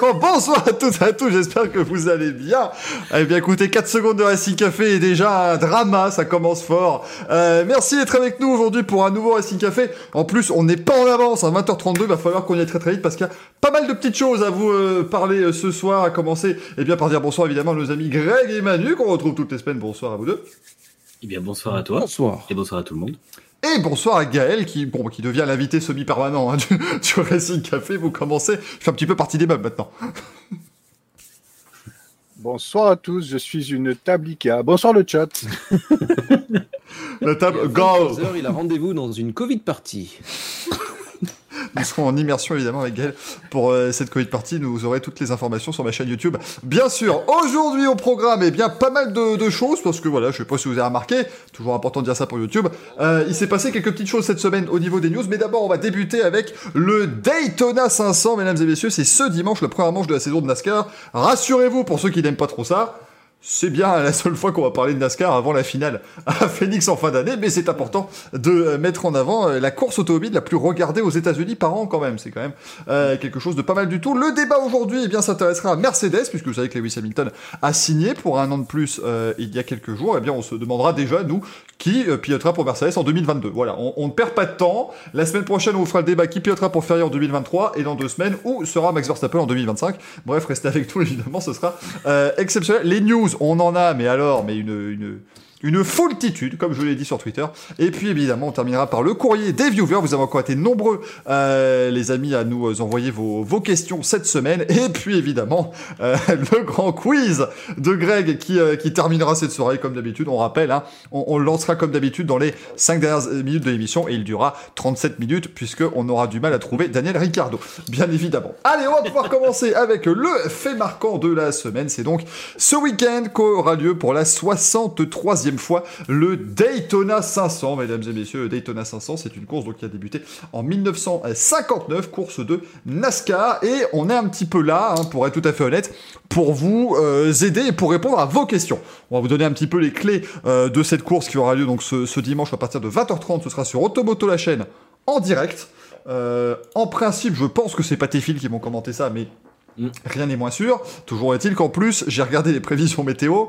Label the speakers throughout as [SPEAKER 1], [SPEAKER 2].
[SPEAKER 1] Bonsoir à toutes et à tous, j'espère que vous allez bien. Eh bien écoutez, 4 secondes de Racing Café est déjà un drama, ça commence fort. Euh, merci d'être avec nous aujourd'hui pour un nouveau Racing Café. En plus, on n'est pas en avance, à 20h32, il va falloir qu'on y aille très très vite parce qu'il y a pas mal de petites choses à vous euh, parler euh, ce soir, à commencer eh bien par dire bonsoir évidemment à nos amis Greg et Manu qu'on retrouve toutes les semaines. Bonsoir à vous deux.
[SPEAKER 2] Eh bien bonsoir à toi.
[SPEAKER 3] Bonsoir.
[SPEAKER 2] Et bonsoir à tout le monde.
[SPEAKER 1] Et bonsoir à Gaël qui, bon, qui devient l'invité semi-permanent hein, du, du Racing Café. Vous commencez, je fais un petit peu partie des meubles maintenant.
[SPEAKER 3] Bonsoir à tous, je suis une tablica. Bonsoir le chat.
[SPEAKER 1] La table, go
[SPEAKER 4] 15h, il a rendez-vous dans une Covid party.
[SPEAKER 1] Nous serons en immersion évidemment avec Gaël pour euh, cette Covid party. Nous aurez toutes les informations sur ma chaîne YouTube. Bien sûr, aujourd'hui au programme, eh bien pas mal de, choses parce que voilà, je sais pas si vous avez remarqué, toujours important de dire ça pour YouTube. Euh, il s'est passé quelques petites choses cette semaine au niveau des news, mais d'abord on va débuter avec le Daytona 500, mesdames et messieurs. C'est ce dimanche, le premier manche de la saison de NASCAR. Rassurez-vous pour ceux qui n'aiment pas trop ça. C'est bien la seule fois qu'on va parler de NASCAR avant la finale à Phoenix en fin d'année, mais c'est important de mettre en avant euh, la course automobile la plus regardée aux États-Unis par an quand même. C'est quand même euh, quelque chose de pas mal du tout. Le débat aujourd'hui, eh bien, s'intéressera à Mercedes, puisque vous savez que Lewis Hamilton a signé pour un an de plus euh, il y a quelques jours. Eh bien, on se demandera déjà nous qui pilotera pour Mercedes en 2022. Voilà, on, ne perd pas de temps. La semaine prochaine, on vous fera le débat qui pilotera pour Ferrari en 2023 et dans deux semaines où sera Max Verstappen en 2025. Bref, restez avec nous évidemment, ce sera exceptionnel. Les news, on en a, mais alors, mais une, une, une foultitude, comme je l'ai dit sur Twitter. Et puis évidemment, on terminera par le courrier des viewers. Vous avez encore été nombreux, euh, les amis, à nous envoyer vos, questions cette semaine. Et puis évidemment, euh, le grand quiz de Greg qui, euh, terminera cette soirée comme d'habitude. On rappelle, hein, on, on lancera comme d'habitude dans les 5 dernières minutes de l'émission et il durera 37 minutes puisqu'on aura du mal à trouver Daniel Ricciardo, bien évidemment. Allez, on va pouvoir commencer avec le fait marquant de la semaine. C'est donc ce week-end qu'aura lieu pour la 63e fois le Daytona 500, mesdames et messieurs. Le Daytona 500, c'est une course donc, qui a débuté en 1959, course de NASCAR. Et on est un petit peu là, hein, pour être tout à fait honnête, pour vous euh, aider et pour répondre à vos questions. On va vous donner un petit peu les clés euh, de cette course qui aura lieu donc ce, ce dimanche à partir de 20h30. Ce sera sur Automoto la chaîne en direct. Euh, en principe, je pense que c'est pas tes fils qui vont commenter ça, mais
[SPEAKER 2] Mm.
[SPEAKER 1] rien n'est moins sûr. Toujours est-il qu'en plus, j'ai regardé les prévisions météo.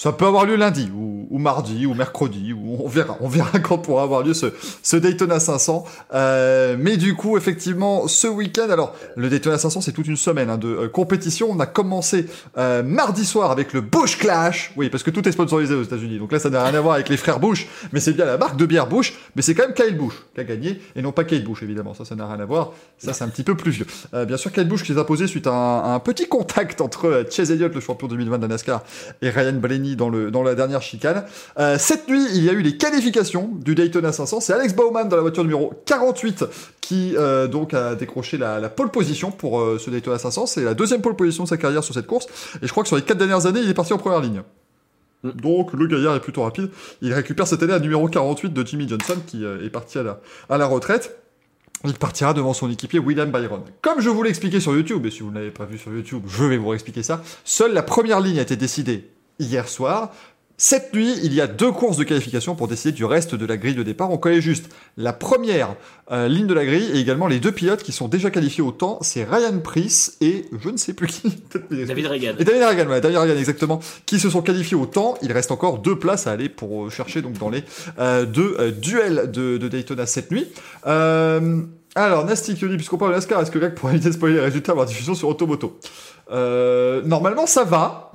[SPEAKER 1] Ça peut avoir lieu lundi, ou, ou mardi, ou mercredi, ou on verra. On verra quand pourra avoir lieu ce, ce Daytona 500. Euh, mais du coup, effectivement, ce week-end, alors, le Daytona 500, c'est toute une semaine hein, de euh, compétition. On a commencé euh, mardi soir avec le Bush Clash. Oui, parce que tout est sponsorisé aux États-Unis. Donc là, ça n'a rien à voir avec les frères Bush, mais c'est bien la marque de bière Bush. Mais c'est quand même Kyle Bush qui a gagné, et non pas Kate Bush, évidemment. Ça, ça n'a rien à voir. Ça, c'est un petit peu plus vieux. Euh, bien sûr, Kyle Bush qui s'est imposé suite à un, un petit contact entre euh, Chase Elliott, le champion 2020 de NASCAR, et Ryan Blaney dans, la dernière chicane. Euh, cette nuit, il y a eu les qualifications du Daytona 500. C'est Alex Bauman dans la voiture numéro 48 qui euh, donc a décroché la, pole position pour euh, ce Daytona 500. C'est la deuxième pole position de sa carrière sur cette course. Et je crois que sur les quatre dernières années, il est parti en première ligne. Donc le gaillard est plutôt rapide. Il récupère cette année la numéro 48 de Jimmy Johnson qui euh, est parti à la, à la retraite. Il partira devant son équipier William Byron. Comme je vous l'ai expliqué sur YouTube, et si vous ne l'avez pas vu sur YouTube, je vais vous réexpliquer ça, seule la première ligne a été décidée hier soir. Cette nuit, il y a deux courses de qualification pour décider du reste de la grille de départ. On connaît juste la première euh, ligne de la grille et également les deux pilotes qui sont déjà qualifiés au temps. C'est Ryan Price et je ne sais plus qui.
[SPEAKER 2] David Reagan.
[SPEAKER 1] et David Reagan, ouais, David Reagan, exactement, qui se sont qualifiés au temps. Il reste encore deux places à aller pour euh, chercher donc dans les euh, deux euh, duels de, de Daytona cette nuit. Alors, Nasty qui dit, puisqu'on parle de NASCAR, est-ce que Greg pourrait éviter de spoiler les résultats avant la diffusion sur Automoto? Normalement, ça va.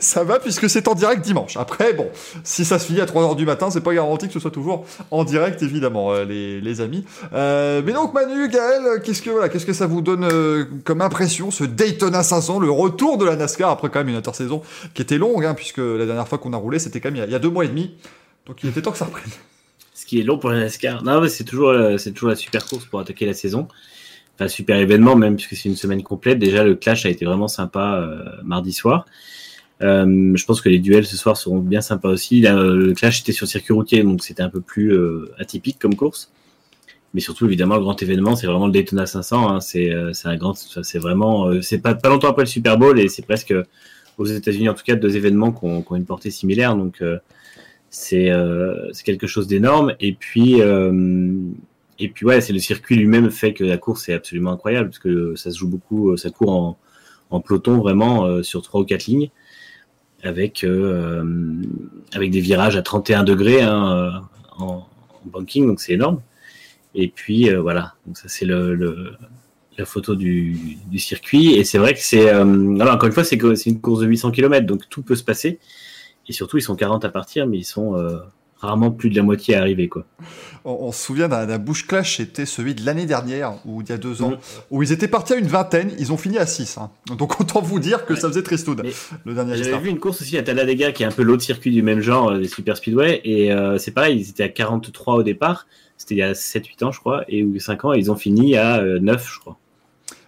[SPEAKER 1] Ça va puisque c'est en direct dimanche. Après, bon, si ça se finit à 3h du matin, c'est pas garanti que ce soit toujours en direct, évidemment, euh, les, amis. Euh, mais donc, Manu, Gaël, qu'est-ce que, voilà, qu'est-ce que ça vous donne euh, comme impression, ce Daytona 500, le retour de la NASCAR après quand même une intersaison qui était longue, hein, puisque la dernière fois qu'on a roulé, c'était quand même il y, a, deux mois et demi. Donc, il était temps que ça reprenne.
[SPEAKER 2] Ce qui est long pour la NASCAR. Non, mais c'est toujours, c'est toujours la super course pour attaquer la saison. Enfin, super événement, même puisque c'est une semaine complète. Déjà, le clash a été vraiment sympa mardi soir. Euh, je pense que les duels ce soir seront bien sympas aussi. Euh, le clash était sur circuit routier, donc c'était un peu plus euh, atypique comme course. Mais surtout, évidemment, le grand événement, c'est vraiment le Daytona 500. Hein. C'est, un grand, c'est vraiment, c'est pas, longtemps après le Super Bowl et c'est presque aux États-Unis en tout cas deux événements qui ont, une portée similaire. Donc c'est c'est quelque chose d'énorme. Et puis et puis ouais, c'est le circuit lui-même fait que la course est absolument incroyable parce que ça se joue beaucoup, ça court en, en peloton vraiment sur trois ou quatre lignes avec euh, avec des virages à 31 degrés hein, en, en, banking, donc c'est énorme. Et puis euh, voilà, donc ça c'est le, le, la photo du, du circuit. Et c'est vrai que c'est euh, alors encore une fois c'est c'est une course de 800 km, donc tout peut se passer. Et surtout ils sont 40 à partir, mais ils sont rarement plus de la moitié à arriver. Quoi.
[SPEAKER 1] On, on se souvient d'un bush clash, c'était celui de l'année dernière, ou il y a deux ans, mmh. où ils étaient partis à une vingtaine, ils ont fini à 6. Hein. Donc autant vous dire que ouais. ça faisait tristoun, le dernier
[SPEAKER 2] J'avais vu une course aussi à Talladega, qui est un peu l'autre circuit du même genre, des Super Speedway, et euh, c'est pareil, ils étaient à 43 au départ, c'était il y a 7-8 ans je crois, et ou 5 ans, et ils ont fini à euh, 9 je crois.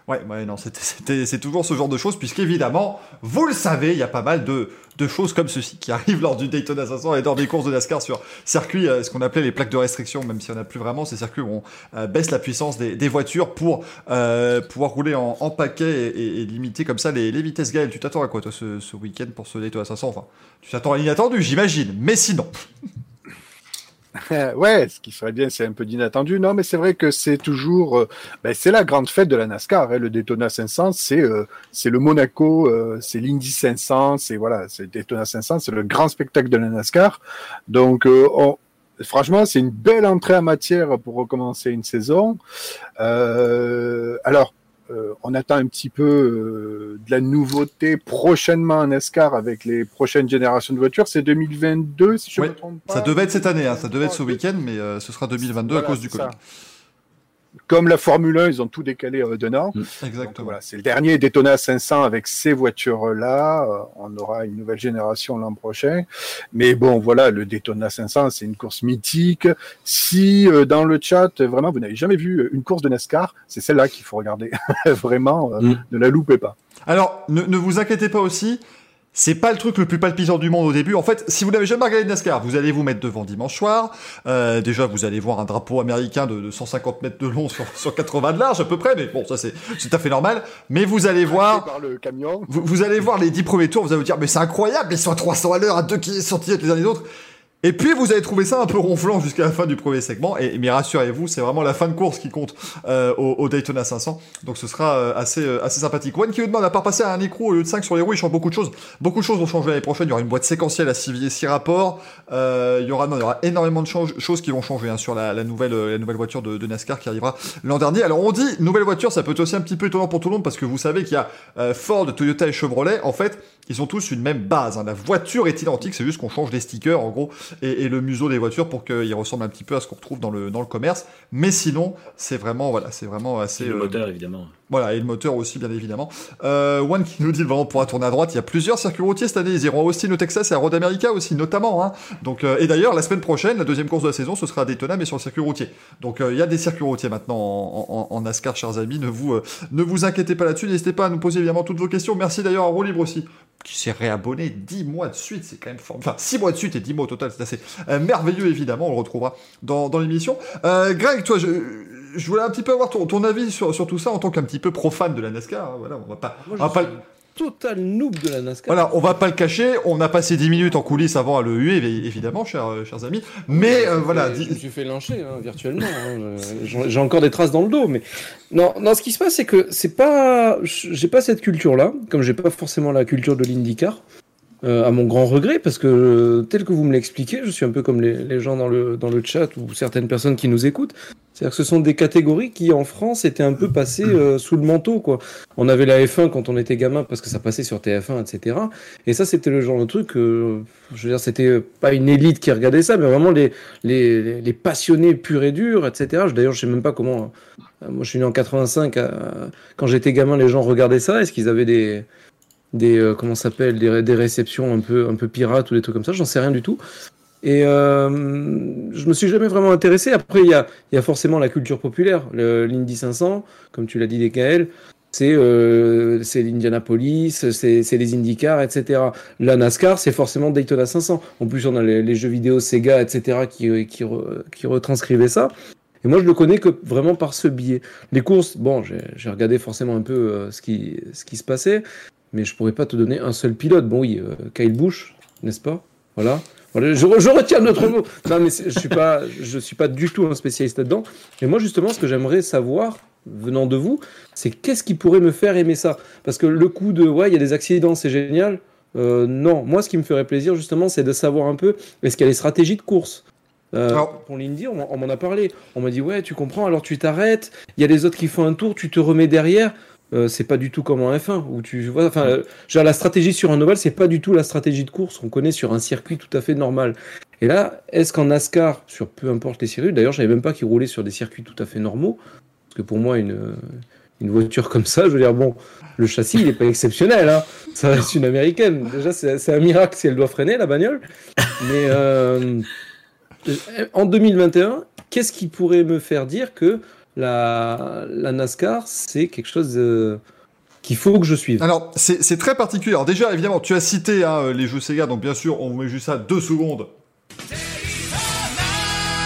[SPEAKER 1] Ouais, ouais, non, c'est toujours ce genre de choses, puisqu'évidemment, vous le savez, il y a pas mal de, choses comme ceci qui arrivent lors du Daytona 500 et lors des courses de NASCAR sur circuit, euh, ce qu'on appelait les plaques de restriction, même si on n'a plus vraiment ces circuits où on euh, baisse la puissance des, voitures pour euh, pouvoir rouler en, en paquet et, et, limiter comme ça les, vitesses. Gaël, tu t'attends à quoi toi ce, ce week-end pour ce Daytona 500 Enfin, tu t'attends à l'inattendu, j'imagine, mais sinon.
[SPEAKER 3] ouais, ce qui serait bien, c'est un peu d'inattendu. Non, mais c'est vrai que c'est toujours, euh, ben, c'est la grande fête de la NASCAR. Hein, le Daytona 500, c'est euh, c'est le Monaco, euh, c'est l'Indy 500, c'est voilà, c'est Daytona 500, c'est le grand spectacle de la NASCAR. Donc, euh, on, franchement, c'est une belle entrée en matière pour recommencer une saison. Euh, alors, euh, on attend un petit peu euh, de la nouveauté prochainement en NASCAR avec les prochaines générations de voitures. C'est 2022, si je me trompe pas.
[SPEAKER 1] Ça devait être cette année, hein, ça devait être ce week-end, mais euh, ce sera 2022 voilà, à cause du Covid. Ça.
[SPEAKER 3] Comme la Formule 1, ils ont tout décalé euh, d'un an.
[SPEAKER 1] Exactement.
[SPEAKER 3] Voilà, c'est le dernier Daytona 500 avec ces voitures-là. Euh, on aura une nouvelle génération l'an prochain. Mais bon, voilà, le Daytona 500, c'est une course mythique. Si euh, dans le chat, vraiment, vous n'avez jamais vu une course de NASCAR, c'est celle-là qu'il faut regarder. vraiment, euh, mm. ne la loupez pas.
[SPEAKER 1] Alors, ne, ne vous inquiétez pas aussi. C'est pas le truc le plus palpitant du monde au début. En fait, si vous n'avez jamais regardé de NASCAR, vous allez vous mettre devant dimanche soir. Euh, déjà, vous allez voir un drapeau américain de, de 150 mètres de long sur, sur, 80 de large à peu près, mais bon, ça c'est tout à fait normal. Mais vous allez voir,
[SPEAKER 3] par le camion.
[SPEAKER 1] Vous, vous, allez voir les 10 premiers tours, vous allez vous dire, mais c'est incroyable, ils sont à 300 à l'heure, à 2 cm les uns les autres. Et puis vous avez trouvé ça un peu ronflant jusqu'à la fin du premier segment. Et mais rassurez-vous, c'est vraiment la fin de course qui compte euh, au, au, Daytona 500. Donc ce sera euh, assez euh, assez sympathique. One qui nous demande à part passer à un écrou au lieu de 5 sur les roues, il change beaucoup de choses. Beaucoup de choses vont changer l'année prochaine. Il y aura une boîte séquentielle à 6 6 rapports. Euh, il y aura non, il y aura énormément de change, choses qui vont changer hein, sur la, la, nouvelle la nouvelle voiture de, de NASCAR qui arrivera l'an dernier. Alors on dit nouvelle voiture, ça peut être aussi un petit peu étonnant pour tout le monde parce que vous savez qu'il y a Ford, Toyota et Chevrolet. En fait, ils ont tous une même base. Hein. La voiture est identique, c'est juste qu'on change les stickers en gros et, et le museau des voitures pour qu'ils ressemblent un petit peu à ce qu'on retrouve dans le, dans le commerce. Mais sinon, c'est vraiment, voilà, c'est vraiment assez.
[SPEAKER 2] Et le moteur, euh, évidemment.
[SPEAKER 1] Voilà, et le moteur aussi, bien évidemment. Euh, One qui nous dit vraiment pourra tourner à droite. Il y a plusieurs circuits routiers cette année. Ils iront à Austin, au Texas et à Road America aussi, notamment. Hein. Donc, euh, et d'ailleurs, la semaine prochaine, la deuxième course de la saison, ce sera à Daytona, mais sur le circuit routier. Donc, euh, il y a des circuits routiers maintenant en, en, NASCAR, chers amis. Ne vous, euh, ne vous inquiétez pas là-dessus. N'hésitez pas à nous poser évidemment toutes vos questions. Merci d'ailleurs à Roue Libre aussi qui s'est réabonné 10 mois de suite, c'est quand même fort. Enfin, 6 mois de suite et 10 mois au total, c'est assez euh, merveilleux, évidemment, on le retrouvera dans, dans l'émission. Euh, Greg, toi, je, je voulais un petit peu avoir ton, ton avis sur, sur tout ça en tant qu'un petit peu profane de la NASCAR. Hein, voilà, on va pas.
[SPEAKER 4] Moi,
[SPEAKER 1] on va pas
[SPEAKER 4] total noob de la NASCAR.
[SPEAKER 1] Voilà, on va pas le cacher, on a passé 10 minutes en coulisses avant à le huer, évidemment, chers, euh, chers amis. Mais euh, voilà.
[SPEAKER 4] Je me suis fait lyncher hein, virtuellement. Hein. J'ai encore des traces dans le dos, mais non, non. Ce qui se passe, c'est que c'est pas, j'ai pas cette culture-là, comme j'ai pas forcément la culture de l'IndyCar. Euh, à mon grand regret, parce que tel que vous me l'expliquez, je suis un peu comme les, gens dans le, dans le chat ou certaines personnes qui nous écoutent. C'est-à-dire que ce sont des catégories qui, en France, étaient un peu passées euh, sous le manteau. Quoi. On avait la F1 quand on était gamin parce que ça passait sur TF1, etc. Et ça, c'était le genre de truc, euh, je veux dire, c'était pas une élite qui regardait ça, mais vraiment les, les, les passionnés purs et durs, etc. D'ailleurs, je sais même pas comment... Moi, je suis né en 85. quand j'étais gamin, les gens regardaient ça. Est-ce qu'ils avaient des des euh, comment s'appelle des, des, réceptions un peu un peu pirates ou des trucs comme ça j'en sais rien du tout. Et euh, je me suis jamais vraiment intéressé. Après il y a y a forcément la culture populaire. l'Indy 500 comme tu l'as dit DKL c'est euh, c'est l'Indianapolis c'est les IndyCar etc la NASCAR c'est forcément Daytona 500 en plus on a les, jeux vidéo Sega etc qui qui, qui retranscrivaient ça. Et moi, je le connais que vraiment par ce biais. Les courses, bon, j'ai regardé forcément un peu ce, qui, ce qui se passait. Mais je pourrais pas te donner un seul pilote. Bon, oui, euh, Kyle Busch, n'est-ce pas? Voilà. Voilà, je, je retiens notre mot. Non, mais je suis pas, je suis pas du tout un spécialiste là-dedans. Mais moi, justement, ce que j'aimerais savoir, venant de vous, c'est qu'est-ce qui pourrait me faire aimer ça? Parce que le coup de, ouais, il y a des accidents, c'est génial. Euh, non, moi, ce qui me ferait plaisir, justement, c'est de savoir un peu, est-ce qu'il y a des stratégies de course? Euh, pour l'Indy, on, m'en- on m'en a parlé. On m'a dit, ouais, tu comprends, alors tu t'arrêtes, il y a les autres qui font un tour, tu te remets derrière. Euh, c'est pas du tout comme en F1 où tu vois enfin euh, genre la stratégie sur un oval c'est pas du tout la stratégie de course qu'on connaît sur un circuit tout à fait normal. Et là est-ce qu'en NASCAR sur peu importe les circuits d'ailleurs je savais même pas qu'ils roulaient sur des circuits tout à fait normaux parce que pour moi une euh, une voiture comme ça je veux dire bon le châssis il est pas exceptionnel hein. ça reste une américaine. Déjà c'est c'est un miracle si elle doit freiner la bagnole. Mais euh, en 2021 qu'est-ce qui pourrait me faire dire que la, la NASCAR, c'est quelque chose euh, qu'il faut que je suive.
[SPEAKER 1] Alors, c'est très particulier. Alors déjà, évidemment, tu as cité hein, les jeux Sega, donc bien sûr, on vous met juste ça deux secondes.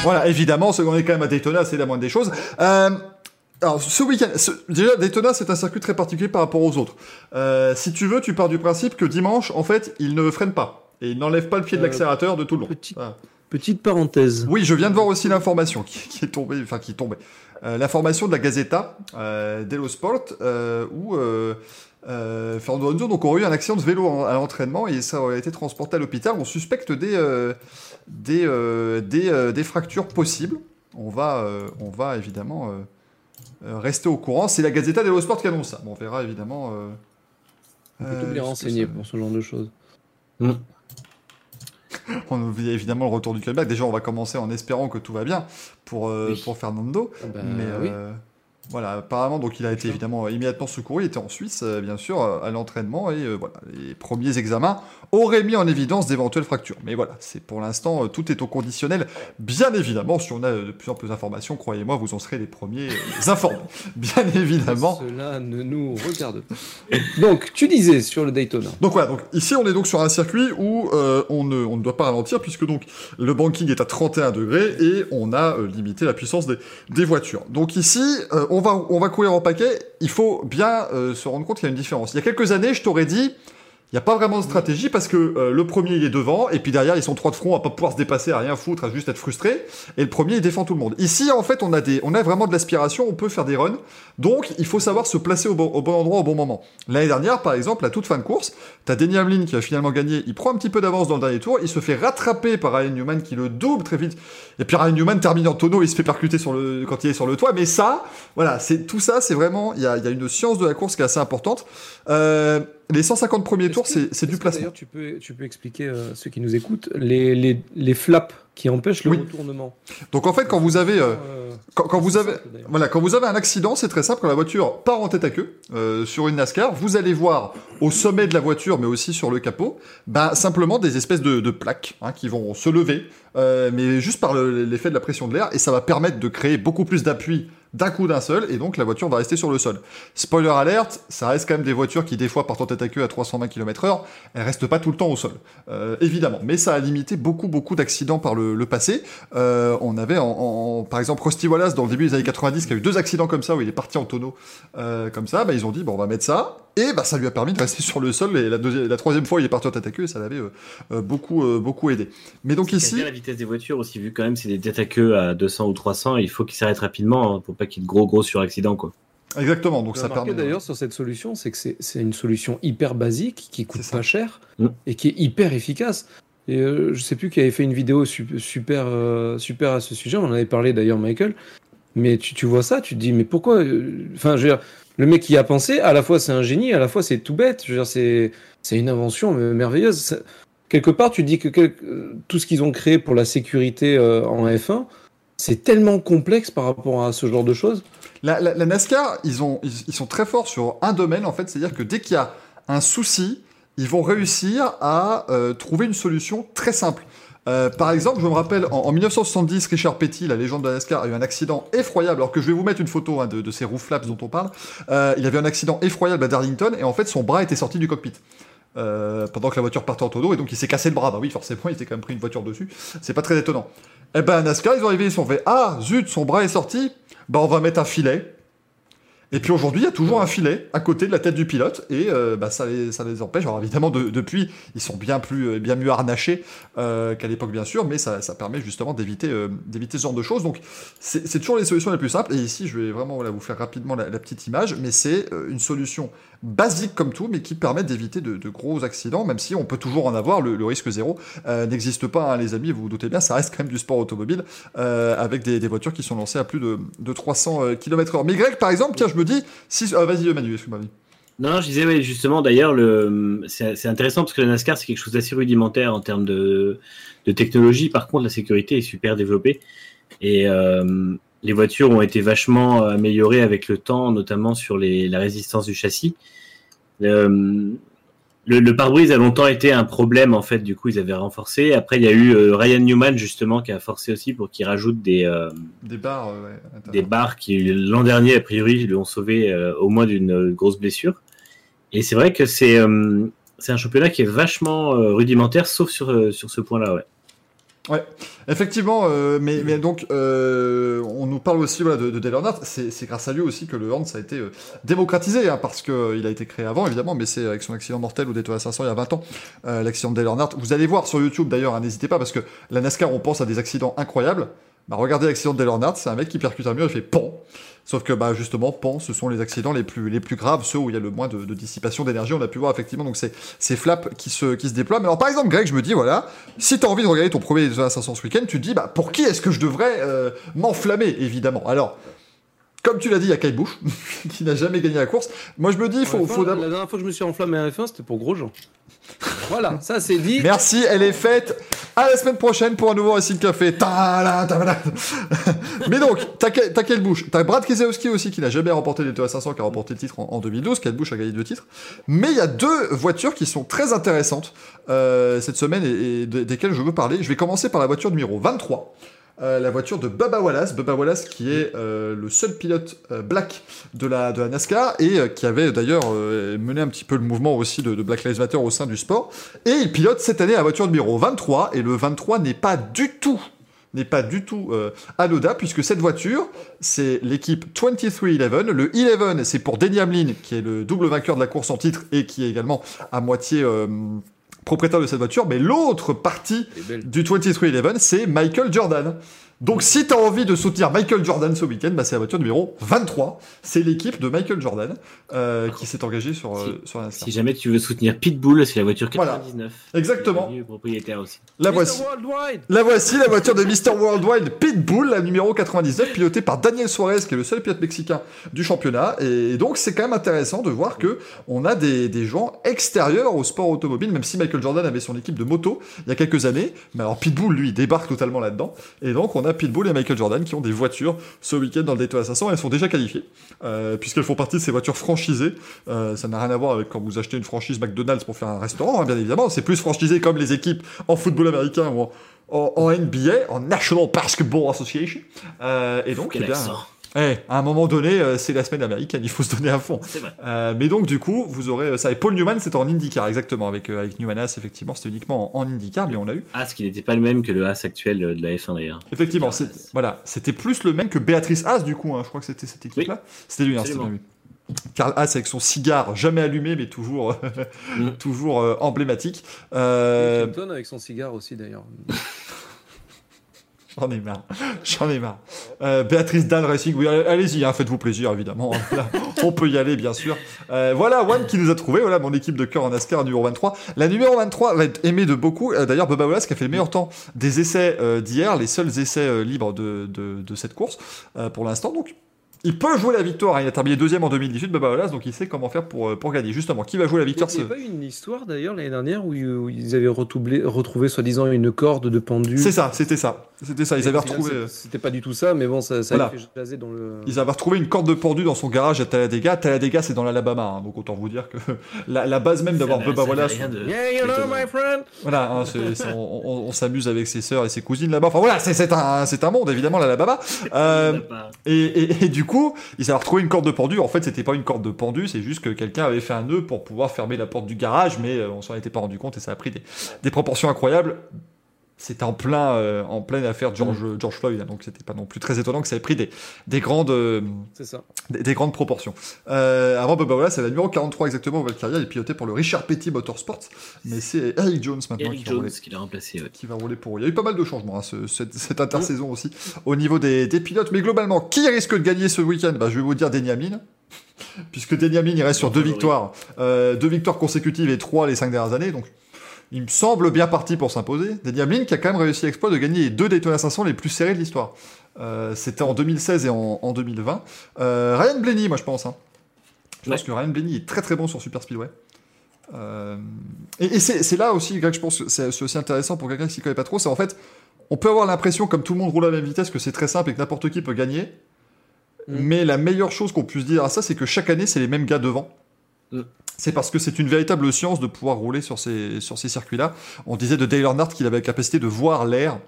[SPEAKER 1] Voilà, évidemment, ce qu'on est quand même à Daytona, c'est la moindre des choses. Euh, alors, ce week-end, déjà, Daytona, c'est un circuit très particulier par rapport aux autres. Euh, si tu veux, tu pars du principe que dimanche, en fait, il ne freine pas. Et il n'enlève pas le pied de l'accélérateur de tout le long.
[SPEAKER 4] petit-
[SPEAKER 1] Voilà.
[SPEAKER 4] Petite parenthèse.
[SPEAKER 1] Oui, je viens de voir aussi l'information qui, qui est tombée, enfin qui est tombée. Euh, l'information de la Gazeta euh, dello Sport euh, où euh, euh, Fernando Alonso donc aurait eu un accident de vélo en- à l'entraînement et ça aurait été transporté à l'hôpital. On suspecte des euh, des euh, des, euh, des fractures possibles. On va euh, on va évidemment rester au courant. C'est la Gazeta dello Sport qui annonce ça. Bon, on verra évidemment. Euh,
[SPEAKER 4] On peut
[SPEAKER 1] euh,
[SPEAKER 4] tout bien renseigner
[SPEAKER 1] ça-
[SPEAKER 4] pour ce genre de choses.
[SPEAKER 1] On oublie évidemment le retour du comeback. Déjà, on va commencer en espérant que tout va bien pour euh,
[SPEAKER 2] Oui.
[SPEAKER 1] pour Fernando.
[SPEAKER 4] Ah bah,
[SPEAKER 1] Mais
[SPEAKER 4] oui.
[SPEAKER 1] Voilà, apparemment, donc il a été évidemment immédiatement secouru. Il était en Suisse, euh, bien sûr, euh, à l'entraînement. Et euh, voilà, les premiers examens auraient mis en évidence d'éventuelles fractures. Mais voilà, c'est pour l'instant, euh, tout est au conditionnel. Bien évidemment, si on a de plus en plus d'informations, croyez-moi, vous en serez les premiers informés. Bien évidemment.
[SPEAKER 4] Cela ne nous regarde pas. Donc, tu disais sur le Daytona.
[SPEAKER 1] Donc voilà, donc ici on est donc sur un circuit où on, ne, on ne doit pas ralentir puisque donc le banking est à 31 degrés et on a limité la puissance des, des voitures. Donc ici, euh, on, va, courir en paquet, il faut bien euh, se rendre compte qu'il y a une différence. Il y a quelques années, je t'aurais dit, il n'y a pas vraiment de stratégie parce que euh, le premier il est devant et puis derrière ils sont trois de front à pas pouvoir se dépasser, à rien foutre, à juste être frustré. Et le premier il défend tout le monde. Ici en fait on a des, on a vraiment de l'aspiration, on peut faire des runs. Donc il faut savoir se placer au bon, endroit au bon moment. L'année dernière par exemple, à toute fin de course, t'as Denny Hamlin qui a finalement gagné. Il prend un petit peu d'avance dans le dernier tour, il se fait rattraper par Ryan Newman qui le double très vite. Et puis Ryan Newman termine en tonneau, il se fait percuter sur le, quand il est sur le toit. Mais ça, voilà, c'est tout ça, c'est vraiment, il y a, y a une science de la course qui est assez importante. Euh, les 150 premiers tours, c'est du placement.
[SPEAKER 4] D'ailleurs, tu peux, tu peux expliquer à ceux qui nous écoutent les, les, les flaps qui empêchent le
[SPEAKER 1] Oui.
[SPEAKER 4] retournement?
[SPEAKER 1] Donc en fait, quand vous avez, euh,
[SPEAKER 4] Euh,
[SPEAKER 1] quand, quand vous avez,
[SPEAKER 4] simple,
[SPEAKER 1] voilà, quand vous avez un accident, c'est très simple. Quand la voiture part en tête à queue euh, sur une NASCAR, vous allez voir au sommet de la voiture, mais aussi sur le capot, ben simplement des espèces de, de plaques hein, qui vont se lever, euh, mais juste par le- l'effet de la pression de l'air, et ça va permettre de créer beaucoup plus d'appui d'un coup d'un seul, et donc la voiture va rester sur le sol. Spoiler alerte, ça reste quand même des voitures qui des fois partent en tête à queue à 320 km/h, elles restent pas tout le temps au sol, euh, évidemment. Mais ça a limité beaucoup beaucoup d'accidents par le, le passé. Euh, on avait en, en- par exemple Rusty Wallace dans le début des années 90 qui a eu deux accidents comme ça où il est parti en tonneau euh, comme ça, bah, ils ont dit bon on va mettre ça et bah ça lui a permis de rester sur le sol et la, deuxième, la troisième fois il est parti en tête à queue et ça l'avait beaucoup beaucoup aidé. Mais donc ici
[SPEAKER 2] la vitesse des voitures aussi, vu quand même c'est des têtes à queue à 200 ou 300, il faut qu'ils s'arrêtent rapidement hein, pour pas qu'il y ait de gros gros suraccidents quoi.
[SPEAKER 1] exactement donc ça permet
[SPEAKER 4] d'ailleurs sur cette solution, c'est que c'est une solution hyper basique qui coûte pas cher
[SPEAKER 2] Mm.
[SPEAKER 4] et qui est hyper efficace. Et euh, je sais plus qui avait fait une vidéo su- super euh, super à ce sujet. On en avait parlé d'ailleurs, Michael. Mais tu, tu vois ça, tu te dis mais pourquoi euh, Enfin, je veux dire, le mec qui y a pensé, à la fois c'est un génie, à la fois c'est tout bête. Je veux dire, c'est c'est une invention merveilleuse. Ça- quelque part, tu te dis que quel- euh, tout ce qu'ils ont créé pour la sécurité euh, en F1, c'est tellement complexe par rapport à ce genre de choses.
[SPEAKER 1] La, NASCAR, ils, ont, ils, ils sont très forts sur un domaine, en fait, c'est-à-dire que dès qu'il y a un souci, ils vont réussir à euh, trouver une solution très simple. Euh, par exemple, je me rappelle, en, en 1970, Richard Petty, la légende de la NASCAR, a eu un accident effroyable, alors que je vais vous mettre une photo hein, de, ces roof flaps dont on parle. Euh, il avait un accident effroyable à Darlington, et en fait, son bras était sorti du cockpit. Euh, pendant que la voiture partait en tonneau, et donc il s'est cassé le bras. Bah oui, forcément, il s'est quand même pris une voiture dessus. C'est pas très étonnant. Eh ben, NASCAR, ils ont arrivé, ils sont fait Ah, zut, son bras est sorti. Bah, on va mettre un filet. Et puis aujourd'hui, il y a toujours un filet à côté de la tête du pilote et euh, bah, ça, les, ça les empêche. Alors évidemment, de- depuis, ils sont bien plus, euh, bien mieux harnachés euh, qu'à l'époque, bien sûr, mais ça, permet justement d'éviter, ce genre de choses. Donc c'est toujours les solutions les plus simples. Et ici, je vais vraiment vous faire rapidement la, petite image, mais c'est une solution basique comme tout, mais qui permet d'éviter de, gros accidents, même si on peut toujours en avoir. Le, risque zéro n'existe pas, hein, les amis. Vous vous doutez bien, ça reste quand même du sport automobile avec des, des voitures qui sont lancées à plus de, de 300 km/h. Mais Greg, par exemple, tiens, je me dis, si, ah, vas-y, Manu, excuse-moi.
[SPEAKER 2] Non, je disais, ouais, justement, d'ailleurs, le, c'est, intéressant parce que la NASCAR, c'est quelque chose d'assez rudimentaire en termes de, technologie. Par contre, la sécurité est super développée. Et euh, les voitures ont été vachement améliorées avec le temps, notamment sur les, la résistance du châssis. Euh, le, le pare-brise a longtemps été un problème, en fait, du coup, ils avaient renforcé. Après, il y a eu euh, Ryan Newman, justement, qui a forcé aussi pour qu'il rajoute des, euh,
[SPEAKER 1] Des barres, ouais,
[SPEAKER 2] des barres qui l'an dernier a priori l'ont sauvé euh, au moins d'une grosse blessure. Et c'est vrai que c'est euh, c'est un championnat qui est vachement euh, rudimentaire, sauf sur euh, sur ce point-là. Ouais.
[SPEAKER 1] Effectivement, euh, mais, mais donc euh, on nous parle aussi voilà, de, de Dale Earnhardt. C'est grâce à lui aussi que le ça a été euh, démocratisé, hein, parce que euh, il a été créé avant évidemment, mais c'est avec son accident mortel au Daytona 500 il y a 20 ans, euh, l'accident de Dale Earnhardt. Vous allez voir sur YouTube d'ailleurs, hein, n'hésitez pas, parce que la NASCAR on pense à des accidents incroyables. Bah, regardez l'accident de Dale Earnhardt, c'est un mec qui percute un mur, il fait pont. Sauf que bah justement, pan, ce sont les accidents les plus les plus graves, ceux où il y a le moins de, de dissipation d'énergie. On a pu voir effectivement donc c'est ces flaps qui se qui se déploient. Mais alors par exemple, Greg, je me dis voilà, si tu envie de regarder ton premier Daytona 500 ce week-end, tu te dis bah pour qui est-ce que je devrais euh, m'enflammer évidemment? Alors comme tu l'as dit, il y a Kyle Busch qui n'a jamais gagné la course. Moi je me dis il faut,
[SPEAKER 4] En
[SPEAKER 1] faut
[SPEAKER 4] F1,
[SPEAKER 1] d'abord-
[SPEAKER 4] la dernière fois que je me suis enflammé à F1, c'était pour Grosjean. voilà, ça c'est dit.
[SPEAKER 1] Merci, elle est faite. À la semaine prochaine pour un nouveau Racing Café. Ta-la, ta-la. Mais donc, t'as Kyle Busch. T'as Brad Keselowski aussi qui n'a jamais remporté les 2 à 500, qui a remporté le titre en, en 2012. Kyle Busch a gagné deux titres. Mais il y a deux voitures qui sont très intéressantes euh, cette semaine et, et de- desquelles je veux parler. Je vais commencer par la voiture numéro 23. Euh, la voiture de Bubba Wallace, Bubba Wallace qui est euh, le seul pilote euh, black de la, NASCAR et qui avait d'ailleurs mené un petit peu le mouvement aussi de, Black Lives Matter au sein du sport. Et il pilote cette année la voiture numéro 23 et le 23 n'est pas du tout n'est pas du tout euh, puisque cette voiture c'est l'équipe 2311 le 11 c'est pour Denny Hamlin qui est le double vainqueur de la course en titre et qui est également à moitié propriétaire de cette voiture mais l'autre partie du 2311 c'est Michael Jordan donc si tu as envie de soutenir Michael Jordan ce week-end, bah, c'est la voiture numéro 23. C'est l'équipe de Michael Jordan euh, qui s'est engagée sur, euh, sur la NASCAR.
[SPEAKER 2] Si jamais tu veux soutenir Pitbull, c'est la voiture
[SPEAKER 1] Voilà.
[SPEAKER 2] 99.
[SPEAKER 1] Exactement.
[SPEAKER 2] Devenu propriétaire aussi.
[SPEAKER 1] La voici. La voici, la voiture de Mr. Worldwide Pitbull, la numéro 99, pilotée par Daniel Suarez, qui est le seul pilote mexicain du championnat. Et donc, c'est quand même intéressant de voir que on a des, des gens extérieurs au sport automobile, même si Michael Jordan avait son équipe de moto il y a quelques années. Mais alors, Pitbull, lui, débarque totalement là-dedans. Et donc, on a Pitbull et Michael Jordan qui ont des voitures ce week-end dans le Daytona 500. Elles sont déjà qualifiées, euh, puisqu'elles font partie de ces voitures franchisées. Euh, ça n'a rien à voir avec quand vous achetez une franchise McDonald's pour faire un restaurant, hein, bien évidemment. C'est plus franchisé comme les équipes en football américain ou en, en, en NBA, en National Basketball Association. Euh, et donc,
[SPEAKER 2] Quel
[SPEAKER 1] eh bien,
[SPEAKER 2] accent.
[SPEAKER 1] Eh, à un moment donné, euh, c'est la semaine américaine, il faut se donner à fond.
[SPEAKER 2] C'est vrai.
[SPEAKER 1] Euh, mais donc, du coup, vous aurez euh, ça. Et Paul Newman, c'était en IndyCar, exactement. Avec, euh, avec effectivement, c'était uniquement en, en IndyCar, mais on l'a eu.
[SPEAKER 2] Ah, ce qui n'était pas le même que le As actuel de la F1 d'ailleurs.
[SPEAKER 1] Effectivement, c'est- voilà, c'était plus le même que Béatrice Haas, du coup. hein, je crois que c'était cette équipe-là. C'était lui, hein, c'était lui. Karl Haas avec son cigare jamais allumé, mais toujours,
[SPEAKER 2] Mm.
[SPEAKER 1] toujours euh, emblématique. Euh,
[SPEAKER 4] Clinton avec son cigare aussi d'ailleurs.
[SPEAKER 1] J'en ai marre. J'en ai marre. Euh, Béatrice Dan Racing, oui, allez-y, hein, faites-vous plaisir, évidemment. Là, on peut y aller, bien sûr. Euh, voilà, One qui nous a trouvé, voilà, mon équipe de cœur en NASCAR numéro 23. La numéro 23 va être aimée de beaucoup. Euh, D'ailleurs, Bubba Wallace qui a fait le meilleur temps des essais euh, d'hier, les seuls essais libres de, de, de cette course, pour l'instant. Donc, il peut jouer la victoire. hein. Il a terminé deuxième en 2018, Bubba Wallace, donc il sait comment faire pour, pour gagner. Justement, qui va jouer la
[SPEAKER 4] Il
[SPEAKER 1] victoire
[SPEAKER 4] n'y a pas une histoire d'ailleurs l'année dernière où, où ils avaient retroublé- retrouvé soi-disant une corde de pendu.
[SPEAKER 1] C'est ça, c'était ça. C'était ça. Ils avaient retrouvé.
[SPEAKER 4] C'était pas du tout ça, mais bon, ça, ça
[SPEAKER 1] Voilà.
[SPEAKER 4] a fait jaser dans le.
[SPEAKER 1] Ils avaient retrouvé une corde de pendu dans son garage à Talladega. Talladega, c'est dans l'Alabama, hein, donc autant vous dire que la, la base même d'avoir Bubba Wallace.
[SPEAKER 2] de-
[SPEAKER 4] Yeah, you know, my friend?
[SPEAKER 1] Voilà, hein, on, on- on s'amuse avec ses sœurs et ses cousines là-bas. Enfin voilà, c'est un, monde évidemment l'Alabama. Euh, et, et- et du coup, ils avaient retrouvé une corde de pendu. En fait, c'était pas une corde de pendu, c'est juste que quelqu'un avait fait un nœud pour pouvoir fermer la porte du garage, mais euh, on s'en était pas rendu compte et ça a pris des, des proportions incroyables. C'était en plein euh, en pleine affaire George, George Floyd, hein, donc c'était pas non plus très étonnant que ça ait pris des, des grandes euh,
[SPEAKER 4] ça.
[SPEAKER 1] des, des grandes proportions. Euh, avant Bubba Wallace, c'est la numéro 43 exactement au Valkyria, il est piloté pour le Richard Petty Motorsports, mais c'est Eric Jones maintenant
[SPEAKER 2] Eric
[SPEAKER 1] qui, va rouler,
[SPEAKER 2] qui l'a remplacé. ouais.
[SPEAKER 1] qui va rouler pour. Il y a eu pas mal de changements hein, ce- cette, cette intersaison aussi au niveau des, des pilotes, mais globalement, qui risque de gagner ce week-end? Bah, Je vais vous dire Denny Hamlin. Puisque Denny Hamlin, il reste sur deux victoires, deux victoires consécutives et trois les cinq dernières années, donc il me semble bien parti pour s'imposer. Denny Hamlin qui a quand même réussi l'exploit de gagner les deux Daytona 500 les plus serrés de l'histoire. Euh, C'était en 2016 et en, en 2020. Euh, Ryan Blaney, moi je pense. hein. Je pense que Ryan Blaney est très très bon sur Super Speedway. Euh, et et c'est là aussi, Greg, je pense que c'est aussi intéressant pour quelqu'un qui ne connaît pas trop, c'est en fait, on peut avoir l'impression, comme tout le monde roule à la même vitesse, que c'est très simple et que n'importe qui peut gagner.
[SPEAKER 4] Mm.
[SPEAKER 1] Mais la meilleure chose qu'on puisse dire à ça, c'est que chaque année, c'est les mêmes gars devant.
[SPEAKER 2] Mm.
[SPEAKER 1] C'est parce que c'est une véritable science de pouvoir rouler sur ces, sur ces circuits-là. On disait de Dale Earnhardt qu'il avait la capacité de voir l'air.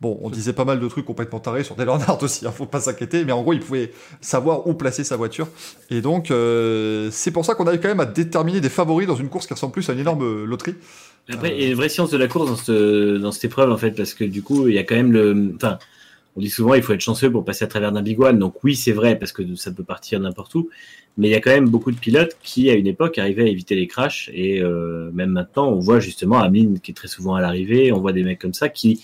[SPEAKER 1] Bon, on disait pas mal de trucs complètement tarés sur Dale Earnhardt aussi, hein, faut pas s'inquiéter, mais en gros, il pouvait savoir où placer sa voiture. Et donc, euh, c'est pour ça qu'on arrive quand même à déterminer des favoris dans une course qui ressemble plus à une énorme loterie.
[SPEAKER 2] Après, il y a une vraie science de la course dans dans cette épreuve, en fait, parce que du coup, il y a quand même le. On dit souvent il faut être chanceux pour passer à travers d'un big one. Donc, oui, c'est vrai, parce que ça peut partir n'importe où. Mais il y a quand même beaucoup de pilotes qui, à une époque, arrivaient à éviter les crashs. Et euh, même maintenant, on voit justement Hamlin qui est très souvent à l'arrivée. On voit des mecs comme ça qui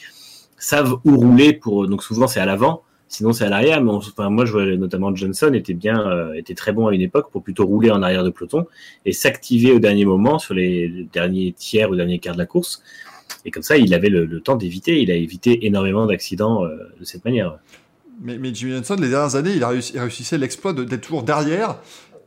[SPEAKER 2] savent où rouler. pour Donc, souvent, c'est à l'avant. Sinon, c'est à l'arrière. Mais on- enfin, moi, je vois notamment Johnson était bien, euh, était très bon à une époque pour plutôt rouler en arrière de peloton et s'activer au dernier moment sur les derniers tiers ou derniers quarts de la course. Et comme ça, il avait le, le temps d'éviter. Il a évité énormément d'accidents euh, de cette manière.
[SPEAKER 1] Mais, mais Jimmy Johnson, les dernières années, il, a réussi, il réussissait l'exploit d'être toujours derrière.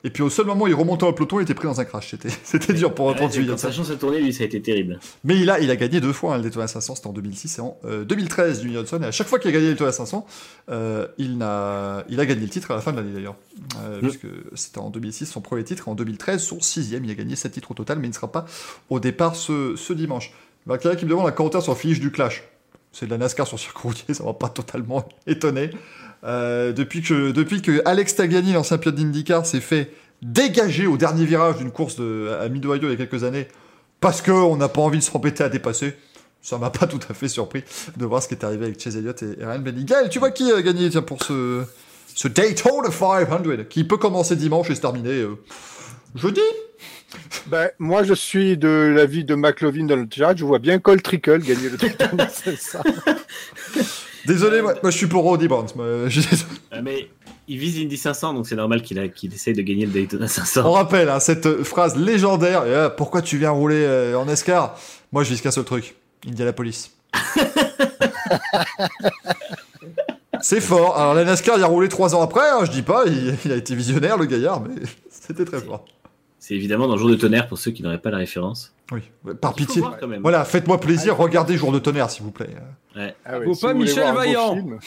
[SPEAKER 1] Et puis au seul moment où il remontait au peloton, il était pris dans un crash. C'était- dur pour, pour Jimmy
[SPEAKER 2] quand
[SPEAKER 1] Johnson.
[SPEAKER 2] sa chance a tourné, lui, ça a été terrible.
[SPEAKER 1] Mais il a, il a gagné deux fois hein, le Daytona 500, c'était en 2006 et en euh, 2013, Jimmy Johnson. Et à chaque fois qu'il a gagné le Daytona 500, euh, il, a gagné le titre à la fin de l'année d'ailleurs. Euh,
[SPEAKER 2] Mm.
[SPEAKER 1] Puisque c'était en 2006 son premier titre, et en 2013 son sixième. Il a gagné sept titres au total, mais il ne sera pas au départ ce, ce dimanche. Quelqu'un qui me demande un commentaire sur le du Clash. C'est de la NASCAR sur circuit routier, ça m'a pas totalement étonné. Euh, depuis, que, depuis que Alex Tagliani, l'ancien pilote d'IndyCar, s'est fait dégager au dernier virage d'une course à Mid-Ohio il y a quelques années, parce qu'on n'a pas envie de s'embêter à dépasser, ça m'a pas tout à fait surpris de voir ce qui est arrivé avec Chase Elliott et Ryan. Gaël, tu vois qui a gagné tiens, pour ce, ce Daytona 500, qui peut commencer dimanche et se terminer euh, jeudi
[SPEAKER 3] Ben, moi, je suis de l'avis de McLovin dans le chat. Je vois bien Cole Trickle gagner le Daytona 500.
[SPEAKER 1] Désolé, moi, moi, je suis pour Roddy je désolé.
[SPEAKER 2] Euh, mais il vise l'Indy 500, donc c'est normal qu'il, a, qu'il essaye de gagner le Daytona
[SPEAKER 1] On
[SPEAKER 2] 500.
[SPEAKER 1] rappelle hein, cette phrase légendaire. euh, pourquoi tu viens rouler euh, en escar Moi, je vise qu'un seul truc Indianapolis. C'est fort. Alors, la NASCAR, il a roulé trois ans après. hein, je dis pas, il, il a été visionnaire, le gaillard, mais c'était très fort.
[SPEAKER 2] C'est évidemment dans jour de tonnerre pour ceux qui n'auraient pas la référence.
[SPEAKER 1] Oui, par
[SPEAKER 2] Il
[SPEAKER 1] pitié.
[SPEAKER 2] voir quand même.
[SPEAKER 1] Voilà, faites-moi plaisir, regardez Jour de tonnerre, s'il vous plaît.
[SPEAKER 3] Ah ouais,
[SPEAKER 4] Faut
[SPEAKER 3] si
[SPEAKER 4] pas Michel Vaillant.
[SPEAKER 3] film,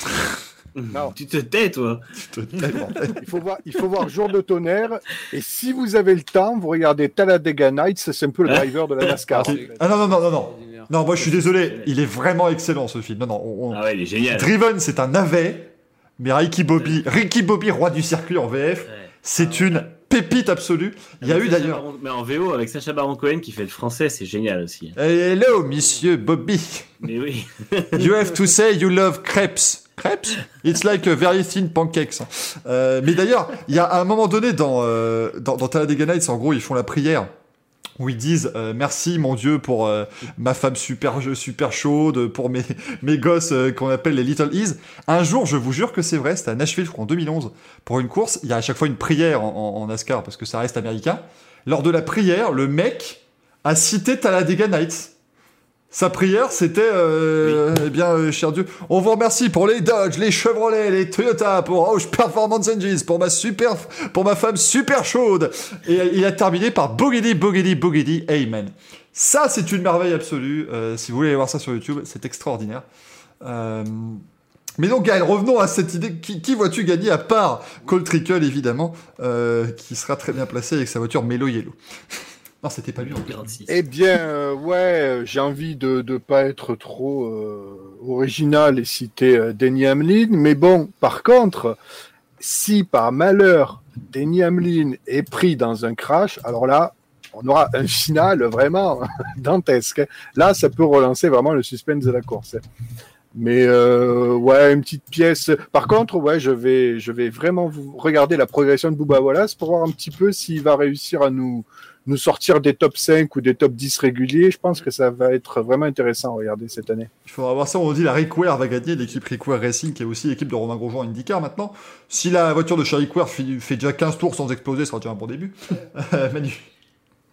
[SPEAKER 3] Non.
[SPEAKER 2] Tu te tais, toi.
[SPEAKER 3] il, faut voir, il faut voir Jour de tonnerre. Et si vous avez le temps, vous regardez Talladega Nights. C'est un peu le driver de la NASCAR.
[SPEAKER 1] Ok. Ah non, non, non, non, non. Non, moi, je suis désolé. Il est vraiment excellent, ce film. Non, non, on-
[SPEAKER 2] Ah ouais, il est génial.
[SPEAKER 1] Driven, c'est un navet, mais Ricky Bobby, Ricky Bobby, roi du circuit en VF,
[SPEAKER 2] Ouais.
[SPEAKER 1] c'est une pépite absolue. Il y a
[SPEAKER 2] Avec
[SPEAKER 1] eu d'ailleurs.
[SPEAKER 2] Baron- Mais en VO, avec Sacha Baron Cohen qui fait le français, c'est génial aussi.
[SPEAKER 1] Hello, monsieur Bobby.
[SPEAKER 2] Mais oui.
[SPEAKER 1] You have to say you love crepes. Crepes? It's like a very thin pancakes. Euh, mais d'ailleurs, il y a un moment donné dans, euh, dans, dans Talladega Nights, en gros, ils font la prière. Où ils disent euh, merci mon Dieu pour euh, ma femme super super chaude, pour mes, mes gosses euh, qu'on appelle les Little Ease. Un jour, je vous jure que c'est vrai, c'était à Nashville, je en 2011, pour une course. Il y a à chaque fois une prière en, en, parce que ça reste américain. Lors de la prière, le mec a cité Talladega Nights. Sa prière, c'était, euh, eh bien, euh, cher Dieu, on vous remercie pour les Dodge, les Chevrolet, les Toyota, pour Rouge Performance Engines, pour ma super, pour ma femme super chaude. Et il a terminé par Boogity, Boogity, Boogity, Amen. Ça, c'est une merveille absolue. Euh, si vous voulez aller voir ça sur YouTube, c'est extraordinaire. Mais donc, Gaël, revenons à cette idée. Qui, qui vois-tu gagner à part Cole Trickle, évidemment, qui sera très bien placé avec sa voiture Melo Yellow? Non, c'était pas lui. en plus.
[SPEAKER 2] 46.
[SPEAKER 3] Eh bien, euh, ouais, euh, j'ai envie de ne pas être trop euh, original et citer euh, Denny Hamlin, mais bon, par contre, si par malheur Denny Hamlin est pris dans un crash, alors là, on aura un final vraiment dantesque. Là, ça peut relancer vraiment le suspense de la course. Mais euh, ouais, une petite pièce. Par contre, ouais, je vais, je vais vraiment vous regarder la progression de Bouba Wallace pour voir un petit peu s'il va réussir à nous, nous sortir des top 5 ou des top 10 réguliers. Je pense que ça va être vraiment intéressant à regarder cette année.
[SPEAKER 1] Il faudra voir ça. On dit la Rick Ware va gagner, l'équipe Rick Ware Racing, qui est aussi l'équipe de Romain Grosjean IndyCar maintenant. Si la voiture de Charlie Ware fait, fait déjà 15 tours sans exploser, ça sera déjà un bon début. Manu.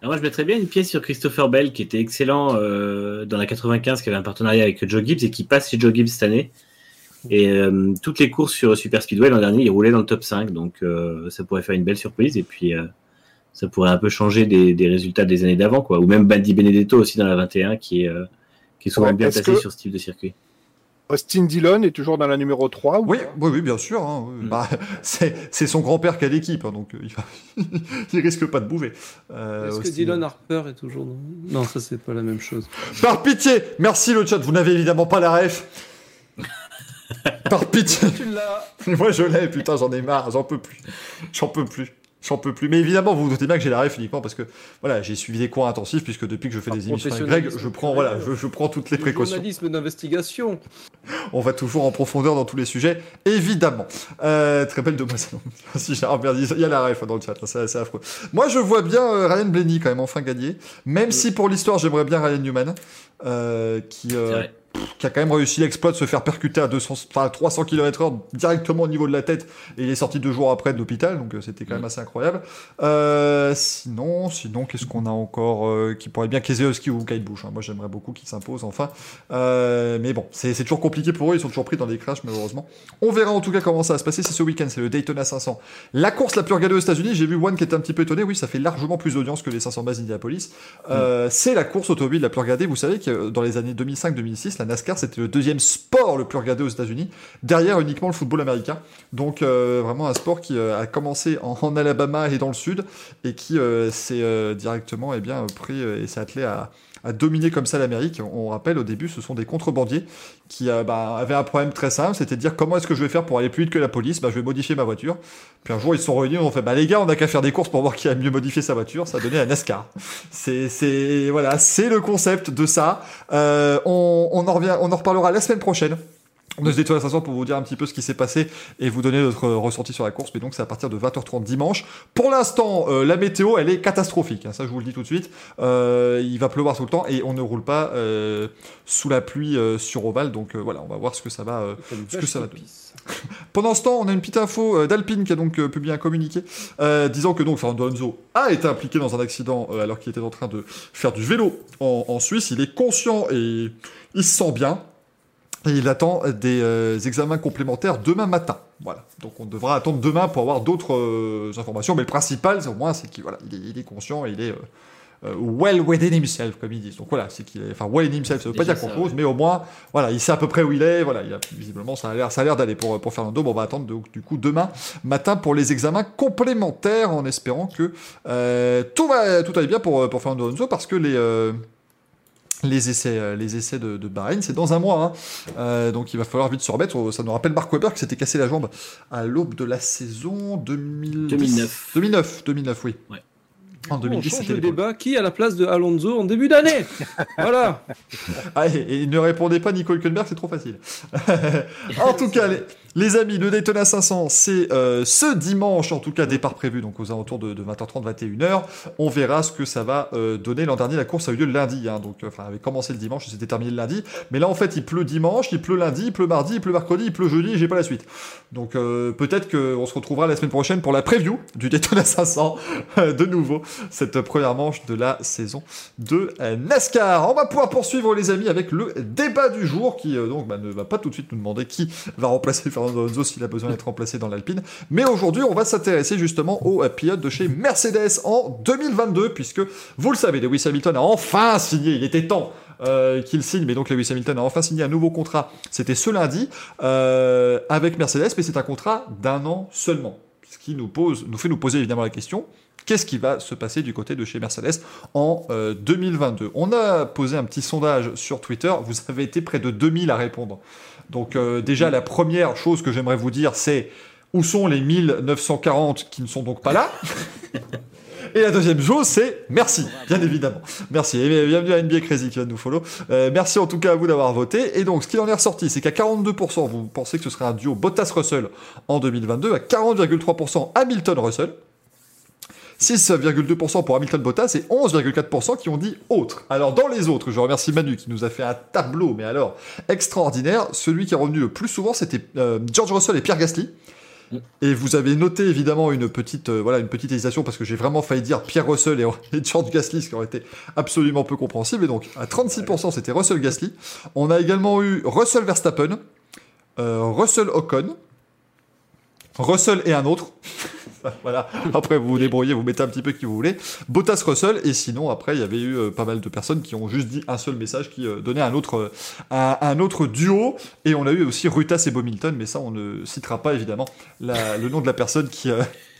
[SPEAKER 2] Alors moi, je mettrais bien une pièce sur Christopher Bell, qui était excellent euh, dans la 95, qui avait un partenariat avec Joe Gibbs et qui passe chez Joe Gibbs cette année. Et euh, toutes les courses sur Super Speedway l'an dernier, il roulait dans le top 5, donc euh, ça pourrait faire une belle surprise. Et puis, euh, ça pourrait un peu changer des, des résultats des années d'avant, quoi. Ou même Bandy Benedetto aussi dans la 21, qui est, euh, qui est souvent
[SPEAKER 3] Ouais,
[SPEAKER 2] bien placé
[SPEAKER 3] que-
[SPEAKER 2] sur ce type de circuit.
[SPEAKER 3] Austin Dillon est toujours dans la numéro 3 ou
[SPEAKER 1] Oui, oui, oui, bien sûr. hein, oui.
[SPEAKER 2] Mm.
[SPEAKER 1] Bah, c'est c'est son grand-père qui a l'équipe, hein, donc euh, il, va... il risque pas de bouger. Euh,
[SPEAKER 4] Est-ce que
[SPEAKER 1] aussi.
[SPEAKER 4] Dylan Harper est toujours dans... Non, ça c'est pas la même chose.
[SPEAKER 1] Par pitié, merci le chat. Vous n'avez évidemment pas la ref. Par pitié.
[SPEAKER 4] Tu l'as
[SPEAKER 1] Moi je l'ai, putain, j'en ai marre, j'en peux plus. J'en peux plus. J'en peux plus. Mais évidemment, vous vous doutez bien que j'ai la ref uniquement parce que voilà, j'ai suivi des cours intensifs puisque depuis que je fais des émissions avec Greg, je prends voilà, je, je prends toutes les
[SPEAKER 4] Le
[SPEAKER 1] précautions.
[SPEAKER 4] Journalisme d'investigation.
[SPEAKER 1] On va toujours en profondeur dans tous les sujets, évidemment. Euh, très belle demoiselle. si j'ai ah, merde, il y a la ref dans le chat, hein, c'est affreux. Moi, je vois bien euh, Ryan Blaney quand même enfin gagner, même si pour l'histoire, j'aimerais bien Ryan Newman, euh, qui. Qui a quand même réussi l'exploit de se faire percuter à 200, enfin, à 300 km/h directement au niveau de la tête, et il est sorti deux jours après de l'hôpital, donc euh, c'était quand même assez incroyable. Euh, sinon, sinon, qu'est-ce qu'on a encore euh, qui pourrait bien Keselowski ou Kyle Busch hein. Moi, j'aimerais beaucoup qu'il s'impose enfin. Euh, mais bon, c'est toujours compliqué pour eux, ils sont toujours pris dans des crashs malheureusement. On verra en tout cas comment ça va se passer. C'est ce week-end, c'est le Daytona 500. La course la plus regardée aux États-Unis. J'ai vu One qui était un petit peu étonné. Oui, ça fait largement plus d'audience que les 500 bases d'Indianapolis. Euh, C'est la course automobile la plus regardée. Vous savez que dans les années 2005-2006, la NASCAR c'était le deuxième sport le plus regardé aux États-Unis, derrière uniquement le football américain. Donc euh, vraiment un sport qui euh, a commencé en, Alabama et dans le sud et qui euh, s'est directement eh bien pris et s'est attelé à à dominer comme ça l'Amérique. On rappelle au début, ce sont des contrebandiers qui euh, bah, avaient un problème très simple, c'était de dire comment est-ce que je vais faire pour aller plus vite que la police? Bah je vais modifier ma voiture. Puis un jour ils se sont réunis, ont fait bah les gars, on a qu'à faire des courses pour voir qui a mieux modifié sa voiture. Ça donné la NASCAR. C'est c'est voilà, c'est le concept de ça. Euh, on, on en revient, on en reparlera la semaine prochaine. On détourne à pour vous dire un petit peu ce qui s'est passé et vous donner notre ressenti sur la course. Mais donc c'est à partir de 20h30 dimanche. Pour l'instant, euh, la météo, elle est catastrophique. hein, ça, je vous le dis tout de suite. Euh, il va pleuvoir tout le temps et on ne roule pas euh, sous la pluie sur Oval. Donc voilà, on va voir ce que ça va. Ce que ça va donner. pendant ce temps, on a une petite info d'Alpine qui a donc publié un communiqué disant que donc Fernando Alonso a été impliqué dans un accident alors qu'il était en train de faire du vélo en, en Suisse. Il est conscient et il se sent bien. Et il attend des euh, examens complémentaires demain matin. Voilà. Donc on devra attendre demain pour avoir d'autres euh, informations. Mais le principal, au moins, c'est qu'il voilà, il est, il est conscient, il est euh, well within himself, comme ils disent. Donc voilà, c'est qu'il est, enfin well in himself, ça veut pas dire grand chose,
[SPEAKER 2] ouais.
[SPEAKER 1] mais au moins, voilà, il sait à peu près où il est. Voilà, il a, visiblement, ça a l'air, ça a l'air d'aller pour pour Fernando. Bon, on va attendre donc, du coup demain matin pour les examens complémentaires, en espérant que tout va, tout aille bien pour pour Fernando Alonso, parce que les les essais, euh, les essais de, de Bahreïn, c'est dans un mois. hein. Euh, donc il va falloir vite se remettre. Ça nous rappelle Mark Webber qui s'était cassé la jambe à l'aube de la saison 2010.
[SPEAKER 2] 2009.
[SPEAKER 1] 2009, 2009, oui.
[SPEAKER 2] Ouais.
[SPEAKER 1] En
[SPEAKER 4] On
[SPEAKER 1] 2010,
[SPEAKER 4] change
[SPEAKER 1] c'était
[SPEAKER 4] le débat. Qui à la place de Alonso en début d'année? Voilà.
[SPEAKER 1] Ah, et, et ne répondez pas Nico Hülkenberg, c'est trop facile. en tout cas, les, les amis, le Daytona 500, c'est euh, ce dimanche, en tout cas, départ prévu, donc aux alentours de, de 20h30, 21h. On verra ce que ça va euh, donner. L'an dernier, la course a eu lieu le lundi, hein, donc, euh, enfin, avait commencé le dimanche et s'était terminé le lundi. Mais là, en fait, il pleut dimanche, il pleut lundi, il pleut mardi, il pleut mercredi, il pleut jeudi, j'ai pas la suite. Donc, peut-être qu'on se retrouvera la semaine prochaine pour la preview du Daytona 500, euh, de nouveau, cette première manche de la saison de NASCAR. On va pouvoir poursuivre les amis avec le débat du jour qui donc bah, ne va pas tout de suite nous demander qui va remplacer Fernando S'il a besoin d'être remplacé dans l'Alpine. Mais aujourd'hui, on va s'intéresser justement au euh, pilote de chez Mercedes en 2022 puisque vous le savez, Lewis Hamilton a enfin signé. Il était temps. euh, qu'il signe, mais donc Lewis Hamilton a enfin signé un nouveau contrat. C'était ce lundi euh, avec Mercedes, mais c'est un contrat d'un an seulement, ce qui nous pose, nous fait nous poser évidemment la question qu'est-ce qui va se passer du côté de chez Mercedes en euh, 2022 On a posé un petit sondage sur Twitter, vous avez été près de 2000 à répondre. Donc euh, déjà, la première chose que j'aimerais vous dire, c'est où sont les 1940 qui ne sont donc pas là Et la deuxième chose, c'est merci, bien évidemment. Merci. Et bienvenue à NBA Crazy qui de nous follow. Euh, merci en tout cas à vous d'avoir voté. Et donc, ce qui en est ressorti, c'est qu'à 42%, vous pensez que ce serait un duo Bottas-Russell en 2022, à 40,3% Hamilton-Russell. 6,2% pour Hamilton Bottas et 11,4% qui ont dit autre. Alors dans les autres, je remercie Manu qui nous a fait un tableau, mais alors extraordinaire. Celui qui est revenu le plus souvent, c'était euh, George Russell et Pierre Gasly. Et vous avez noté évidemment une petite, euh, voilà, une petite hésitation parce que j'ai vraiment failli dire Pierre Russell et, George Gasly, ce qui aurait été absolument peu compréhensible. Et donc à 36%, c'était Russell Gasly. On a également eu Russell Verstappen, euh, Russell Ocon, Russell et un autre. Voilà. Après, vous vous débrouillez, vous mettez un petit peu qui vous voulez. Bottas Russell, et sinon, après, il y avait eu euh, pas mal de personnes qui ont juste dit un seul message qui euh, donnait un autre, euh, un, un autre duo. Et on a eu aussi Rutas et Bomilton, mais ça, on ne citera pas évidemment le nom de la personne qui,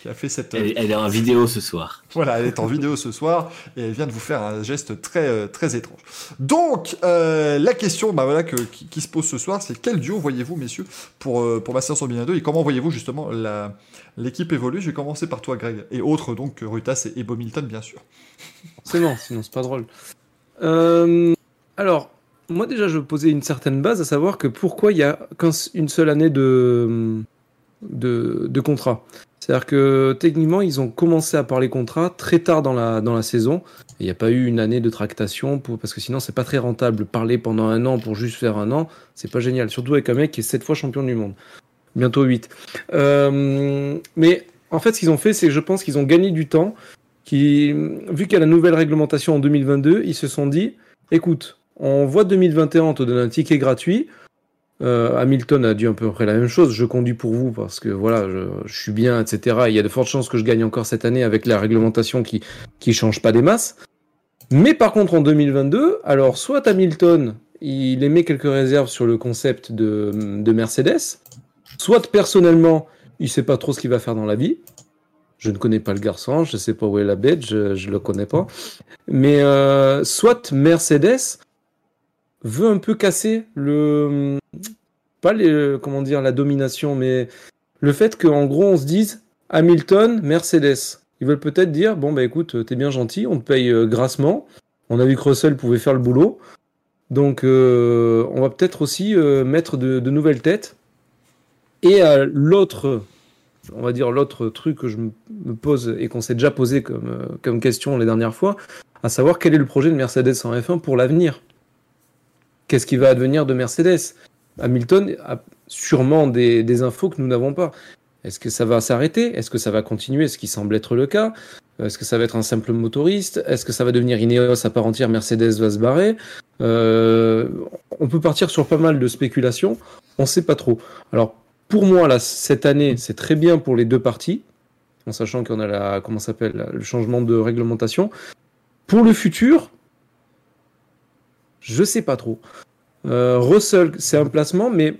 [SPEAKER 1] qui a fait cette.
[SPEAKER 2] Elle, elle est en vidéo ce soir.
[SPEAKER 1] Voilà, elle est en vidéo ce soir et elle vient de vous faire un geste très euh, très étrange. Donc euh, la question, bah voilà, que, qui, qui se pose ce soir, c'est quel duo voyez-vous, messieurs, pour euh, pour Masters 2022 et comment voyez-vous justement la l'équipe évoluer Je vais commencer par toi, Greg, et autres donc Rutas et, et Bomilton, bien sûr.
[SPEAKER 4] Forcément, sinon c'est pas drôle. Euh, alors, moi déjà, je posais une certaine base, à savoir que pourquoi il y a qu'un- une seule année de, de, de contrat? C'est-à-dire que techniquement, ils ont commencé à parler contrat très tard dans la, saison. Il n'y a pas eu une année de tractation parce que sinon, c'est pas très rentable. Parler pendant un an pour juste faire un an, c'est pas génial. Surtout avec un mec qui est sept fois champion du monde. Bientôt 8. Euh, mais en fait, ce qu'ils ont fait, c'est que je pense qu'ils ont gagné du temps vu qu'il y a la nouvelle réglementation en 2022, ils se sont dit, écoute, on voit 2021, on te donne un ticket gratuit. Euh, Hamilton a dit à peu près la même chose. Je conduis pour vous parce que voilà, je, je suis bien, etc. Il y a de fortes chances que je gagne encore cette année avec la réglementation qui qui change pas des masses. Mais par contre, en 2022, alors soit Hamilton, il émet quelques réserves sur le concept de, de Mercedes, soit personnellement, il sait pas trop ce qu'il va faire dans la vie. Je ne connais pas le garçon, je sais pas où est la bête, je, je le connais pas. Mais euh, soit Mercedes veut un peu casser le pas les, comment dire la domination, mais le fait qu'en gros on se dise Hamilton, Mercedes. Ils veulent peut-être dire bon bah écoute, t'es bien gentil, on te paye euh, grassement. On a vu que Russell pouvait faire le boulot, donc euh, on va peut-être aussi euh, mettre de, nouvelles têtes. Et euh, l'autre on va dire l'autre truc que je me pose et qu'on s'est déjà posé comme, euh, comme question les dernières fois, à savoir quel est le projet de Mercedes en F1 pour l'avenir. Qu'est-ce qui va advenir de Mercedes? Hamilton a sûrement des, infos que nous n'avons pas. Est-ce que ça va s'arrêter? Est-ce que ça va continuer? Ce qui semble être le cas. Est-ce que ça va être un simple motoriste? Est-ce que ça va devenir Ineos à part entière? Mercedes va se barrer? Euh, On peut partir sur pas mal de spéculations. On ne sait pas trop. Alors, pour moi, là, cette année, c'est très bien pour les deux parties, en sachant qu'on a la, comment s'appelle, le changement de réglementation. Pour le futur, je sais pas trop. Euh, Russell, c'est un placement, mais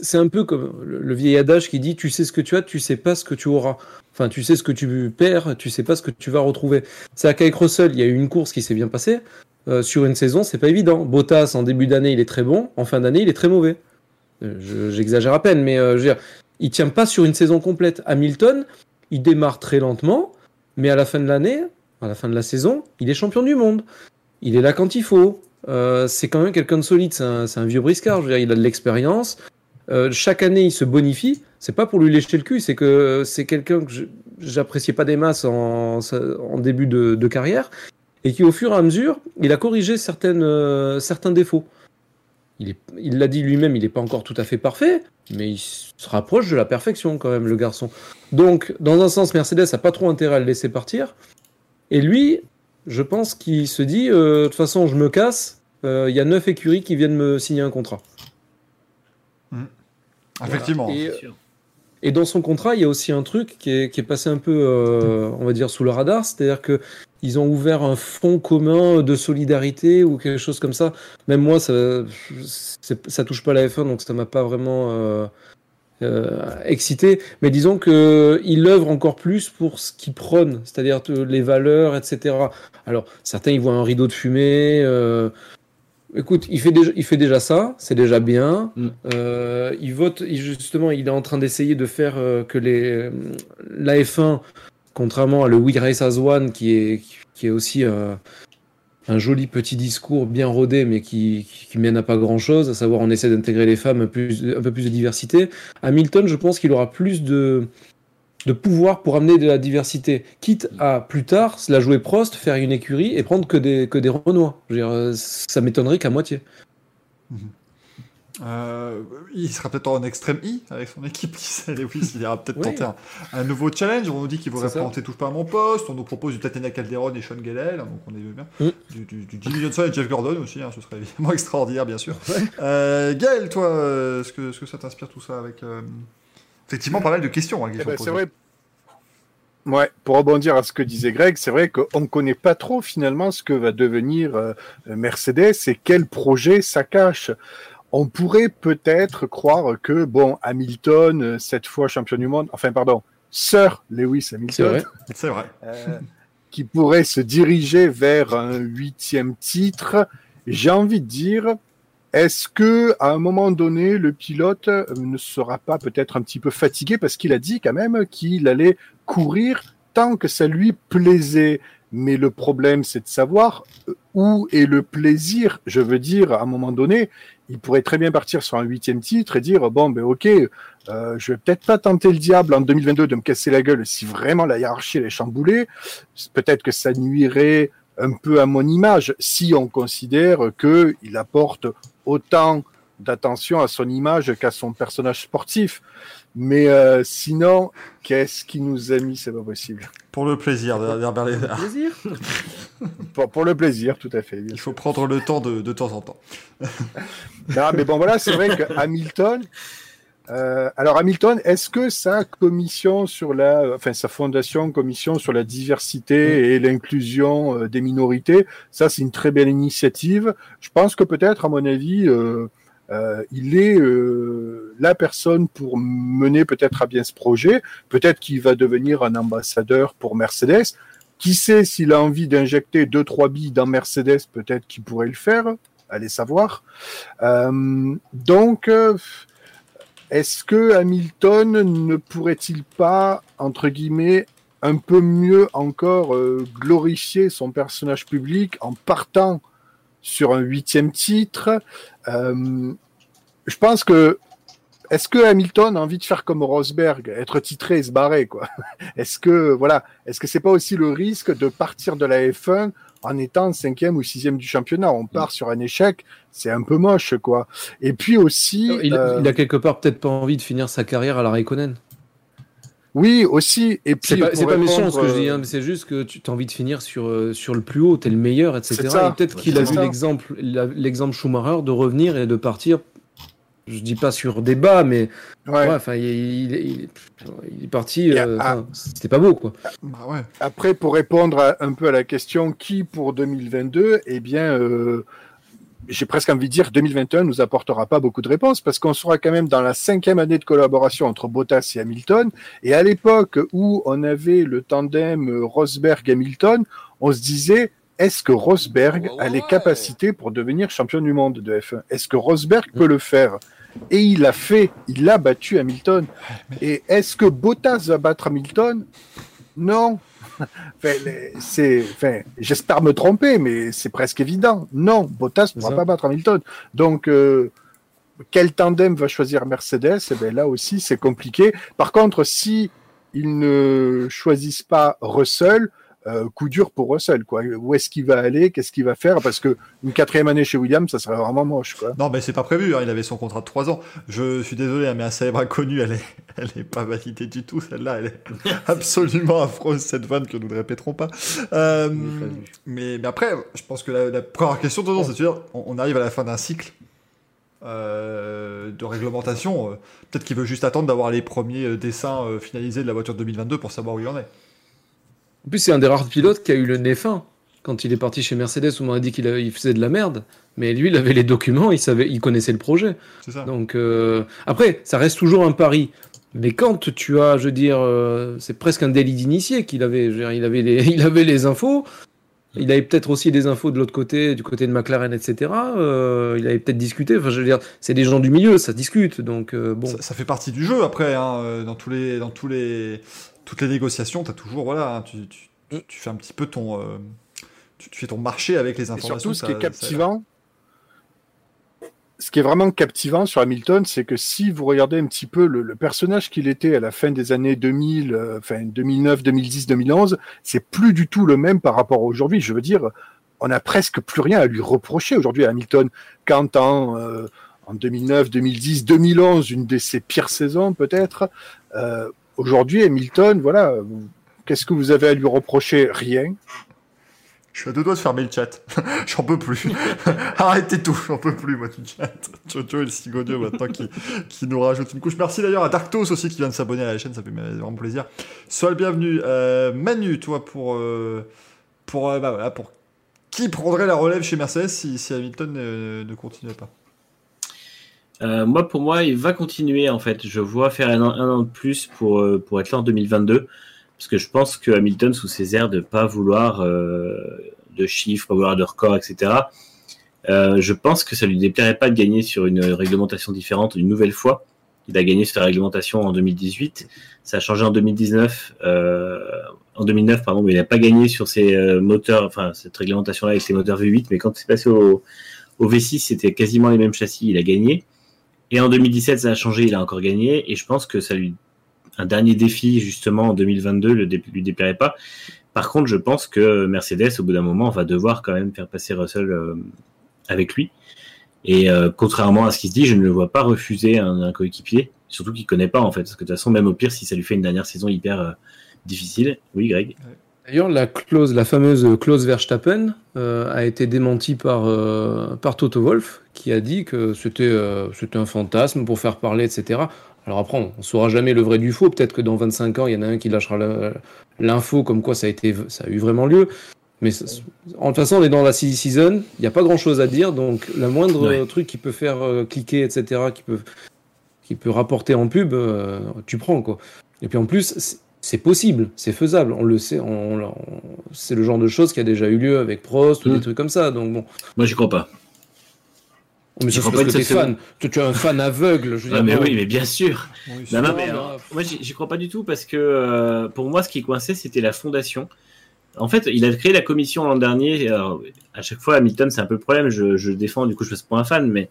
[SPEAKER 4] c'est un peu comme le, vieil adage qui dit tu sais ce que tu as, tu sais pas ce que tu auras. Enfin, tu sais ce que tu perds, tu sais pas ce que tu vas retrouver. C'est qu'avec Russell, il y a eu une course qui s'est bien passée. Euh, sur une saison, c'est pas évident. Bottas, en début d'année, il est très bon. En fin d'année, il est très mauvais. Euh, je- J'exagère à peine, mais euh, je veux dire, il tient pas sur une saison complète. Hamilton, il démarre très lentement, mais à la fin de l'année, à la fin de la saison, il est champion du monde. Il est là quand il faut. Euh, c'est quand même quelqu'un de solide. C'est un, vieux briscard. Je veux dire, il a de l'expérience. Euh, chaque année, il se bonifie. C'est pas pour lui lécher le cul. C'est que c'est quelqu'un que j'appréciais pas des masses en, début de, carrière et qui, au fur et à mesure, il a corrigé euh, certains défauts. Il l'a dit lui-même, il n'est pas encore tout à fait parfait, mais il se rapproche de la perfection quand même, le garçon. Donc, dans un sens, Mercedes a pas trop intérêt à le laisser partir. Et lui, je pense qu'il se dit, euh, de toute façon, je me casse. euh, Il y a neuf écuries qui viennent me signer un contrat.
[SPEAKER 1] Effectivement.
[SPEAKER 4] Et,
[SPEAKER 2] C'est sûr.
[SPEAKER 4] et dans son contrat, il y a aussi un truc qui est, qui est passé un peu, euh, on va dire, sous le radar, c'est-à-dire que ils ont ouvert un fonds commun de solidarité ou quelque chose comme ça. Même moi, ça, ça touche pas la F1, donc ça m'a pas vraiment euh, euh, excité. Mais disons que il œuvre encore plus pour ce qu'il prône, c'est-à-dire euh, les valeurs, etc. Alors certains ils voient un rideau de fumée. euh, Écoute, il fait déjà, il fait déjà ça, c'est déjà bien.
[SPEAKER 2] Mm.
[SPEAKER 4] Euh, il vote, justement, il est en train d'essayer de faire euh, que les la F1, contrairement à le We Race as One, qui est qui est aussi euh, un joli petit discours bien rodé, mais qui, qui, mène à pas grand chose, à savoir on essaie d'intégrer les femmes, un, plus, un peu plus de diversité. Hamilton, je pense qu'il aura plus de de pouvoir pour amener de la diversité, quitte à plus tard la jouer Prost, faire une écurie et prendre que des que des Renois. Je veux dire, euh, ça m'étonnerait qu'à moitié.
[SPEAKER 1] Euh, il sera peut-être en extrême I avec son équipe, qui sait, Lewis, il ira peut-être
[SPEAKER 4] Oui.
[SPEAKER 1] tenter un, un nouveau challenge. On nous dit qu'il voudrait
[SPEAKER 4] C'est ça.
[SPEAKER 1] présenter Touche pas à mon poste. On nous propose du Tatiana Calderon et Sean Gellel, donc on est bien.
[SPEAKER 4] Mm.
[SPEAKER 1] Du, du, du Jimmy Johnson et Jeff Gordon aussi, hein, ce serait évidemment extraordinaire, bien sûr. Euh, Gaël, toi, euh, est-ce que, est-ce que ça t'inspire tout ça avec. euh, Effectivement, pas mal de questions. hein, qui
[SPEAKER 3] Eh
[SPEAKER 1] sont
[SPEAKER 3] ben,
[SPEAKER 1] posées.
[SPEAKER 3] vrai. Ouais, pour rebondir à ce que disait Greg, c'est vrai qu'on ne connaît pas trop finalement ce que va devenir euh, Mercedes et quel projet ça cache. On pourrait peut-être croire que, bon, Hamilton, euh, cette fois champion du monde, enfin, pardon, Sir Lewis Hamilton,
[SPEAKER 4] vrai.
[SPEAKER 1] C'est vrai.
[SPEAKER 3] euh, qui pourrait se diriger vers un huitième titre. J'ai envie de dire, est-ce que à un moment donné, le pilote euh, ne sera pas peut-être un petit peu fatigué parce qu'il a dit quand même qu'il allait courir tant que ça lui plaisait? Mais le problème, c'est de savoir où est le plaisir? Je veux dire, à un moment donné, il pourrait très bien partir sur un huitième titre et dire bon ben ok, euh, je vais peut-être pas tenter le diable en 2022 de me casser la gueule si vraiment la hiérarchie elle est chamboulée. Peut-être que ça nuirait un peu à mon image si on considère que il apporte autant d'attention à son image qu'à son personnage sportif. Mais euh, sinon, qu'est-ce qui nous a mis C'est pas possible.
[SPEAKER 1] Pour le plaisir d'Herbert Léonard.
[SPEAKER 4] Plaisir.
[SPEAKER 3] Pour, pour le plaisir, tout à fait.
[SPEAKER 1] Il faut prendre le temps de, de temps en temps.
[SPEAKER 3] Non, mais bon, voilà, c'est vrai que Hamilton. euh, alors Hamilton, est-ce que sa commission sur la, enfin sa fondation commission sur la diversité et l'inclusion euh, des minorités, ça c'est une très belle initiative. Je pense que peut-être, à mon avis, euh, euh, il est euh, la personne pour mener peut-être à bien ce projet. Peut-être qu'il va devenir un ambassadeur pour Mercedes. Qui sait s'il a envie d'injecter deux trois billes dans Mercedes, peut-être qu'il pourrait le faire. Allez savoir. Euh, donc, est-ce que Hamilton ne pourrait-il pas, entre guillemets, un peu mieux encore glorifier son personnage public en partant sur un huitième titre Euh, Je pense que est-ce que Hamilton a envie de faire comme Rosberg, être titré et se barrer quoi? Est-ce que voilà, est-ce que c'est pas aussi le risque de partir de la F1 en étant cinquième ou sixième du championnat? On part sur un échec, c'est un peu moche quoi. Et puis aussi,
[SPEAKER 4] Il,
[SPEAKER 3] euh,
[SPEAKER 4] il a quelque part peut-être pas envie de finir sa carrière à la Raikkonen.
[SPEAKER 3] Oui aussi. Et puis
[SPEAKER 4] C'est pas, pas méchant ce que je dis,
[SPEAKER 3] euh,
[SPEAKER 4] hein, mais c'est juste que tu as envie de finir sur, euh, sur le plus haut, t'es le meilleur, etc. Et peut-être
[SPEAKER 3] Ouais,
[SPEAKER 4] qu'il a vu l'exemple, l'exemple Schumacher de revenir et de partir. Je dis pas sur des bas, mais
[SPEAKER 3] ouais.
[SPEAKER 4] ouais, enfin, il, il- il- il est parti.
[SPEAKER 3] À-
[SPEAKER 4] euh, C'était pas beau, quoi.
[SPEAKER 1] Bah ouais.
[SPEAKER 3] Après, pour répondre à- un peu à la question qui pour 2022, eh bien, euh, j'ai presque envie de dire 2021 nous apportera pas beaucoup de réponses parce qu'on sera quand même dans la cinquième année de collaboration entre Bottas et Hamilton. Et à l'époque où on avait le tandem Rosberg-Hamilton, on se disait est-ce que Rosberg a les capacités pour devenir champion du monde de F1 Est-ce que Rosberg peut le faire? Et il l'a fait, il a battu Hamilton. Et est-ce que Bottas va battre Hamilton? Non. Enfin, j'espère me tromper, mais c'est presque évident. Non, Bottas ne pourra pas battre Hamilton. Donc, euh, quel tandem va choisir Mercedes? Eh bien, là aussi, c'est compliqué. Par contre, si ils ne choisissent pas Russell, euh, coup dur pour Russell. Quoi. Où est-ce qu'il va aller? Qu'est-ce qu'il va faire? Parce que une quatrième année chez Williams, ça serait vraiment moche. Quoi.
[SPEAKER 1] Non, mais c'est pas prévu. hein, Il avait son contrat de 3 ans. Je suis désolé, hein, mais un célèbre inconnu, elle est, elle est pas validée du tout. Celle-là, elle est absolument affreuse cette vanne que nous ne répéterons pas. Euh, mais, mais après, je pense que la, la première question, de c'est de dire, on, on arrive à la fin d'un cycle. euh, de réglementation, euh, peut-être qu'il veut juste attendre d'avoir les premiers euh, dessins euh, finalisés de la voiture de 2022 pour savoir où il en est.
[SPEAKER 4] En plus, c'est un des rares pilotes qui a eu le nez fin. Quand il est parti chez Mercedes, on m'a dit qu'il il faisait de la merde. Mais lui, il avait les documents, il, savait, il connaissait le projet.
[SPEAKER 1] C'est ça.
[SPEAKER 4] Donc, euh, après, ça reste toujours un pari. Mais quand tu as, je veux dire, euh, c'est presque un délit d'initié qu'il avait. Dire, il, avait les, il avait les infos. il avait peut-être aussi des infos de l'autre côté, du côté de McLaren, etc. Euh, il avait peut-être discuté. Enfin, je veux dire, c'est des gens du milieu, ça discute. Donc euh, bon.
[SPEAKER 1] Ça, ça fait partie du jeu après. Hein, dans tous les, dans tous les, toutes les négociations, t'as toujours voilà, hein, tu, tu, tu, tu fais un petit peu ton, euh, tu, tu fais ton marché avec les
[SPEAKER 3] Et
[SPEAKER 1] informations.
[SPEAKER 3] surtout, ce qui est captivant, ce qui est vraiment captivant sur Hamilton, c'est que si vous regardez un petit peu le, le personnage qu'il était à la fin des années 2000, euh, enfin 2009, 2010, 2011, c'est plus du tout le même par rapport à aujourd'hui. Je veux dire, on a presque plus rien à lui reprocher aujourd'hui à Hamilton. Quand en, euh, en 2009, 2010, 2011, une de ses pires saisons peut-être, euh, aujourd'hui Hamilton, voilà, qu'est-ce que vous avez à lui reprocher? Rien.
[SPEAKER 1] Je suis à deux doigts de fermer le chat. j'en peux plus. Arrêtez tout, j'en peux plus, moi, du chat. Jojo et le Sigodio, maintenant, qui, qui nous rajoute une couche. Merci d'ailleurs à Darktos aussi qui vient de s'abonner à la chaîne, ça fait vraiment plaisir. Sois le bienvenu. Euh, Manu, toi, pour, euh, pour, euh, bah, voilà, pour qui prendrait la relève chez Mercedes si, Hamilton euh, ne continuait pas?
[SPEAKER 2] Euh, moi, pour moi, il va continuer en fait. Je vois faire un an, un an de plus pour, euh, pour être là en 2022. Parce que je pense que Hamilton, sous ses airs de pas vouloir euh, de chiffres, pas vouloir de records, etc., euh, je pense que ça lui déplairait pas de gagner sur une réglementation différente une nouvelle fois. Il a gagné sur la réglementation en 2018. Ça a changé en 2019. Euh, en 2009, pardon, mais il n'a pas gagné sur ses euh, moteurs, enfin, cette réglementation-là avec ses moteurs V8. Mais quand c'est passé au, au V6, c'était quasiment les mêmes châssis. Il a gagné. Et en 2017, ça a changé, il a encore gagné. Et je pense que ça lui, un dernier défi, justement, en 2022, le lui déplairait pas. Par contre, je pense que Mercedes, au bout d'un moment, va devoir quand même faire passer Russell euh, avec lui. Et euh, contrairement à ce qui se dit, je ne le vois pas refuser un, coéquipier, surtout qu'il connaît pas en fait. Parce que de toute façon, même au pire, si ça lui fait une dernière saison hyper euh, difficile, oui, Greg?
[SPEAKER 4] D'ailleurs, la clause, la fameuse clause Verstappen euh, a été démentie par, euh, par Toto Wolff, qui a dit que c'était euh, c'était un fantasme pour faire parler, etc. Alors après, on ne saura jamais le vrai du faux. Peut-être que dans 25 ans, il y en a un qui lâchera l'info comme quoi ça a, été, ça a eu vraiment lieu. Mais ça- en toute façon, on est dans la season, il n'y a pas grand-chose à dire. Donc, la moindre
[SPEAKER 2] Ouais.
[SPEAKER 4] truc qui peut faire euh, cliquer, etc., qui peut, qui peut rapporter en pub, euh, tu prends. quoi. Et puis en plus, c'est- possible, c'est faisable, on le sait, on, on- c'est le genre de choses qui a déjà eu lieu avec Prost ou des trucs comme ça. Donc bon,
[SPEAKER 2] Moi, j'y crois pas.
[SPEAKER 4] mais
[SPEAKER 2] J'y
[SPEAKER 4] c'est
[SPEAKER 2] crois pas
[SPEAKER 4] que t'es
[SPEAKER 2] seule
[SPEAKER 4] fan. Tu, tu es un fan aveugle. Je veux
[SPEAKER 2] Ah,
[SPEAKER 4] dire,
[SPEAKER 2] mais
[SPEAKER 4] bon,
[SPEAKER 2] oui, mais bien sûr.
[SPEAKER 1] Oui,
[SPEAKER 2] Non, mais
[SPEAKER 4] mais,
[SPEAKER 2] euh, moi j'y j'y crois pas du tout parce que euh, pour moi ce qui coinçait c'était la fondation. En fait, il a créé la commission l'an dernier. Alors, à chaque fois, Hamilton, c'est un peu le problème. Je, je défends, du coup, je passe pour un fan, mais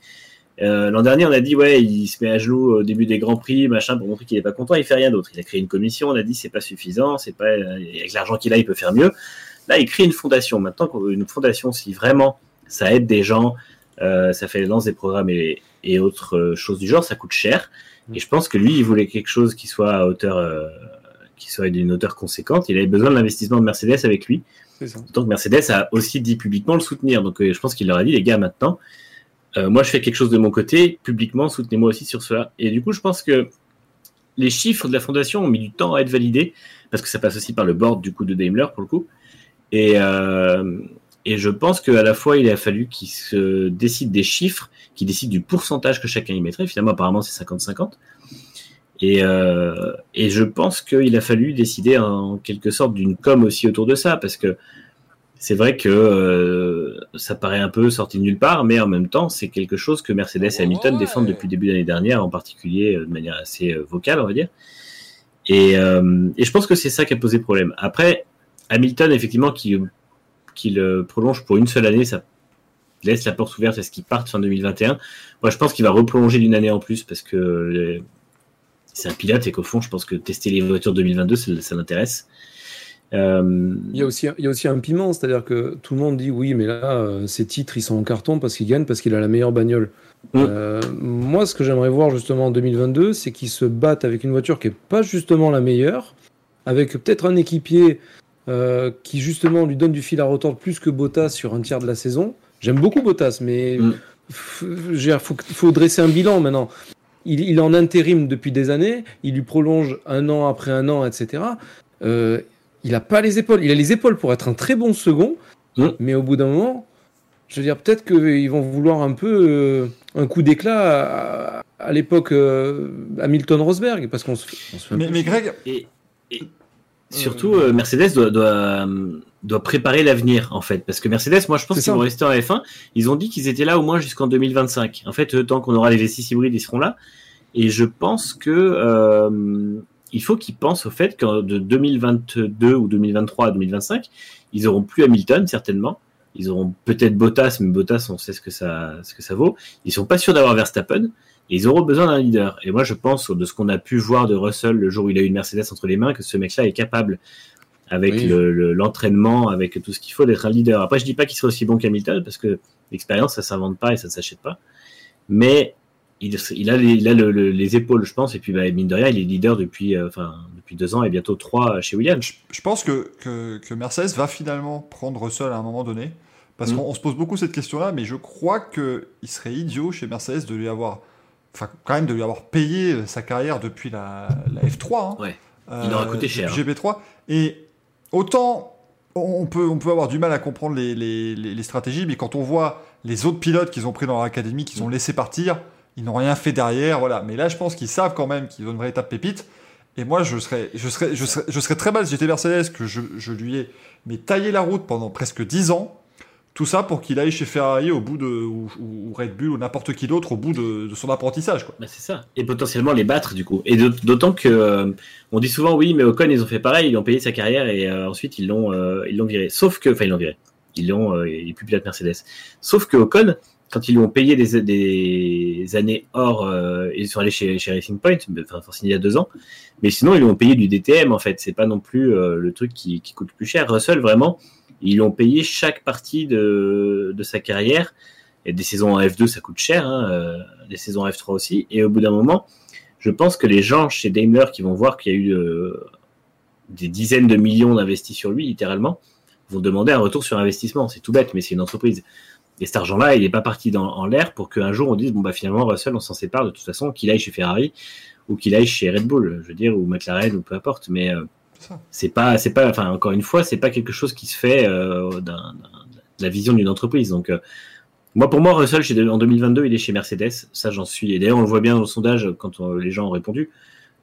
[SPEAKER 2] euh, l'an dernier, on a dit ouais, il se met à genoux au début des grands prix, machin, pour montrer qu'il est pas content. Il fait rien d'autre. Il a créé une commission. On a dit c'est pas suffisant, c'est pas euh, avec l'argent qu'il a, il peut faire mieux. Là, il crée une fondation. Maintenant, une fondation, si vraiment ça aide des gens, euh, ça fait les lances des programmes et, et autres choses du genre, ça coûte cher. Et je pense que lui, il voulait quelque chose qui soit à hauteur, euh, qui soit d'une hauteur conséquente. Il avait besoin de l'investissement de Mercedes avec lui. Donc Mercedes a aussi dit publiquement le soutenir. Donc euh, je pense qu'il leur a dit, les gars, maintenant, euh, moi je fais quelque chose de mon côté, publiquement, soutenez-moi aussi sur cela. Et du coup, je pense que les chiffres de la fondation ont mis du temps à être validés, parce que ça passe aussi par le board du coup de Daimler pour le coup. Et, euh, et je pense qu'à la fois, il a fallu qu'ils se décident des chiffres, qu'ils décident du pourcentage que chacun y mettrait. Finalement, apparemment, c'est 50-50. Et, euh, et je pense qu'il a fallu décider en quelque sorte d'une com aussi autour de ça, parce que c'est vrai que euh, ça paraît un peu sorti de nulle part, mais en même temps, c'est quelque chose que Mercedes et Hamilton
[SPEAKER 5] Ouais.
[SPEAKER 2] défendent depuis le début de l'année dernière, en particulier euh, de manière assez euh, vocale, on va dire. Et, euh, et je pense que c'est ça qui a posé problème. Après, Hamilton, effectivement, qui, qui le prolonge pour une seule année, ça laisse la porte ouverte à ce qu'il parte fin 2021. Moi, je pense qu'il va reprolonger d'une année en plus parce que c'est un pilote et qu'au fond, je pense que tester les voitures 2022, ça, ça l'intéresse. Euh,
[SPEAKER 4] Il y, a aussi, il y a aussi un piment, c'est-à-dire que tout le monde dit oui, mais là, euh, ces titres, ils sont en carton parce qu'il gagne, parce qu'il a la meilleure bagnole.
[SPEAKER 2] Mm.
[SPEAKER 4] Euh, moi, ce que j'aimerais voir justement en 2022, c'est qu'ils se battent avec une voiture qui est pas justement la meilleure, avec peut-être un équipier euh, qui justement lui donne du fil à retordre plus que Bottas sur un tiers de la saison. J'aime beaucoup Bottas, mais
[SPEAKER 2] Mm.
[SPEAKER 4] il faut, faut dresser un bilan maintenant. Il, il est en intérim depuis des années, il lui prolonge un an après un an, etc. Euh, il a pas les épaules. Il a les épaules pour être un très bon second,
[SPEAKER 2] Mm.
[SPEAKER 4] mais au bout d'un moment, je veux dire, peut-être qu'ils vont vouloir un peu euh, un coup d'éclat à, à l'époque euh, Hamilton-Rosberg, parce qu'on se, on se fait un
[SPEAKER 1] Mais. Greg,
[SPEAKER 2] Et, et surtout, euh, Mercedes doit, doit, euh, doit préparer l'avenir en fait parce que Mercedes moi je pense
[SPEAKER 4] C'est
[SPEAKER 2] qu'ils vont rester en F1 ils ont dit qu'ils étaient là au moins jusqu'en 2025 en fait euh, tant qu'on aura les V6 hybrides ils seront là et je pense que euh, il faut qu'ils pensent au fait que de 2022 ou 2023 à 2025 ils auront plus Hamilton certainement ils auront peut-être Bottas mais Bottas on sait ce que ça ce que ça vaut ils sont pas sûrs d'avoir Verstappen et ils auront besoin d'un leader et moi je pense de ce qu'on a pu voir de Russell le jour où il a eu une Mercedes entre les mains que ce mec-là est capable avec
[SPEAKER 4] Oui.
[SPEAKER 2] le- le- l'entraînement, avec tout ce qu'il faut d'être un leader. Après, je dis pas qu'il serait aussi bon qu'Hamilton parce que l'expérience, ça s'invente pas et ça ne s'achète pas. Mais il, il a, les, il a le- le- les épaules, je pense. Et puis, bah, mine de rien, il est leader depuis, euh, enfin, depuis deux ans et bientôt trois chez Williams.
[SPEAKER 1] Je, je pense que, que, que Mercedes va finalement prendre Russell à un moment donné. Parce
[SPEAKER 2] Mm.
[SPEAKER 1] qu'on on se pose beaucoup cette question-là, mais je crois qu'il serait idiot chez Mercedes de lui avoir. Enfin, quand même, de lui avoir payé euh, sa carrière depuis la, la F3. hein.
[SPEAKER 2] Ouais. Il aura coûté cher,
[SPEAKER 1] depuis GP3. Et autant on peut, on peut avoir du mal à comprendre les, les, les- les stratégies, mais quand on voit les autres pilotes qu'ils ont pris dans leur académie, qu'ils ont laissé partir, ils n'ont rien fait derrière. Voilà. Mais là, je pense qu'ils savent quand même qu'ils ont une véritable pépite. Et moi, je serais, je serais, je serais, très mal si j'étais Mercedes, que je, lui ai mais taillé la route pendant presque 10 ans. Tout ça pour qu'il aille chez Ferrari au bout de, ou, Red Bull ou n'importe qui d'autre au bout de, son apprentissage. Quoi.
[SPEAKER 2] Bah, c'est ça. Et potentiellement les battre, du coup. Et d'aut- d'autant que, euh, on dit souvent, oui, mais Ocon, ils ont fait pareil, ils ont payé sa carrière et euh, ensuite ils l'ont, euh, ils l'ont viré. Sauf que, enfin, ils l'ont viré. Ils l'ont, il est plus pilote Mercedes. Sauf que Ocon, quand ils lui ont payé des, années hors, euh, ils sont allés chez, Racing Point, enfin, forcément, il y a deux ans. Mais sinon, ils lui ont payé du DTM, en fait. C'est pas non plus euh, le truc qui, qui coûte plus cher. Russell, vraiment, ils lui ont payé chaque partie de, sa carrière. Et des saisons en F2, ça coûte cher, hein, euh, des saisons en F3 aussi. Et au bout d'un moment, je pense que les gens chez Daimler qui vont voir qu'il y a eu des dizaines de millions d'investis sur lui, littéralement, vont demander un retour sur investissement. C'est tout bête, mais c'est une entreprise. Et cet argent-là, il n'est pas parti dans, en l'air pour qu'un jour on dise bon bah finalement Russell, on s'en sépare de toute façon, qu'il aille chez Ferrari ou qu'il aille chez Red Bull, je veux dire, ou McLaren ou peu importe. Mais euh,
[SPEAKER 1] C'est
[SPEAKER 2] pas, c'est pas, enfin encore une fois, c'est pas quelque chose qui se fait euh, de la vision d'une entreprise. Donc euh, moi, pour moi, Russell, en 2022, il est chez Mercedes. Ça, j'en suis. Et d'ailleurs, on le voit bien dans le sondage quand on- les gens ont répondu.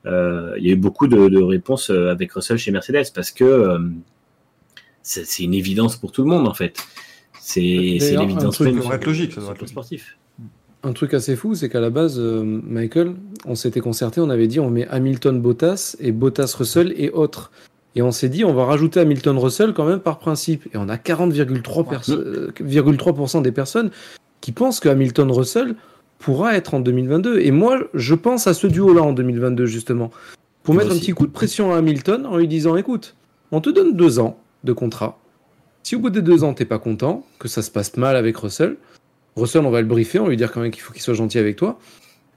[SPEAKER 2] Euh, il y a eu beaucoup de, de réponses euh, avec Russell chez Mercedes parce que euh, c'est une évidence pour tout le monde en fait. C'est c'est
[SPEAKER 4] D'ailleurs, un
[SPEAKER 2] l'évidence
[SPEAKER 4] truc-
[SPEAKER 2] même
[SPEAKER 1] Ça devrait être logique, ça devrait être
[SPEAKER 2] sportif.
[SPEAKER 4] Un truc assez fou, c'est qu'à la base, euh, Michael, on s'était concerté, on avait dit on met Hamilton Bottas et Bottas Russell et autres. Et on s'est dit on va rajouter Hamilton Russell quand même par principe. Et on a 40,3% perso- euh, 0,3% des personnes qui pensent que Hamilton Russell pourra être en 2022. Et moi, je pense à ce duo-là en 2022 justement. Pour
[SPEAKER 2] Moi
[SPEAKER 4] mettre un petit coup de pression à Hamilton en lui disant écoute, on te donne deux ans de contrat. Si au bout des deux ans t'es pas content, que ça se passe mal avec Russell, Russell, on va le briefer, on va lui dire quand même qu'il faut qu'il soit gentil avec toi.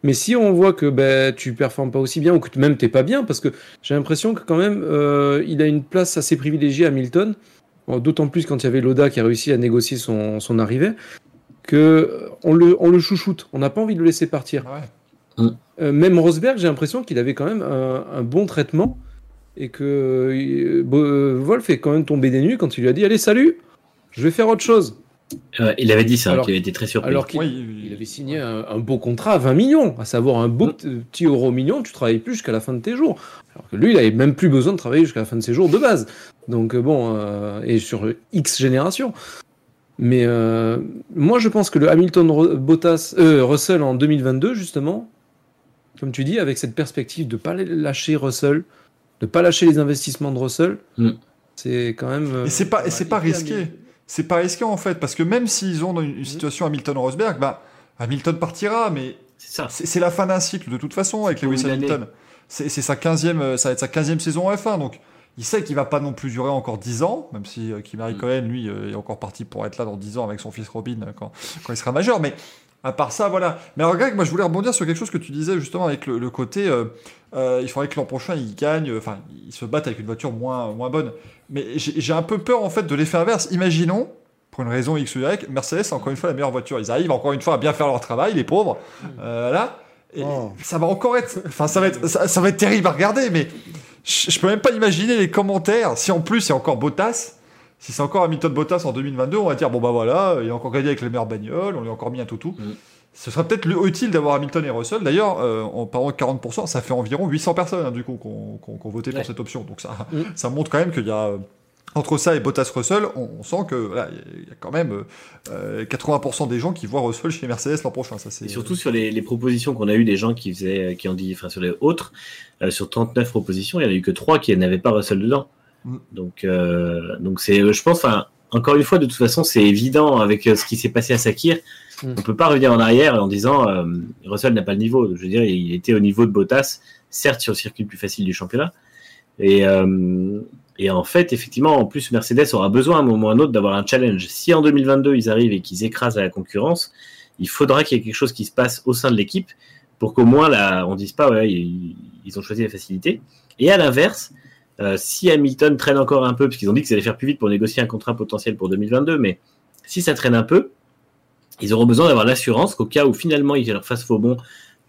[SPEAKER 4] Mais si on voit que ben, tu performes pas aussi bien ou que même t'es pas bien, parce que j'ai l'impression que quand même euh, il a une place assez privilégiée à Hamilton, Bon, d'autant plus quand il y avait Loda qui a réussi à négocier son, son arrivée, que euh, on le, on le chouchoute, on n'a pas envie de le laisser partir.
[SPEAKER 1] Ouais.
[SPEAKER 4] Euh, même Rosberg, j'ai l'impression qu'il avait quand même un, un bon traitement et que euh, euh, Wolf est quand même tombé des nues quand il lui a dit allez salut, je vais faire autre chose.
[SPEAKER 2] Euh, il avait dit ça,
[SPEAKER 4] Alors-
[SPEAKER 2] qu'il avait été très surpris.
[SPEAKER 4] Alors qu'il
[SPEAKER 1] il-
[SPEAKER 4] il avait signé un, un beau contrat à 20 millions, à savoir un beau p- petit euro million, tu travailles plus jusqu'à la fin de tes jours. Alors que lui, il avait même plus besoin de travailler jusqu'à la fin de ses jours de base. Donc euh, bon, euh, et sur X générations. Mais euh, moi, je pense que le Hamilton Bottas, euh, Russell en 2022, justement, comme tu dis, avec cette perspective de pas lâcher Russell, de pas lâcher les investissements de Russell,
[SPEAKER 2] Mm.
[SPEAKER 4] c'est quand même. euh,
[SPEAKER 1] Et c'est pas, et c'est pas risqué. C'est pas risqué en fait, parce que même s'ils ont dans une une situation Hamilton-Rosberg, bah, Hamilton partira, mais
[SPEAKER 2] C'est ça.
[SPEAKER 1] c'est c'est la fin d'un cycle de toute façon avec Lewis. Hamilton. C'est sa 15e, euh, ça va être sa 15e saison en F1, donc il sait qu'il va pas non plus durer encore 10 ans, même si euh, Kimi
[SPEAKER 2] Mm.
[SPEAKER 1] Lui, euh, est encore parti pour être là dans 10 ans avec son fils Robin quand, quand il sera majeur, mais à part ça, voilà. Mais alors, Greg, moi je voulais rebondir sur quelque chose que tu disais justement avec le, le côté, euh, euh, il faudrait que l'an prochain il gagne, euh, enfin, il se batte avec une voiture moins, moins bonne. Mais j'ai un peu peur en fait de l'effet inverse. Imaginons, pour une raison X ou Y, Mercedes encore une fois la meilleure voiture. Ils arrivent encore une fois à bien faire leur travail, les pauvres. Euh, là. Et
[SPEAKER 4] Oh.
[SPEAKER 1] ça va encore être, enfin ça va être, ça, ça va être terrible à regarder, mais je, je peux même pas imaginer les commentaires. Si en plus il y a encore Bottas, si c'est encore Hamilton Bottas en 2022, on va dire bon bah voilà, il a encore gagné avec les meilleures bagnoles, on lui a encore mis un toutou.
[SPEAKER 2] Mm.
[SPEAKER 1] Ce serait peut-être le- utile d'avoir Hamilton et Russell. D'ailleurs, euh, en parlant de 40%, ça fait environ 800 personnes hein, du coup qu'on qu'on voté pour cette option. Donc ça,
[SPEAKER 4] Mm.
[SPEAKER 1] ça montre quand même qu'il y a euh, entre ça et Bottas Russell, on, on sent que voilà, y, a quand même euh, 80% des gens qui voient Russell chez Mercedes l'an prochain. Ça,
[SPEAKER 2] Et surtout sur les, les propositions qu'on a eu des gens qui faisaient, qui ont dit, enfin sur les autres, euh, sur 39 propositions, il n'y en a eu que 3 qui n'avaient pas Russell dedans.
[SPEAKER 1] Mm.
[SPEAKER 2] Donc, euh, donc c'est, je pense, enfin, encore une fois, de toute façon, c'est évident avec euh, ce qui s'est passé à Sakir.
[SPEAKER 4] Mm.
[SPEAKER 2] On peut pas revenir en arrière en disant euh, Russell n'a pas le niveau. Je veux dire, il était au niveau de Bottas, certes sur le circuit le plus facile du championnat. Et, euh, et en fait, effectivement, en plus, Mercedes aura besoin à un moment ou à un autre d'avoir un challenge. Si en 2022 ils arrivent et qu'ils écrasent la concurrence, il faudra qu'il y ait quelque chose qui se passe au sein de l'équipe pour qu'au moins là, on dise pas ouais, ils, ils ont choisi la facilité. Et à l'inverse, euh, si Hamilton traîne encore un peu, parce qu'ils ont dit qu'ils allaient faire plus vite pour négocier un contrat potentiel pour 2022, mais si ça traîne un peu, ils auront besoin d'avoir l'assurance qu'au cas où finalement ils leur fassent faux bon,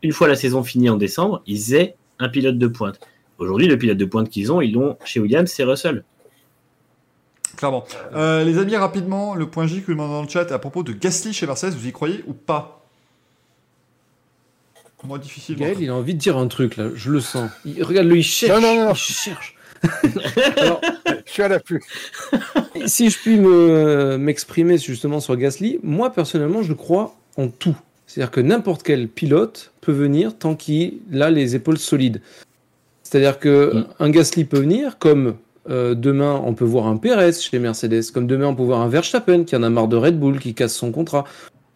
[SPEAKER 2] une fois la saison finie en décembre, ils aient un pilote de pointe. Aujourd'hui, le pilote de pointe qu'ils ont, ils l'ont chez Williams, c'est Russell.
[SPEAKER 1] clairement. Euh, les amis, rapidement, le point J que vous demandez dans le chat à propos de Gasly chez Mercedes, vous y croyez ou pas? Moi, difficilement.
[SPEAKER 4] Gaël, il a envie de dire un truc là, je le sens. Il- Regarde-le, il cherche.
[SPEAKER 3] Non, non, non, non.
[SPEAKER 4] Il cherche. Alors,
[SPEAKER 3] Je suis à l'affût.
[SPEAKER 4] si je puis me m'exprimer justement sur Gasly, moi personnellement, je crois en tout. C'est-à-dire que n'importe quel pilote peut venir tant qu'il a les épaules solides. C'est-à-dire que
[SPEAKER 2] Mm.
[SPEAKER 4] un Gasly peut venir comme euh, demain on peut voir un Perez chez Mercedes, comme demain on peut voir un Verstappen qui en a marre de Red Bull, qui casse son contrat.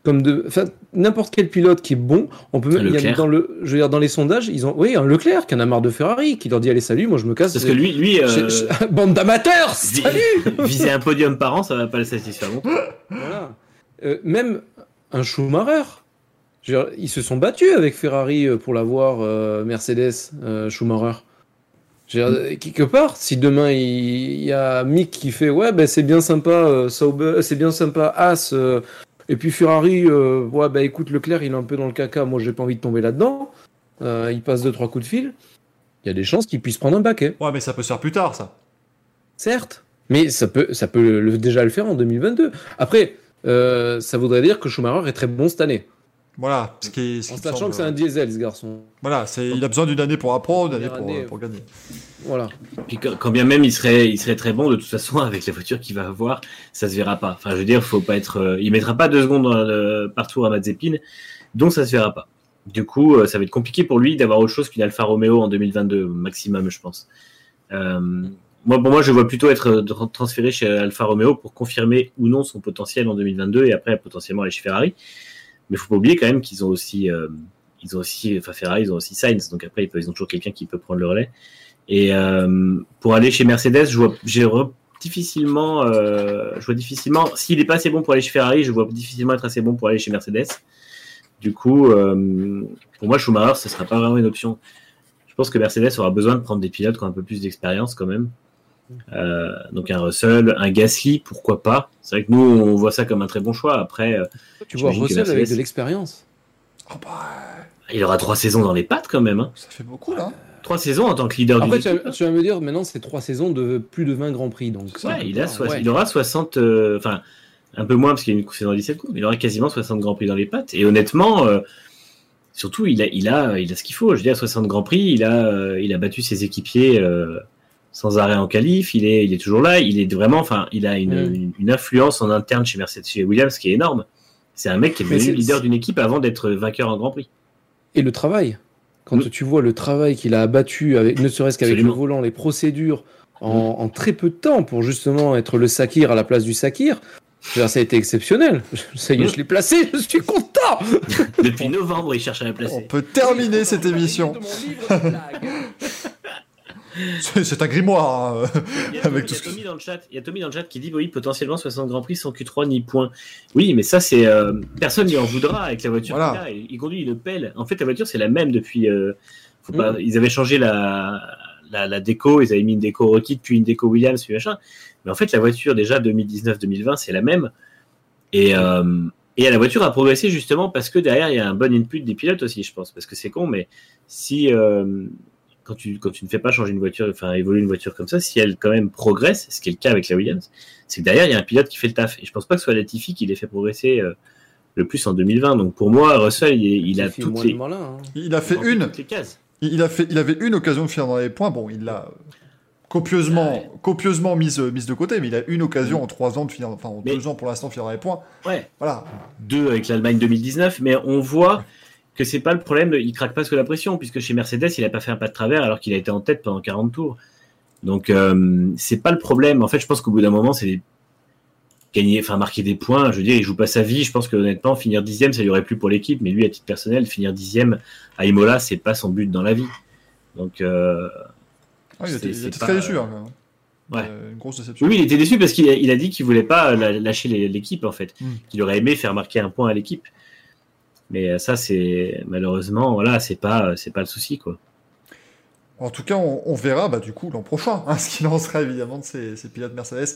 [SPEAKER 4] Comme de, enfin, n'importe quel pilote qui est bon, on peut même, il y a
[SPEAKER 2] Leclerc.
[SPEAKER 4] dans le, je veux dire, dans les sondages, ils ont, oui, un Leclerc qui en a marre de Ferrari, qui leur dit allez salut, moi je me casse.
[SPEAKER 2] Parce que lui, lui euh,
[SPEAKER 4] bande d'amateurs, salut.
[SPEAKER 2] viser un podium par an, ça va pas le satisfaire longtemps.
[SPEAKER 4] Voilà. Euh, même un Schumacher. Je veux dire, ils se sont battus avec Ferrari euh, pour l'avoir euh, Mercedes Schumacher. Dire, quelque part, si demain il, il y a Mick qui fait ouais ben c'est bien sympa euh, Sauber, c'est bien sympa As euh, et puis Ferrari euh, ouais ben écoute Leclerc il est un peu dans le caca, moi j'ai pas envie de tomber là-dedans. Euh, il passe deux trois coups de fil. Il y a des chances qu'il puisse prendre un baquet.
[SPEAKER 1] Ouais, mais ça peut se faire plus tard, ça.
[SPEAKER 4] Certes, mais ça peut, ça peut le- déjà le faire en 2022. Après, euh, ça voudrait dire que Schumacher est très bon cette année.
[SPEAKER 1] Voilà. Ce qui est, ce
[SPEAKER 4] En
[SPEAKER 1] qui me
[SPEAKER 4] sachant
[SPEAKER 1] semble-
[SPEAKER 4] que c'est un diesel, ce garçon.
[SPEAKER 1] Voilà, c'est, il a besoin d'une année pour apprendre, une année pour,
[SPEAKER 4] année.
[SPEAKER 1] pour gagner.
[SPEAKER 4] Voilà.
[SPEAKER 2] Puis quand, quand bien même il serait, il serait très bon, de toute façon, avec la voiture qu'il va avoir, ça se verra pas. Enfin, je veux dire, faut pas être, euh, il mettra pas deux secondes dans le- par tour à Mazepin, donc ça se verra pas. Du coup, euh, ça va être compliqué pour lui d'avoir autre chose qu'une Alfa Romeo en 2022 maximum, je pense. Euh, moi, pour moi, je vois plutôt être euh, tra- transféré chez Alfa Romeo pour confirmer ou non son potentiel en 2022 et après potentiellement aller chez Ferrari. Mais faut pas oublier quand même qu'ils ont aussi, euh, ils ont aussi, enfin Ferrari, ils ont aussi Sainz, donc après ils, ont toujours quelqu'un qui peut prendre le relais. Et euh, pour aller chez Mercedes, je vois, j'ai difficilement, euh, je vois difficilement, s'il est pas assez bon pour aller chez Ferrari, je vois difficilement être assez bon pour aller chez Mercedes. Du coup, pour moi, Schumacher, ce sera pas vraiment une option. Je pense que Mercedes aura besoin de prendre des pilotes qui ont un peu plus d'expérience quand même. Euh, donc un Russell, un Gasly, pourquoi pas C'est vrai que nous, on voit ça comme un très bon choix. Après, euh,
[SPEAKER 4] Tu vois Russell avec
[SPEAKER 2] Mercedes-
[SPEAKER 4] de l'expérience.
[SPEAKER 1] Oh, bah,
[SPEAKER 2] il aura trois saisons dans les pattes quand même. Hein.
[SPEAKER 1] ça fait beaucoup, là.
[SPEAKER 2] Trois saisons en tant que leader
[SPEAKER 4] Après,
[SPEAKER 2] du
[SPEAKER 4] tu vas, tu vas me dire, maintenant, c'est trois saisons de plus de 20 Grands Prix. Donc,
[SPEAKER 2] Ouais, il, a soix-
[SPEAKER 4] ouais.
[SPEAKER 2] il aura 60, euh, enfin, un peu moins parce qu'il y a une saison dans 17 courses, mais il aura quasiment 60 Grands Prix dans les pattes. Et honnêtement, euh, surtout, il a, il, a, il a ce qu'il faut. Je veux dire, 60 Grands Prix, il a, euh, il a battu ses équipiers euh, sans arrêt en qualif. Il est, il est toujours là. Il est vraiment, enfin, il a une,
[SPEAKER 4] Mm.
[SPEAKER 2] une, une influence en interne chez Mercedes, chez Williams qui est énorme. C'est un mec qui est devenu leader d'une équipe avant d'être vainqueur en Grand Prix.
[SPEAKER 4] Et le travail. Quand
[SPEAKER 2] Mm.
[SPEAKER 4] tu vois le travail qu'il a abattu, avec, ne serait-ce qu'avec le volant, les procédures, en, en très peu de temps pour justement être le Sakir à la place du Sakir, ça a été exceptionnel. Ça y est,
[SPEAKER 2] Mm.
[SPEAKER 4] je l'ai placé, je suis content
[SPEAKER 2] Depuis novembre, il cherche à la placer.
[SPEAKER 1] On peut terminer cette émission. C'est un grimoire. hein.
[SPEAKER 2] Il y a,
[SPEAKER 1] Avec
[SPEAKER 2] Tommy,
[SPEAKER 1] tout
[SPEAKER 2] il y a
[SPEAKER 1] ce que-
[SPEAKER 2] Tommy dans le chat. Il y a Tommy dans le chat qui dit oui potentiellement 60 grands prix sans Q3 ni point. Oui, mais ça c'est euh, personne lui en voudra avec la voiture
[SPEAKER 1] Voilà.
[SPEAKER 2] Il, il conduit, il le pèle. En fait, la voiture c'est la même depuis. euh, faut pas,
[SPEAKER 4] Mm.
[SPEAKER 2] Ils avaient changé la, la la déco. Ils avaient mis une déco Rocky puis une déco Williams puis machin. Mais en fait, la voiture déjà 2019-2020 c'est la même. Et euh, et la voiture a progressé justement parce que derrière il y a un bon input des pilotes aussi, je pense. Parce que c'est con, mais si euh, quand tu, quand tu ne fais pas changer une voiture, enfin évoluer une voiture comme ça, si elle quand même progresse, ce qui est le cas avec la Williams, c'est que derrière il y a un pilote qui fait le taf. Et je pense pas que ce soit Latifi qui l'ait fait progresser euh, le plus en 2020. Donc pour moi, Russell, il, a
[SPEAKER 4] fait
[SPEAKER 2] toutes les,
[SPEAKER 4] malin, hein.
[SPEAKER 1] Il a fait une.
[SPEAKER 2] toutes les cases.
[SPEAKER 1] Il a fait, il avait une occasion de finir dans les points. Bon, il l'a euh, copieusement, copieusement mise, mise de côté, mais il a une occasion en trois ans de finir, enfin en
[SPEAKER 2] Mais-
[SPEAKER 1] deux ans pour l'instant de finir dans les points.
[SPEAKER 2] Ouais,
[SPEAKER 1] Voilà.
[SPEAKER 2] deux avec l'Allemagne 2019, mais on voit que c'est pas le problème, il craque pas sous la pression, puisque chez Mercedes, il a pas fait un pas de travers alors qu'il a été en tête pendant 40 tours. Donc euh, c'est pas le problème. En fait, je pense qu'au bout d'un moment, c'est gagner, enfin marquer des points. Je veux dire, il joue pas sa vie. Je pense que honnêtement, finir dixième, ça lui aurait plu pour l'équipe, mais lui, à titre personnel, finir dixième à Imola, c'est pas son but dans la vie. Donc euh,
[SPEAKER 1] Ah, il était, il
[SPEAKER 2] pas-
[SPEAKER 1] très déçu. hein.
[SPEAKER 2] Ouais.
[SPEAKER 1] Une grosse déception.
[SPEAKER 2] oui, il était déçu parce qu'il a, il a dit qu'il voulait pas lâcher l'équipe en fait,
[SPEAKER 1] Mm.
[SPEAKER 2] qu'il aurait aimé faire marquer un point à l'équipe. Mais euh, ça, c'est malheureusement, voilà, c'est pas, c'est pas le souci quoi.
[SPEAKER 1] En tout cas, on, on verra bah, du coup l'an prochain hein, ce qu'il en sera évidemment de ces, ces pilotes Mercedes.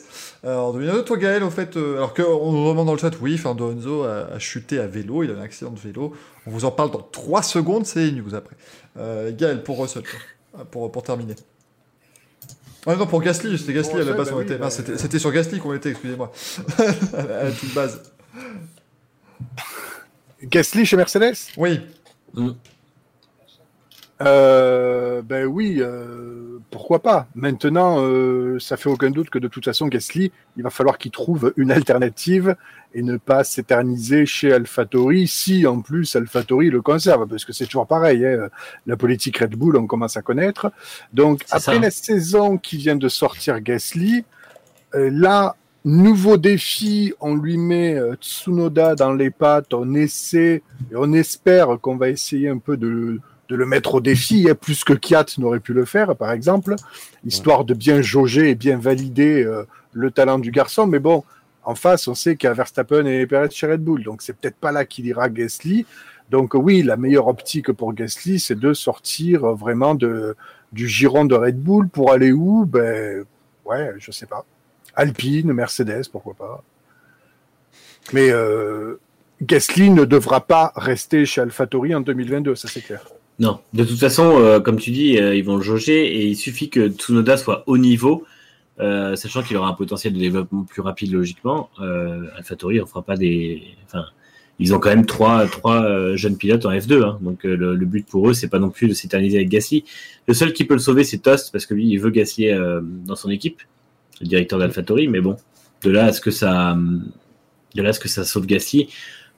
[SPEAKER 1] Euh, en 2022, toi Gaël, au fait, euh, alors qu'on nous demande dans le chat, oui, Fernando Alonso a, a chuté à vélo, il a eu un accident de vélo. On vous en parle dans 3 secondes, c'est une news après. Euh, Gaël, pour Russell, pour, pour terminer. Ah non, pour Gasly, c'était Gasly à la base,
[SPEAKER 3] bah
[SPEAKER 1] on
[SPEAKER 3] oui,
[SPEAKER 1] était.
[SPEAKER 3] bah,
[SPEAKER 1] c'était c'était sur Gasly qu'on était, excusez-moi. à, la- à toute base.
[SPEAKER 3] Gasly chez Mercedes
[SPEAKER 1] Oui,
[SPEAKER 3] Euh, ben oui, euh, pourquoi pas. Maintenant, euh, ça fait aucun doute que de toute façon, Gasly, il va falloir qu'il trouve une alternative et ne pas s'éterniser chez AlphaTauri si en plus AlphaTauri le conserve, parce que c'est toujours pareil. Hein, la politique Red Bull, on commence à connaître. Donc après
[SPEAKER 2] ça.
[SPEAKER 3] la saison qui vient de sortir Gasly, euh, là. Nouveau défi, on lui met euh, Tsunoda dans les pattes, on essaie et on espère qu'on va essayer un peu de, le mettre au défi, plus que Kiat n'aurait pu le faire, par exemple, histoire de bien jauger et bien valider euh, le talent du garçon. Mais bon, en face, on sait qu'il y a Verstappen et Perez chez Red Bull, donc c'est peut-être pas là qu'il ira Gasly. Donc oui, la meilleure optique pour Gasly, c'est de sortir euh, vraiment du giron de Red Bull pour aller où? Ben ouais, je sais pas. Alpine, Mercedes, pourquoi pas. Mais euh, Gasly ne devra pas rester chez AlphaTauri en 2022, ça c'est clair.
[SPEAKER 2] Non, de toute façon, euh, comme tu dis, euh, ils vont le jauger et il suffit que Tsunoda soit haut niveau, sachant qu'il aura un potentiel de développement plus rapide logiquement. AlphaTauri on fera pas des, enfin, ils ont quand même trois trois jeunes pilotes en F2, hein, donc le, le but pour eux c'est pas non plus de s'éterniser avec Gasly. Le seul qui peut le sauver c'est Tost parce que lui il veut Gasly dans son équipe, le directeur d'AlphaTauri, mais bon, de là à ce que ça, de là à ce que ça sauve Gasly.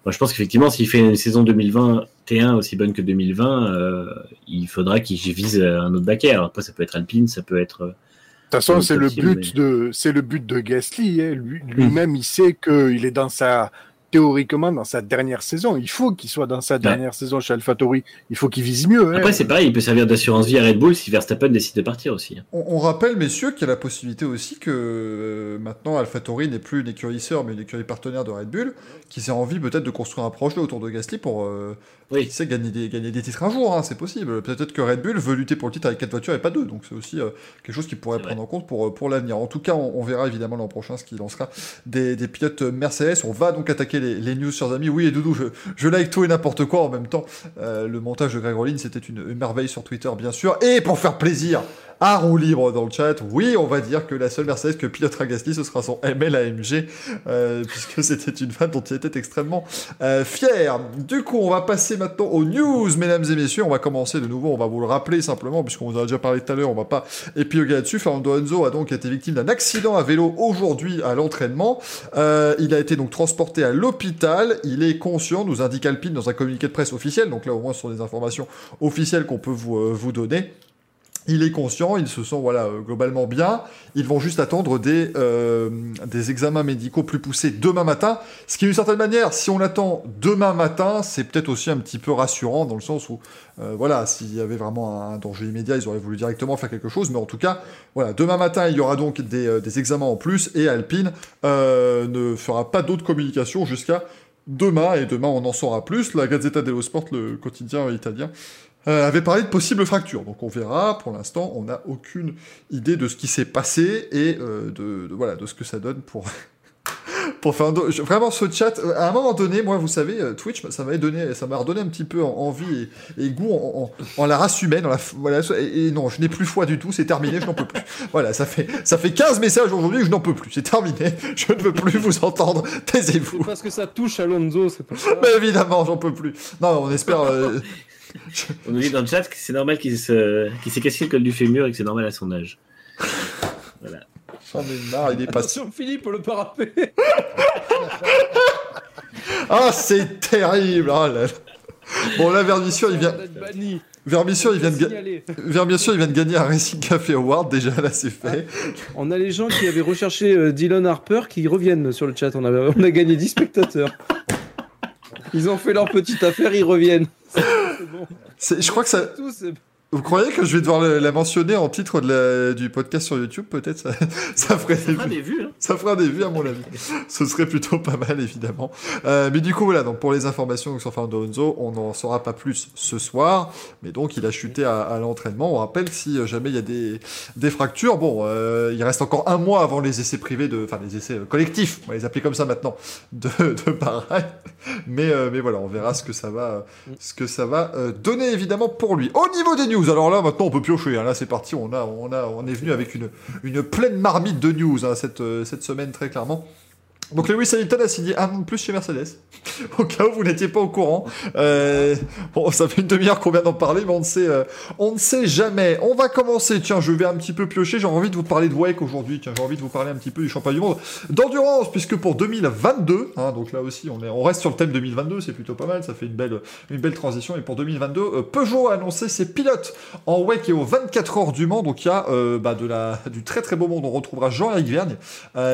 [SPEAKER 2] Moi, je pense qu'effectivement, s'il fait une saison 2021 aussi bonne que 2020, euh, il faudra qu'il vise un autre baquet. Alors après, ça peut être Alpine, ça peut être.
[SPEAKER 3] De toute façon, c'est le but de, c'est le but de Gasly. hein. Lui- Lui-même, il sait qu'il est dans sa, théoriquement, dans sa dernière saison. Il faut qu'il soit dans sa dernière saison chez AlphaTauri. Il faut qu'il vise mieux. hein.
[SPEAKER 2] Après, c'est pareil, il peut servir d'assurance vie à Red Bull si Verstappen décide de partir aussi. hein.
[SPEAKER 1] On, on rappelle, messieurs, qu'il y a la possibilité aussi que euh, maintenant AlphaTauri n'est plus une écurie sœur, mais une écurie partenaire de Red Bull, qui s'est envie peut-être de construire un projet autour de Gasly pour euh,
[SPEAKER 2] Oui.
[SPEAKER 1] qui sait, gagner, des, gagner des titres un jour, hein, c'est possible. Peut-être que Red Bull veut lutter pour le titre avec quatre voitures et pas deux, donc c'est aussi euh, quelque chose qu'il pourrait prendre en compte pour, euh, pour l'avenir. En tout cas, on, on verra évidemment l'an prochain ce qui lancera des, des pilotes Mercedes. On va donc attaquer les, les news, chers amis. Oui, et Doudou, je, like tout et n'importe quoi en même temps. Euh, le montage de Greg Rollin, c'était une merveille sur Twitter, bien sûr. Et pour faire plaisir à roue libre dans le chat, oui, on va dire que la seule Mercedes que pilotera Gasly, ce sera son ML-AMG, euh, puisque c'était une femme dont il était extrêmement euh, fier. Du coup, on va passer maintenant aux news, mesdames et messieurs. On va commencer de nouveau, on va vous le rappeler simplement, puisqu'on vous en a déjà parlé tout à l'heure, on va pas épiloguer là-dessus. Fernando Alonso a donc été victime d'un accident à vélo aujourd'hui à l'entraînement. Euh, il a été donc transporté à l'hôpital. Il est conscient, nous indique Alpine dans un communiqué de presse officiel. Donc là, au moins, ce sont des informations officielles qu'on peut vous, euh, vous donner. Il est conscient, ils se sent voilà euh, globalement bien. Ils vont juste attendre des euh, des examens médicaux plus poussés demain matin. Ce qui, d'une certaine manière, si on l'attend demain matin, c'est peut-être aussi un petit peu rassurant dans le sens où, euh, voilà, s'il y avait vraiment un danger immédiat, ils auraient voulu directement faire quelque chose. Mais en tout cas, voilà, demain matin, il y aura donc des, des examens en plus et Alpine ne fera pas d'autres communications jusqu'à demain. Et demain, on en saura plus. La Gazzetta dello Sport, le quotidien italien, euh, avait parlé de possibles fractures. Donc on verra. Pour l'instant, on n'a aucune idée de ce qui s'est passé et euh, de, de- voilà de ce que ça donne pour pour faire un do- je- vraiment ce chat. euh, À un moment donné, moi, vous savez, euh, Twitch, ça m'avait donné, ça m'a redonné un petit peu en- envie et, et goût en, en- en la race humaine. En la, f- voilà, et, et non, je n'ai plus foi du tout. C'est terminé. Je n'en peux plus. Voilà, ça fait ça fait 15 messages aujourd'hui que je n'en peux plus. C'est terminé. Je ne veux plus vous entendre. Taisez-vous.
[SPEAKER 4] Parce que ça touche Alonso, c'est pour ça.
[SPEAKER 1] Mais évidemment, j'en peux plus. Non, on espère. euh,
[SPEAKER 2] On nous dit dans le chat que c'est normal qu'il se... qu'il s'est cassé le col du fémur et que c'est normal à son âge. Voilà.
[SPEAKER 1] J'en ai marre, il est pas
[SPEAKER 4] Attention, Philippe, le parapet.
[SPEAKER 1] Ah, c'est terrible. Ah là. Bon, là, Vermission, il vient. Vermission, il vient de. Vermission, il vient de gagner un Racing Café Award. Déjà, là, c'est fait.
[SPEAKER 4] On a les gens qui avaient recherché euh, Dylan Harper qui reviennent sur le chat. On a, on a gagné 10 spectateurs. Ils ont fait leur petite affaire, ils reviennent. C'est bon.
[SPEAKER 1] Je crois que ça.
[SPEAKER 4] Tout,
[SPEAKER 1] Vous croyez que je vais devoir la mentionner en titre de la- du podcast sur YouTube Peut-être? Ça, ça ferait
[SPEAKER 2] Ça
[SPEAKER 1] des
[SPEAKER 2] fera
[SPEAKER 1] vues.
[SPEAKER 2] des vues. Hein.
[SPEAKER 1] Ça fera des vues à mon avis. Ce serait plutôt pas mal évidemment. Euh, mais du coup voilà, donc pour les informations sur Fernando Alonso, on n'en saura pas plus ce soir. Mais donc il a chuté à, à l'entraînement. On rappelle si euh, jamais il y a des, des fractures. Bon, euh, il reste encore un mois avant les essais privés de, enfin les essais collectifs. On va les appeler comme ça maintenant de, de Bahreïn. Mais euh, mais voilà, on verra ce que ça va, ce que ça va donner évidemment pour lui. Au niveau des news, alors là maintenant on peut piocher. hein. Là c'est parti. On est venu avec une pleine marmite de news hein, euh, cette semaine très clairement. Donc Lewis Hamilton a signé un an de plus chez Mercedes. Au cas où vous n'étiez pas au courant. Euh, bon, ça fait une demi-heure qu'on vient d'en parler, mais on ne sait, euh, on ne sait jamais. On va commencer. Tiens, je vais un petit peu piocher. J'ai envie de vous parler de WEC aujourd'hui. Tiens, j'ai envie de vous parler un petit peu du championnat du monde d'endurance, puisque pour 2022, hein, donc là aussi, on est, on reste sur le thème 2022. C'est plutôt pas mal. Ça fait une belle, une belle transition. Et pour 2022, euh, Peugeot a annoncé ses pilotes en WEC et aux 24 heures du Mans. Donc il y a bah, de la, du très très beau monde. On retrouvera Jean-Éric Vergne,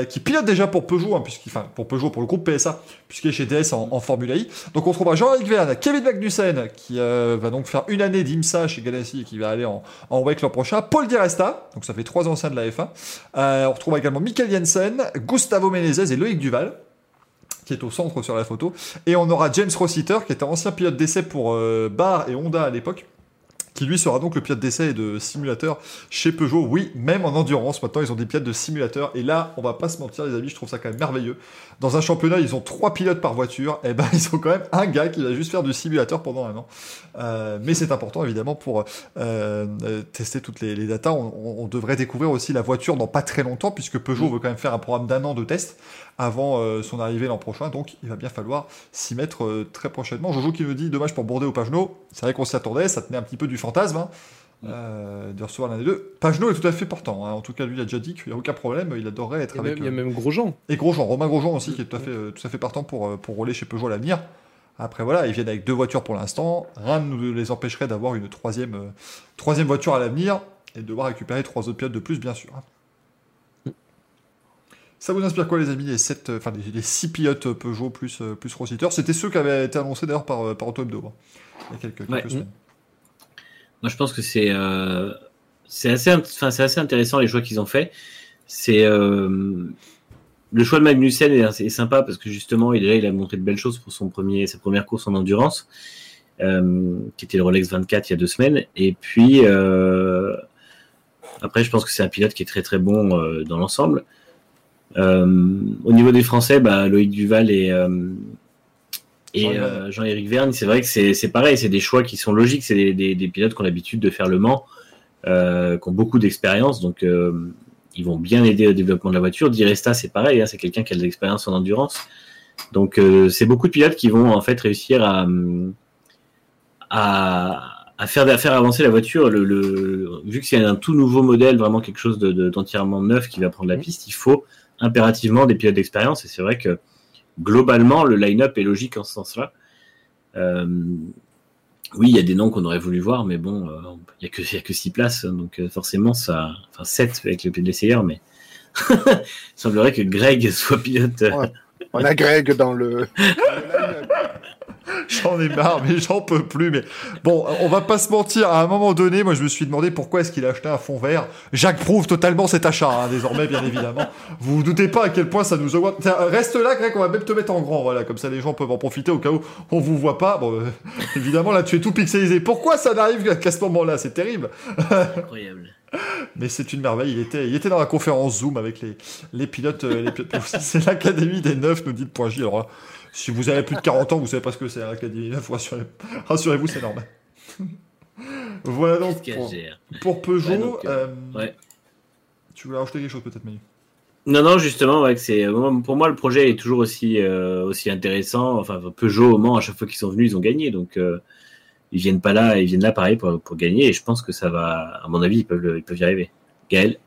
[SPEAKER 1] qui pilote déjà pour Peugeot, hein, puisqu'il, enfin pour Peugeot, pour le groupe PSA, puisqu'il est chez DS en, Formule I. Donc on trouvera Jean-Éric Verne, Kevin Magnussen, qui euh, va donc faire une année d'IMSA chez Ganassi et qui va aller en, en WEC l'an prochain. Paul Di Resta, donc ça fait trois anciens de la F1. Euh, on retrouvera également Michael Jensen, Gustavo Menezes et Loïc Duval qui est au centre sur la photo. Et on aura James Rossiter, qui était ancien pilote d'essai pour euh, Bar et Honda à l'époque, qui lui sera donc le pilote d'essai et de simulateur chez Peugeot. Oui, même en endurance, maintenant ils ont des pilotes de simulateur. Et là, on va pas se mentir, les amis, je trouve ça quand même merveilleux. Dans un championnat, ils ont trois pilotes par voiture. Et ben, ils ont quand même un gars qui va juste faire du simulateur pendant un an. Euh, mais c'est important, évidemment, pour euh, euh, tester toutes les, les datas. On, devrait découvrir aussi la voiture dans pas très longtemps, puisque Peugeot veut quand même faire un programme d'un an de test avant euh, son arrivée l'an prochain. Donc, il va bien falloir s'y mettre très prochainement. Jojo qui me dit, dommage pour Bordeaux au Pagenot. C'est vrai qu'on s'y attendait, ça tenait un petit peu du fantasme. hein, euh, de recevoir l'un des deux. Pagenot est tout à fait portant. hein. En tout cas, lui, il a déjà dit qu'il n'y a aucun problème. Il adorerait être
[SPEAKER 4] Il
[SPEAKER 1] avec.
[SPEAKER 4] même, il y a même Grosjean.
[SPEAKER 1] et Grosjean, Romain Grosjean aussi, qui est tout à fait, euh, tout à fait partant pour, pour rouler chez Peugeot à l'avenir. Après, voilà, ils viennent avec deux voitures pour l'instant. Rien ne les empêcherait d'avoir une troisième, euh, troisième voiture à l'avenir et de devoir récupérer trois autres pilotes de plus, bien sûr. hein. Ça vous inspire quoi, les amis, les, sept, euh, enfin, les, les six pilotes Peugeot plus, euh, plus Rossiter? C'était ceux qui avaient été annoncés d'ailleurs par, par Auto Hebdo, hein, il y a quelques, quelques
[SPEAKER 2] Ouais.
[SPEAKER 1] semaines.
[SPEAKER 2] Moi, je pense que c'est euh, assez, intéressant les choix qu'ils ont fait. C'est euh, le choix de Magnussen est, est sympa parce que justement, il, déjà, il a montré de belles choses pour son premier, sa première course en endurance, euh, qui était le Rolex 24 il y a deux semaines. Et puis euh, après, je pense que c'est un pilote qui est très très bon euh, dans l'ensemble. Au niveau des Français, bah, Loïc Duval et et
[SPEAKER 1] Jean-Éric
[SPEAKER 2] Verne, c'est vrai que c'est pareil, c'est des choix qui sont logiques, c'est des, des, des pilotes qui ont l'habitude de faire le Mans, qui ont beaucoup d'expérience, donc ils vont bien aider au développement de la voiture. Di Resta, c'est pareil, hein, c'est quelqu'un qui a de l'expérience en endurance, donc euh, c'est beaucoup de pilotes qui vont en fait réussir à à, à faire à faire avancer la voiture. Le, le vu que c'est un tout nouveau modèle, vraiment quelque chose de- de- d'entièrement neuf qui va prendre la piste, il faut impérativement des pilotes d'expérience, et c'est vrai que globalement, le line-up est logique en ce sens-là. Euh, oui, il y a des noms qu'on aurait voulu voir, mais bon, euh, il y a que a six places, donc euh, forcément ça, enfin sept avec le pied de l'essayeur, mais il semblerait que Greg soit pilote.
[SPEAKER 3] Ouais. On a Greg dans le.
[SPEAKER 1] J'en ai marre, mais j'en peux plus. Mais bon, on va pas se mentir. À un moment donné, moi, je me suis demandé pourquoi est-ce qu'il a acheté un fond vert. Jacques prouve totalement cet achat, hein, désormais, bien évidemment. Vous vous doutez pas à quel point ça nous augmente. Tiens, reste là, Greg. On va même te mettre en grand, voilà, comme ça les gens peuvent en profiter au cas où on vous voit pas. Bon, euh, évidemment, là, tu es tout pixelisé. Pourquoi ça n'arrive qu'à ce moment-là? C'est terrible.
[SPEAKER 2] incroyable.
[SPEAKER 1] Mais c'est une merveille. Il était, il était dans la conférence Zoom avec les, les pilotes. euh, les pilotes. C'est l'Académie des Neufs, nous dit le point J. Alors là, si vous avez plus de 40 ans, vous savez pas ce que c'est l'Académie Neufs. Rassurez- Rassurez-vous, c'est normal. voilà donc pour, Peugeot.
[SPEAKER 2] Ouais, donc, euh,
[SPEAKER 1] euh,
[SPEAKER 2] ouais.
[SPEAKER 1] Tu voulais rajouter quelque chose peut-être, Manu?
[SPEAKER 2] Non, non, justement, ouais, c'est moi, pour moi le projet est toujours aussi euh, aussi intéressant. Enfin, Peugeot au Mans, à chaque fois qu'ils sont venus, ils ont gagné, donc euh, ils viennent pas là, ils viennent là pareil pour, pour gagner. Et je pense que ça va, à mon avis, ils peuvent ils peuvent y arriver. Gaël,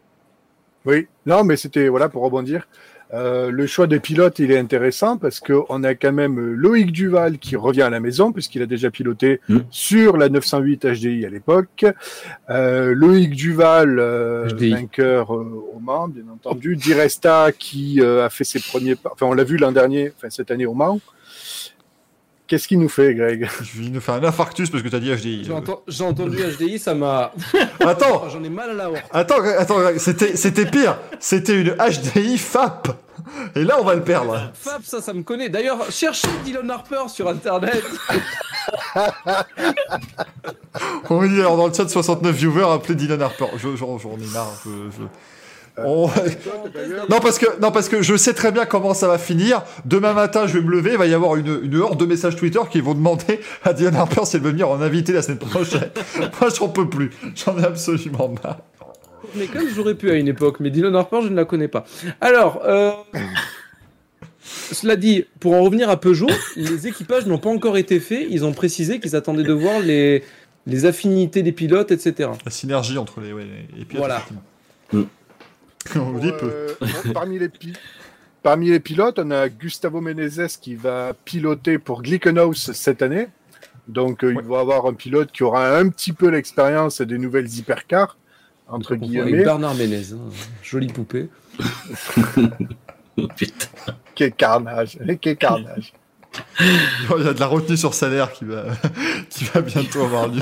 [SPEAKER 3] Oui, non, mais c'était voilà pour rebondir. Euh, le choix des pilotes, il est intéressant parce qu'on a quand même Loïc Duval qui revient à la maison puisqu'il a déjà piloté
[SPEAKER 2] Mm.
[SPEAKER 3] sur la 908 HDI à l'époque. Euh, Loïc Duval, euh, vainqueur euh, au Mans, bien entendu. Diresta qui euh, a fait ses premiers pas. Enfin, on l'a vu l'an dernier, enfin cette année au Mans. Qu'est-ce qu'il nous fait, Greg
[SPEAKER 1] Je vais nous faire un infarctus parce que t'as dit HDI.
[SPEAKER 4] J'ai enten- j'ai entendu HDI, ça m'a.
[SPEAKER 1] Attends,
[SPEAKER 4] J'en ai mal à la horte.
[SPEAKER 1] attends, attends, c'était, c'était pire. C'était une HDI FAP. Et là, on va le perdre.
[SPEAKER 4] Fab, ça, ça me connaît. D'ailleurs, cherchez Dylan Harper sur internet.
[SPEAKER 1] On dit alors dans le chat 69 viewers, appelez Dylan Harper. Je, j'en, j'en ai marre. Je, je- On- Non parce que non parce que je sais très bien comment ça va finir. Demain matin, je vais me lever, il va y avoir une, une horde de messages Twitter qui vont demander à Dylan Harper s'il veut venir en invité la semaine prochaine. Moi, j'en peux plus. J'en ai absolument marre.
[SPEAKER 4] Mais comme j'aurais pu à une époque, mais Dylan Harper, je ne la connais pas. Alors, euh, cela dit, pour en revenir à Peugeot, les équipages n'ont pas encore été faits. Ils ont précisé qu'ils attendaient de voir les, les affinités des pilotes, etc.
[SPEAKER 1] La synergie entre les, ouais, les pilotes.
[SPEAKER 4] Voilà.
[SPEAKER 1] On dit peu.
[SPEAKER 3] Parmi, les pi- parmi les pilotes, on a Gustavo Menezes qui va piloter pour Glickenhaus cette année. Donc, euh,
[SPEAKER 1] Ouais.
[SPEAKER 3] il va avoir un pilote qui aura un petit peu l'expérience des nouvelles hypercars, entre
[SPEAKER 4] Avec
[SPEAKER 3] guillemets.
[SPEAKER 4] Bernard Ménez, hein, jolie poupée.
[SPEAKER 2] Putain.
[SPEAKER 3] Quel carnage, quel carnage.
[SPEAKER 1] Il y a de la retenue sur salaire qui va, qui va bientôt avoir lieu.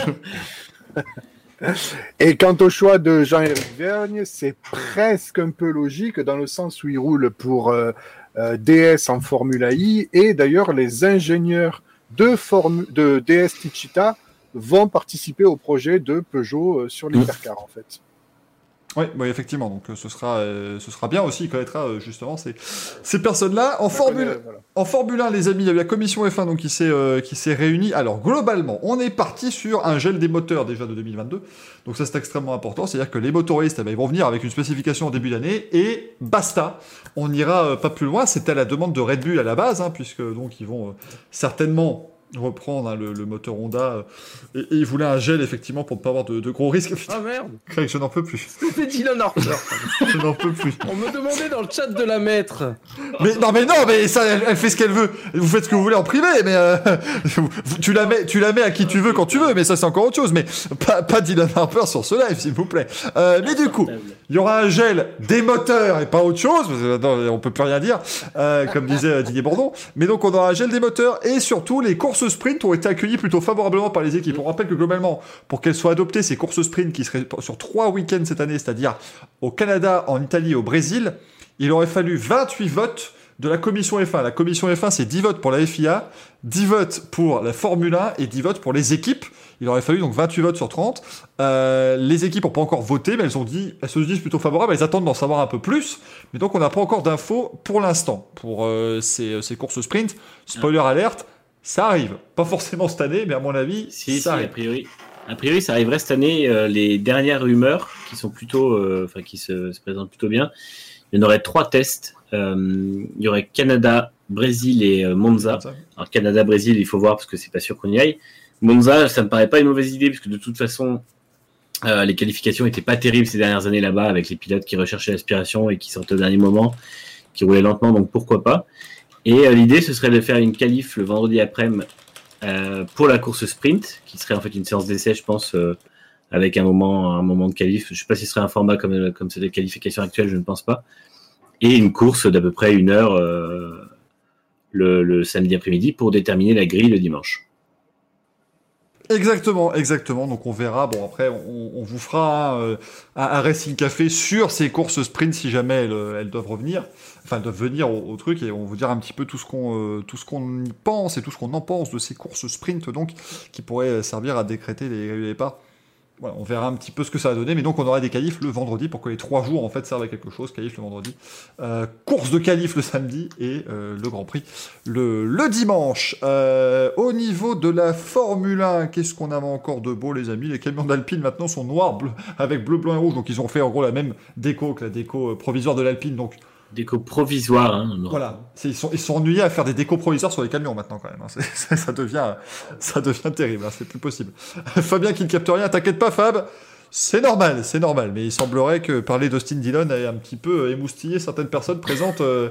[SPEAKER 3] Et quant au choix de Jean-Éric Vergne, c'est presque un peu logique dans le sens où il roule pour euh, euh, DS en Formula I. Et d'ailleurs, les ingénieurs de, Formu- de DS Tichita vont participer au projet de Peugeot euh, sur l'hypercar, en fait.
[SPEAKER 1] Oui, oui, effectivement. Donc euh, ce sera, euh, ce sera bien aussi. Il connaîtra euh, justement ces, ces personnes-là en Formule.
[SPEAKER 3] Voilà.
[SPEAKER 1] En Formule 1, les amis, il y a eu la commission F1 donc, qui s'est euh, qui s'est réunie. Alors, globalement, on est parti sur un gel des moteurs déjà de 2022. Donc, ça, c'est extrêmement important. C'est-à-dire que les motoristes, eh ben, ils vont venir avec une spécification en début d'année et basta. On n'ira pas plus loin. C'était à la demande de Red Bull à la base, hein, puisque donc ils vont certainement reprendre hein, le, le moteur Honda. euh, et, et ils voulaient un gel, effectivement, pour ne pas avoir de, de gros risques.
[SPEAKER 4] Ah merde,
[SPEAKER 1] Craig, je n'en peux plus.
[SPEAKER 4] c'était Dylan Harper.
[SPEAKER 1] Je n'en peux plus.
[SPEAKER 4] On me demandait dans le chat de la mettre.
[SPEAKER 1] Mais non, mais non, mais ça, elle, elle fait ce qu'elle veut. Vous faites ce que vous voulez en privé, mais euh, tu la mets, tu la mets à qui tu veux quand tu veux. Mais ça, c'est encore autre chose. Mais pas, pas Dylan Harper sur ce live, s'il vous plaît. Euh, mais du coup, il y aura un gel des moteurs et pas autre chose. Parce que, non, on peut plus rien dire, euh, comme disait Didier Bourdon. Mais donc, on aura un gel des moteurs et surtout les courses sprint ont été accueillies plutôt favorablement par les équipes. On rappelle que globalement, pour qu'elles soient adoptées, ces courses sprint qui seraient sur trois week-ends cette année, c'est-à-dire au Canada, en Italie et au Brésil, il aurait fallu 28 votes de la commission F1. La commission F1, c'est 10 votes pour la FIA, 10 votes pour la Formule 1 et 10 votes pour les équipes. Il aurait fallu donc 28 votes sur 30. Euh, les équipes n'ont pas encore voté, mais elles ont dit, elles se disent plutôt favorables. Elles attendent d'en savoir un peu plus. Mais donc on n'a pas encore d'infos pour l'instant pour euh, ces, ces courses sprint. Spoiler alerte, ça arrive. Pas forcément cette année, mais à mon avis,
[SPEAKER 2] Si, si,
[SPEAKER 1] ça
[SPEAKER 2] a
[SPEAKER 1] arrive.
[SPEAKER 2] priori. A priori, ça arriverait cette année. euh, les dernières rumeurs qui sont plutôt, euh, enfin, qui se, se présentent plutôt bien. Il y en aurait trois tests. Euh, il y aurait Canada, Brésil et euh, Monza. Alors Canada, Brésil, il faut voir parce que c'est pas sûr qu'on y aille. Monza, ça me paraît pas une mauvaise idée parce que de toute façon, euh, les qualifications étaient pas terribles ces dernières années là-bas avec les pilotes qui recherchaient l'aspiration et qui sortaient au dernier moment, qui roulaient lentement, donc pourquoi pas. Et euh, l'idée, ce serait de faire une qualif le vendredi après-midi euh, pour la course sprint, qui serait en fait une séance d'essai, je pense, euh, avec un moment, un moment de qualif. Je sais pas si ce serait un format comme comme c'est les qualifications actuelles, je ne pense pas. Et une course d'à peu près une heure le samedi après-midi pour déterminer la grille le dimanche.
[SPEAKER 1] Exactement, exactement. Donc on verra. Bon après, on, on vous fera un, un, un Racing Café sur ces courses sprint si jamais elles, elles doivent revenir, enfin elles doivent venir au, au, truc et on vous dira un petit peu tout ce qu'on euh, tout ce qu'on y pense et tout ce qu'on en pense de ces courses sprint donc qui pourraient servir à décréter les, les départs. Voilà, on verra un petit peu ce que ça va donner, mais donc on aura des qualifs le vendredi pour que les trois jours en fait servent à quelque chose. Qualif le vendredi, euh, course de qualif le samedi et euh, le Grand Prix le, le dimanche. Euh, au niveau de la Formule 1, qu'est-ce qu'on avait encore de beau, les amis? Les camions d'Alpine maintenant sont noirs bleu, avec bleu, blanc et rouge, donc ils ont fait en gros la même déco que la déco provisoire de l'Alpine, donc
[SPEAKER 2] déco provisoire. Hein,
[SPEAKER 1] voilà, ils sont, ils sont ennuyés à faire des décos provisoires sur les camions maintenant quand même. Hein. ça devient, ça devient terrible. Hein. C'est plus possible. Fabien qui ne capte rien, t'inquiète pas, Fab. C'est normal, c'est normal, mais il semblerait que parler d'Austin Dillon ait un petit peu émoustillé certaines personnes présentes euh,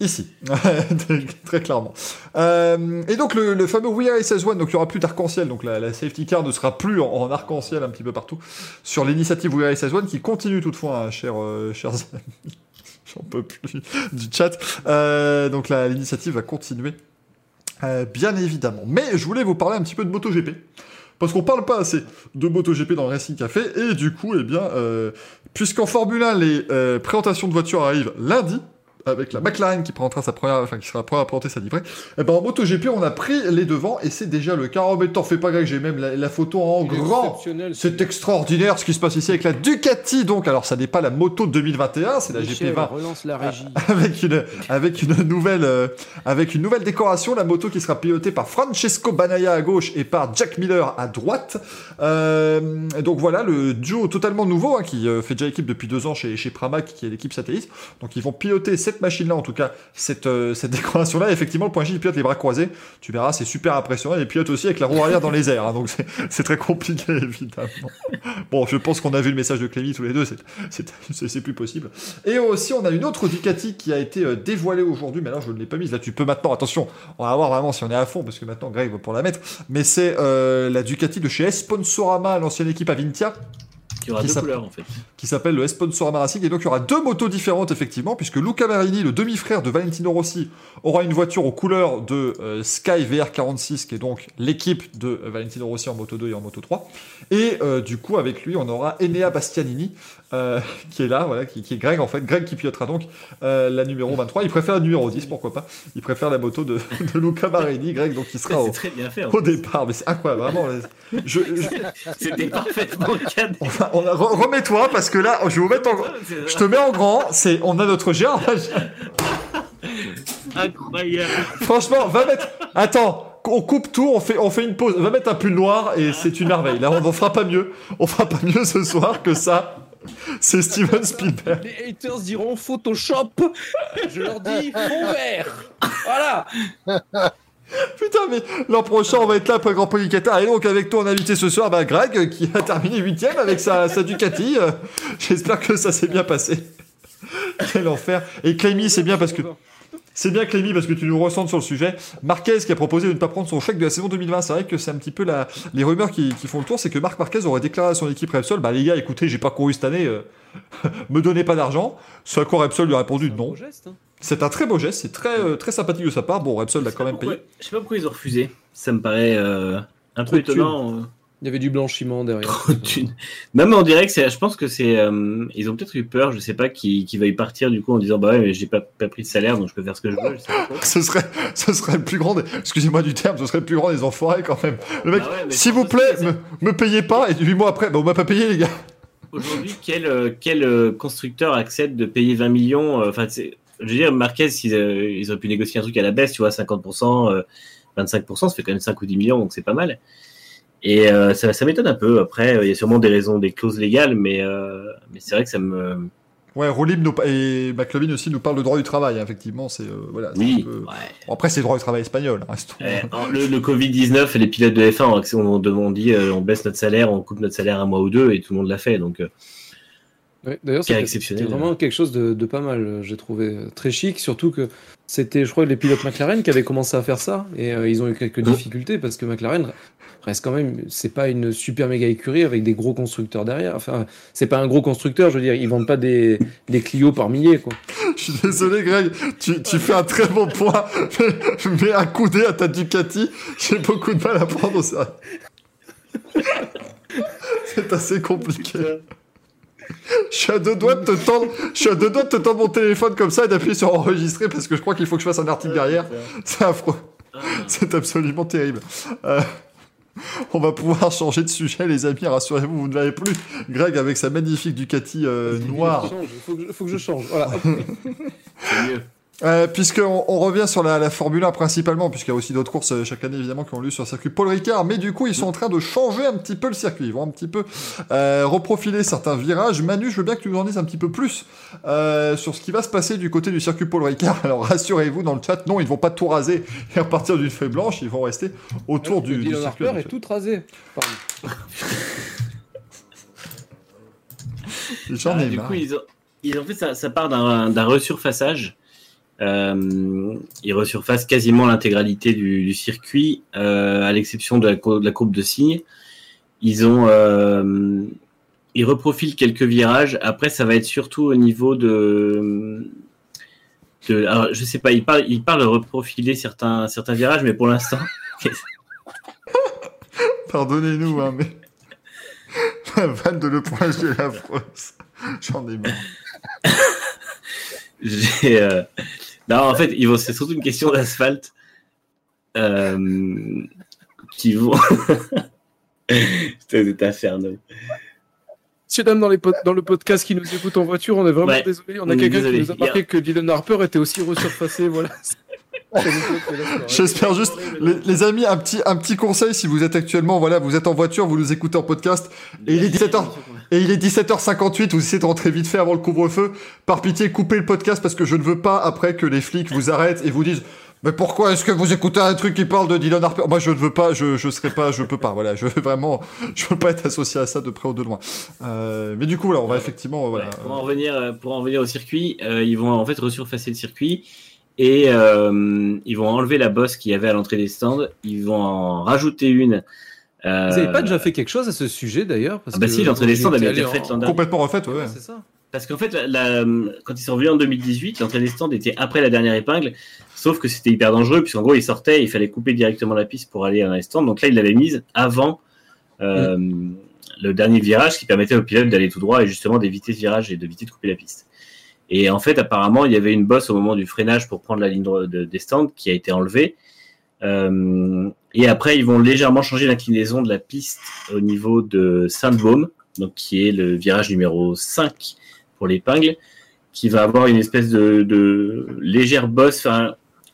[SPEAKER 1] ici, très clairement. Euh, et donc le, fameux We Are SS1, donc il y aura plus d'arc-en-ciel, donc la, safety car ne sera plus en, en arc-en-ciel un petit peu partout sur l'initiative We Are SS1 qui continue toutefois, chers, euh, chers amis, plus du chat. Euh, donc l'initiative va continuer, euh, bien évidemment. Mais je voulais vous parler un petit peu de MotoGP. Parce qu'on parle pas assez de MotoGP dans le Racing Café, et du coup, eh bien, euh, puisqu'en Formule 1, les présentations de voitures arrivent lundi, avec la McLaren qui présentera sa première, enfin, qui sera la première à présenter sa livrée, eh ben, en MotoGP, on a pris les devants, et c'est déjà le cas. Oh, mais t'en fais pas, Greg, j'ai même la, la photo en grand. C'est extraordinaire ce qui se passe ici avec la Ducati, donc. Alors, ça n'est pas la moto de 2021, c'est la
[SPEAKER 4] Michel,
[SPEAKER 1] GP20
[SPEAKER 4] relance la régie.
[SPEAKER 1] avec une avec une nouvelle euh, avec une nouvelle décoration la moto qui sera pilotée par Francesco Banaya à gauche et par Jack Miller à droite Euh, et donc voilà le duo totalement nouveau hein, qui euh, fait déjà équipe depuis deux ans chez chez Pramac qui est l'équipe satellite donc ils vont piloter cette machine là en tout cas cette euh, cette décoration là effectivement le point J il pilote les bras croisés. Tu verras c'est super impressionnant. Il pilote aussi avec la roue arrière dans les airs hein, donc c'est très compliqué évidemment. Bon je pense qu'on a vu le message de Clémy tous les deux c'est plus possible. Et aussi, on a une autre Ducati qui a été euh, dévoilée aujourd'hui, mais là, je ne l'ai pas mise. Là, tu peux maintenant, attention, on va voir vraiment si on est à fond, parce que maintenant, Greg va pour la mettre. Mais c'est euh, la Ducati de chez Sponsorama, l'ancienne équipe Avintia,
[SPEAKER 2] Il y aura
[SPEAKER 1] Qui
[SPEAKER 2] deux
[SPEAKER 1] s'appelle-
[SPEAKER 2] couleurs en fait.
[SPEAKER 1] qui s'appelle le Sponsorama Racing. Et donc, il y aura deux motos différentes, effectivement, puisque Luca Marini, le demi-frère de Valentino Rossi, aura une voiture aux couleurs de euh, Sky VR46, qui est donc l'équipe de euh, Valentino Rossi en Moto 2 et en Moto 3. Et euh, du coup, avec lui, on aura Enea Bastianini, euh, qui est là, voilà, qui, qui est Greg, en fait. Greg qui pilotera donc euh, la numéro 23. Il préfère la numéro 10, pourquoi pas. Il préfère la moto de, de Luca Marini, Greg, donc il sera au,
[SPEAKER 2] très bien fait.
[SPEAKER 1] au départ. Mais c'est incroyable, vraiment. Je, je-
[SPEAKER 2] C'était parfaitement cadré.
[SPEAKER 1] on a- on a- re- remets-toi, parce que là, je vais vous mettre en... Je te mets en grand, c'est, on a notre géant.
[SPEAKER 2] Incroyable.
[SPEAKER 1] Franchement, va mettre. Attends, on coupe tout, on fait, on fait une pause. Va mettre un pull noir et c'est une merveille. Là, on ne fera pas mieux. On fera pas mieux ce soir que ça. C'est Steven Spielberg.
[SPEAKER 4] Les haters diront Photoshop. Je leur dis fond vert. Voilà.
[SPEAKER 1] Putain, mais l'an prochain, on va être là après le Grand Prix du Qatar. Et donc, avec toi, on a invité ce soir, bah, Greg, qui a terminé huitième avec sa, sa Ducati. Euh, J'espère que ça s'est bien passé. Quel enfer. Et Clémy, c'est bien parce que. C'est bien Clémy parce que tu nous ressentes sur le sujet. Marquez qui a proposé de ne pas prendre son chèque de la saison 2020. C'est vrai que c'est un petit peu la, les rumeurs qui, qui font le tour. C'est que Marc Marquez aurait déclaré à son équipe Repsol, bah les gars, écoutez, j'ai pas couru cette année, euh, me donnez pas d'argent. Ce à quoi Repsol lui a répondu non.
[SPEAKER 4] Beau geste, hein.
[SPEAKER 1] C'est un très beau geste, c'est très, euh, très sympathique de sa part. Bon, Repsol l'a quand même payé.
[SPEAKER 2] Je sais pas pourquoi ils ont refusé. Ça me paraît euh, un peu étonnant.
[SPEAKER 4] Il y avait du blanchiment derrière.
[SPEAKER 2] Non, mais on dirait que c'est. Je pense que c'est. euh, ils ont peut-être eu peur, je sais pas, qu'ils qu'ils veuillent partir du coup en disant bah ouais, mais j'ai pas, pas pris de salaire donc je peux faire ce que je veux. Je sais pas trop.
[SPEAKER 1] Ce serait, ce serait le plus grand, des- excusez-moi du terme, ce serait le plus grand des enfoirés quand même. Le mec,
[SPEAKER 2] Bah ouais,
[SPEAKER 1] s'il vous plaît, me, me payez pas, et 8 mois après, bah, on m'a pas payé les gars.
[SPEAKER 2] Aujourd'hui, quel, euh, quel euh, constructeur accepte de payer 20 millions Enfin, c'est- je veux dire, Marquez, ils, euh, ils auraient pu négocier un truc à la baisse, tu vois, 50%, euh, 25%, ça fait quand même 5 ou 10 millions, donc c'est pas mal. Et euh, ça, ça m'étonne un peu. Après, euh, il y a sûrement des raisons, des clauses légales, mais, euh, mais c'est vrai que ça me.
[SPEAKER 1] Ouais, Rolim nous, et McLovin aussi nous parle de droit du travail, hein, effectivement, c'est, euh, voilà.
[SPEAKER 2] Oui.
[SPEAKER 1] peu-
[SPEAKER 2] Ouais.
[SPEAKER 1] Bon, après, c'est le droit du travail espagnol, hein,
[SPEAKER 2] Euh, le, le Covid-19, les pilotes de F1 on, on, on dit euh, on baisse notre salaire, on coupe notre salaire un mois ou deux, et tout le monde l'a fait. Donc,
[SPEAKER 4] Ouais, D'ailleurs, c'était
[SPEAKER 2] exceptionnel.
[SPEAKER 4] c'était vraiment quelque chose de, de pas mal, j'ai trouvé très chic, surtout que c'était, je crois, les pilotes McLaren qui avaient commencé à faire ça, et euh, ils ont eu quelques difficultés parce que McLaren reste quand même, c'est pas une super méga écurie avec des gros constructeurs derrière. Enfin, c'est pas un gros constructeur, je veux dire, ils vendent pas des, des Clio par milliers, quoi.
[SPEAKER 1] Je suis désolé, Greg, tu, tu fais un très bon point, mais, mais un coudé à ta Ducati, j'ai beaucoup de mal à prendre sérieux. C'est assez compliqué. Je suis à deux doigts de te tendre, je suis à deux doigts de te tendre mon téléphone comme ça et d'appuyer sur enregistrer parce que je crois qu'il faut que je fasse un article derrière. C'est affreux. C'est absolument terrible. Euh, on va pouvoir changer de sujet, les amis. Rassurez-vous, vous ne l'avez plus. Greg avec sa magnifique Ducati euh, noire.
[SPEAKER 4] Change, faut, que je, faut que je change. Voilà. hop.
[SPEAKER 2] c'est mieux.
[SPEAKER 1] Euh, Puisqu'on on revient sur la, la Formule 1 principalement, puisqu'il y a aussi d'autres courses euh, chaque année évidemment qui ont lieu sur le circuit Paul Ricard, mais du coup ils sont en train de changer un petit peu le circuit, ils vont un petit peu euh, reprofiler certains virages. Manu, je veux bien que tu nous en dises un petit peu plus euh, sur ce qui va se passer du côté du circuit Paul Ricard. Alors rassurez-vous dans le chat, non, ils vont pas tout raser et repartir d'une feuille blanche, ils vont rester autour du, du circuit.
[SPEAKER 4] Harper est tout rasé. Pardon.
[SPEAKER 1] J'en
[SPEAKER 2] Ah,
[SPEAKER 1] ai
[SPEAKER 2] du
[SPEAKER 1] marre.
[SPEAKER 2] coup, ils ont, ils ont fait ça, ça part d'un d'un resurfaçage. Euh, ils resurfacent quasiment l'intégralité du, circuit, euh, à l'exception de la, la courbe de signe. Ils ont, euh, ils reprofilent quelques virages. Après, ça va être surtout au niveau de, alors, je sais pas, ils parlent, de reprofiler certains, certains virages, mais pour l'instant,
[SPEAKER 1] Pardonnez-nous, hein, mais. La vanne de Le Point affreuse. J'en ai marre.
[SPEAKER 2] Euh, Non, en fait, c'est surtout une question d'asphalte. Euh... Qui vont. C'était infernal.
[SPEAKER 4] Messieurs, dames, dans, les pod- dans le podcast qui nous écoute en voiture, on est vraiment
[SPEAKER 2] Ouais,
[SPEAKER 4] désolé. On a quelqu'un qui nous a marqué que Dylan Harper était aussi resurfacé. Voilà.
[SPEAKER 1] J'espère juste, les, les amis, un petit, un petit conseil si vous êtes actuellement, voilà, vous êtes en voiture, vous nous écoutez en podcast, et il est 17h, et il est 17h58, vous essayez de rentrer vite fait avant le couvre-feu. Par pitié, coupez le podcast parce que je ne veux pas après que les flics vous arrêtent et vous disent, mais pourquoi est-ce que vous écoutez un truc qui parle de Dylan Harper? Moi, je ne veux pas, je, je serai pas, je peux pas. Voilà, je veux vraiment, je veux pas être associé à ça de près ou de loin. Euh, mais du coup, là, on va effectivement, voilà.
[SPEAKER 2] Ouais, pour, en revenir, euh, pour en revenir au circuit, euh, ils vont en fait resurfacer le circuit et euh, ils vont enlever la bosse qu'il y avait à l'entrée des stands. Ils vont en rajouter une. Euh,
[SPEAKER 4] Vous n'avez pas déjà fait quelque chose à ce sujet d'ailleurs? Parce
[SPEAKER 2] Ah bah
[SPEAKER 4] que
[SPEAKER 2] si, l'entrée des stands avait
[SPEAKER 4] en-
[SPEAKER 2] refaite l'an dernier.
[SPEAKER 1] complètement refaite, ouais. ouais.
[SPEAKER 4] C'est ça.
[SPEAKER 2] Parce qu'en fait, la- la- quand ils sont revenus en 2018, l'entrée des stands était après la dernière épingle, sauf que c'était hyper dangereux, puisqu'en gros, ils sortaient, il fallait couper directement la piste pour aller dans les stands. Donc là, ils l'avaient mise avant euh, le dernier virage, qui permettait au pilote d'aller tout droit et justement d'éviter ce virage et d'éviter de couper la piste. Et en fait, apparemment, il y avait une bosse au moment du freinage pour prendre la ligne de- des stands qui a été enlevée. Euh, et après, ils vont légèrement changer l'inclinaison de la piste au niveau de Saint-Baume, donc qui est le virage numéro 5 pour l'épingle, qui va avoir une espèce de, légère bosse,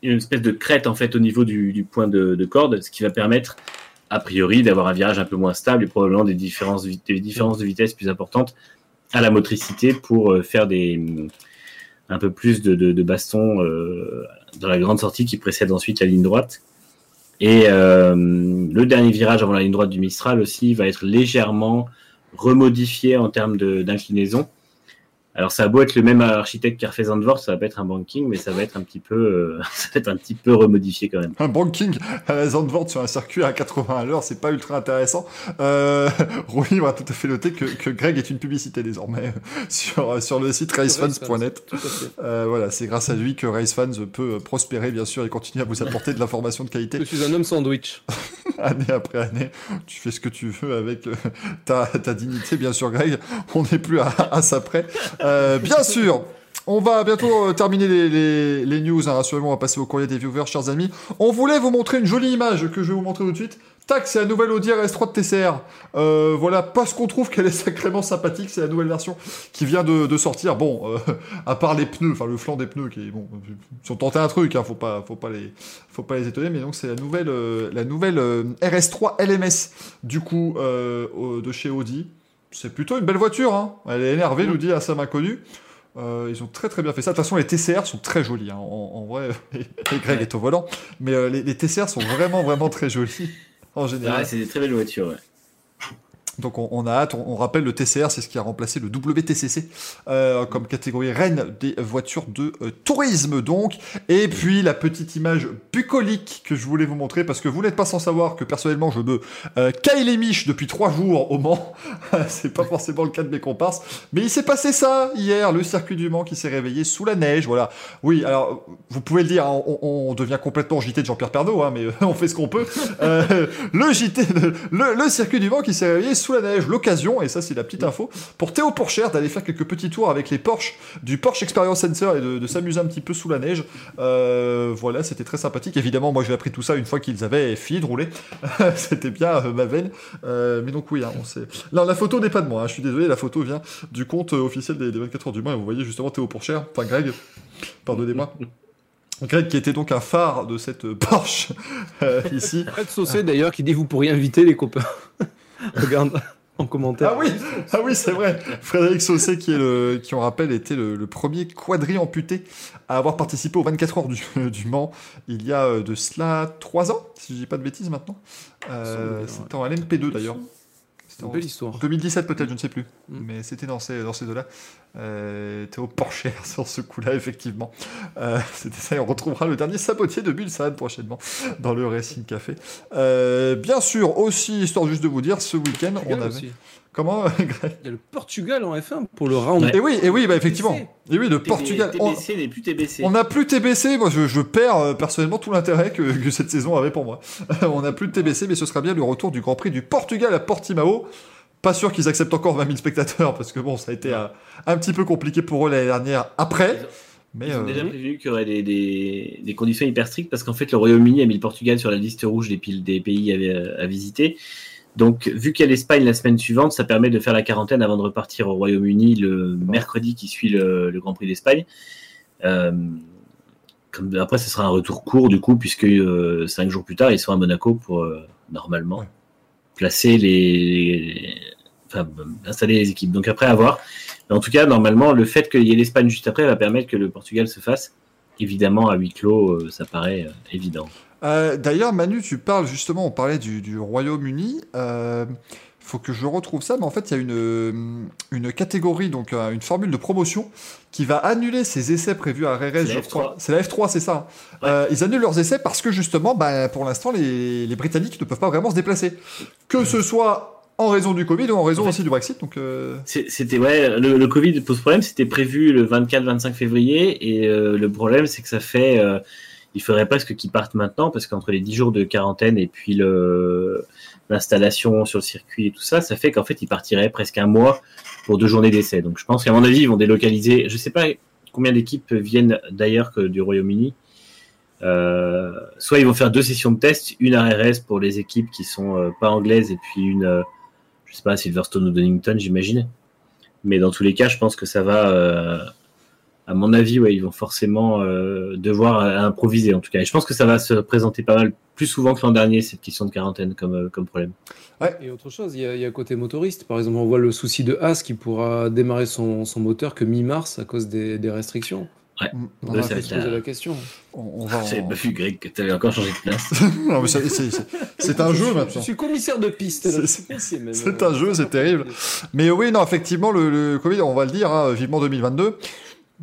[SPEAKER 2] une espèce de crête en fait au niveau du, point de, de corde, ce qui va permettre a priori d'avoir un virage un peu moins stable et probablement des différences, des différences de vitesse plus importantes à la motricité pour euh, faire des un peu plus de, de, baston euh, dans la grande sortie qui précède ensuite la ligne droite. Et euh, le dernier virage avant la ligne droite du Mistral aussi va être légèrement remodifié en termes d'inclinaison. Alors ça a beau être le même architecte qui a refait Zandvoort, ça va pas être un banking, mais ça va être un petit peu, euh, ça va être un petit peu remodifié quand même.
[SPEAKER 1] Un banking à la Zandvoort sur un circuit à 80 à l'heure, c'est pas ultra intéressant. Euh, Rui va tout à fait noter que, que Greg est une publicité désormais euh, sur, sur le site racefans.net.
[SPEAKER 4] Tout à fait.
[SPEAKER 1] Euh, voilà, c'est grâce à lui que Racefans peut prospérer, bien sûr, et continuer à vous apporter de l'information de qualité
[SPEAKER 4] Je suis un homme sandwich.
[SPEAKER 1] année après année. Tu fais ce que tu veux avec euh, ta, ta dignité, bien sûr, Greg. On n'est plus à, à ça près. Euh, bien sûr. On va bientôt euh, terminer les, news, hein, rassurez-moi, on va passer au courrier des viewers, chers amis. On voulait vous montrer une jolie image que je vais vous montrer tout de suite. Tac, c'est la nouvelle Audi RS3 de TCR. Euh, voilà, parce qu'on trouve qu'elle est sacrément sympathique, c'est la nouvelle version qui vient de, sortir. Bon, à part les pneus, enfin le flanc des pneus qui est bon, ils un truc, hein, faut pas, faut pas les, faut pas étonner, mais donc c'est la nouvelle, la nouvelle euh, RS3 LMS du coup de chez Audi. C'est plutôt une belle voiture, hein. Elle est énervée, nous dit à Sam Inconnu. Euh, ils ont très très bien fait ça. De toute façon, les TCR sont très jolis. hein. En, en vrai, et Greg est au volant, mais euh, les, les TCR sont vraiment vraiment très jolis en général.
[SPEAKER 2] Ouais, c'est des très belles voitures. Ouais.
[SPEAKER 1] Donc on, a hâte, on, rappelle le TCR, c'est ce qui a remplacé le WTCC euh, comme catégorie reine des voitures de euh, tourisme donc. Et puis la petite image bucolique que je voulais vous montrer parce que vous n'êtes pas sans savoir que personnellement je me euh, caille les miches depuis trois jours au Mans. c'est pas forcément le cas de mes comparses, mais il s'est passé ça hier, le circuit du Mans qui s'est réveillé sous la neige. Voilà. Oui, alors vous pouvez le dire, hein, on, devient complètement JT de Jean-Pierre Pernaut, hein, mais on fait ce qu'on peut. Euh, le JT, le circuit du Mans qui s'est réveillé sous la neige. L'occasion, et ça c'est la petite info, pour Théo Pourchère d'aller faire quelques petits tours avec les Porsche du Porsche Experience Sensor et de, de s'amuser un petit peu sous la neige. Euh, voilà, c'était très sympathique. Évidemment, moi j'ai appris tout ça une fois qu'ils avaient fini de rouler. c'était bien euh, ma veine. Euh, mais donc oui, hein, on sait. Là, la photo n'est pas de moi. hein, je suis désolé, la photo vient du compte officiel des, des 24 heures du Mans. Et vous voyez justement Théo Pourchère, enfin Greg, pardonnez-moi. Greg qui était donc un phare de cette Porsche euh, ici.
[SPEAKER 4] Fred Saucé d'ailleurs qui dit vous pourriez inviter les copains. Regarde en commentaire.
[SPEAKER 1] Ah oui, ah oui, c'est vrai. Frédéric Saucé, qui est le, qui on rappelle était le, le premier quadri amputé à avoir participé aux 24 heures du, du Mans il y a euh, de cela 3 ans, si je dis pas de bêtises maintenant. Euh, C'était en LMP2 d'ailleurs. C'était
[SPEAKER 4] Une belle histoire.
[SPEAKER 1] 2017 peut-être, je ne sais plus.
[SPEAKER 4] Mm.
[SPEAKER 1] Mais c'était dans ces, dans ces deux-là. Euh, Théo Porcher sur ce coup-là, effectivement. Euh, c'était ça, et on retrouvera le dernier sabotier de Bulsan prochainement dans le Racing Café. Euh, bien sûr, aussi, histoire juste de vous dire, ce week-end, on avait...
[SPEAKER 4] aussi.
[SPEAKER 1] Comment
[SPEAKER 4] Il y a le Portugal en F1 pour le round.
[SPEAKER 2] Ouais.
[SPEAKER 1] Et oui, et oui, bah effectivement. Et oui, le
[SPEAKER 2] TB-
[SPEAKER 1] Portugal. On-
[SPEAKER 2] TBC n'est plus TBC.
[SPEAKER 1] On n'a plus TBC, moi je, je perds euh, personnellement tout l'intérêt que, que cette saison avait pour moi. on n'a plus de TBC, mais ce sera bien le retour du Grand Prix du Portugal à Portimao. Pas sûr qu'ils acceptent encore 20 000 spectateurs, parce que bon, ça a été euh, un petit peu compliqué pour eux l'année dernière après. Mais
[SPEAKER 2] Ils ont
[SPEAKER 1] euh,
[SPEAKER 2] déjà prévenu qu'il y aurait des, des, des conditions hyper strictes parce qu'en fait, le Royaume-Uni a mis le Portugal sur la liste rouge des, des pays à, à visiter. Donc, vu qu'il y a l'Espagne la semaine suivante, ça permet de faire la quarantaine avant de repartir au Royaume-Uni le mercredi qui suit le, Grand Prix d'Espagne. Euh, après, ce sera un retour court du coup, puisque euh, cinq jours plus tard, ils sont à Monaco pour euh, normalement placer les, enfin, installer les équipes. Donc après, à voir. En tout cas, normalement, le fait qu'il y ait l'Espagne juste après va permettre que le Portugal se fasse. Évidemment, à huis clos, ça paraît évident.
[SPEAKER 1] Euh, D'ailleurs, Manu, tu parles justement, on parlait du, du Royaume-Uni. Euh, faut que je retrouve ça, mais en fait, il y a une, euh, une catégorie, donc euh, une formule de promotion qui va annuler ces essais prévus à RRS,
[SPEAKER 2] C'est
[SPEAKER 1] je
[SPEAKER 2] la
[SPEAKER 1] crois.
[SPEAKER 2] F3.
[SPEAKER 1] C'est la F3, c'est ça.
[SPEAKER 2] Ouais.
[SPEAKER 1] Euh, ils annulent leurs essais parce que justement, bah, pour l'instant, les, les Britanniques ne peuvent pas vraiment se déplacer. Que ce soit en raison du Covid ou en raison
[SPEAKER 2] En fait-
[SPEAKER 1] aussi du Brexit. Donc, euh,
[SPEAKER 2] C'était ouais, le, le Covid pose problème. C'était prévu le 24-25 février et euh, le problème c'est que ça fait, euh, il faudrait presque qu'ils partent maintenant parce qu'entre les 10 jours de quarantaine et puis l'installation sur le circuit et tout ça, ça fait qu'en fait ils partiraient presque un mois pour deux journées d'essai. Donc je pense qu'à mon avis ils vont délocaliser. Je sais pas combien d'équipes viennent d'ailleurs que du Royaume-Uni. Euh, soit ils vont faire deux sessions de test, une à pour les équipes qui sont euh, pas anglaises et puis une, euh, je sais pas, Silverstone ou Donington, j'imagine. Mais dans tous les cas, je pense que ça va, euh, à mon avis, ouais, ils vont forcément euh, devoir euh, improviser en tout cas. Et je pense que ça va se présenter pas mal plus souvent que l'an dernier cette question de quarantaine comme, euh, comme problème.
[SPEAKER 4] Et autre chose, il y, a, il y a côté motoriste. Par exemple, on voit le souci de Haas qui pourra démarrer son, son moteur que mi-mars à cause des, des restrictions.
[SPEAKER 1] on,
[SPEAKER 2] Ouais, ça
[SPEAKER 4] On
[SPEAKER 2] va
[SPEAKER 4] se poser
[SPEAKER 2] la-
[SPEAKER 4] question.
[SPEAKER 1] on- on va en-
[SPEAKER 2] J'avais pas vu, Greg, que t'avais encore changé de place.
[SPEAKER 1] Non, mais c'est- c'est c'est- c'est un
[SPEAKER 4] Je
[SPEAKER 1] jeu maintenant.
[SPEAKER 4] Je suis commissaire de piste. là,
[SPEAKER 1] C'est- un jeu, c'est terrible. Mais oui, non, effectivement, le, le Covid, on va le dire, hein, vivement 2022.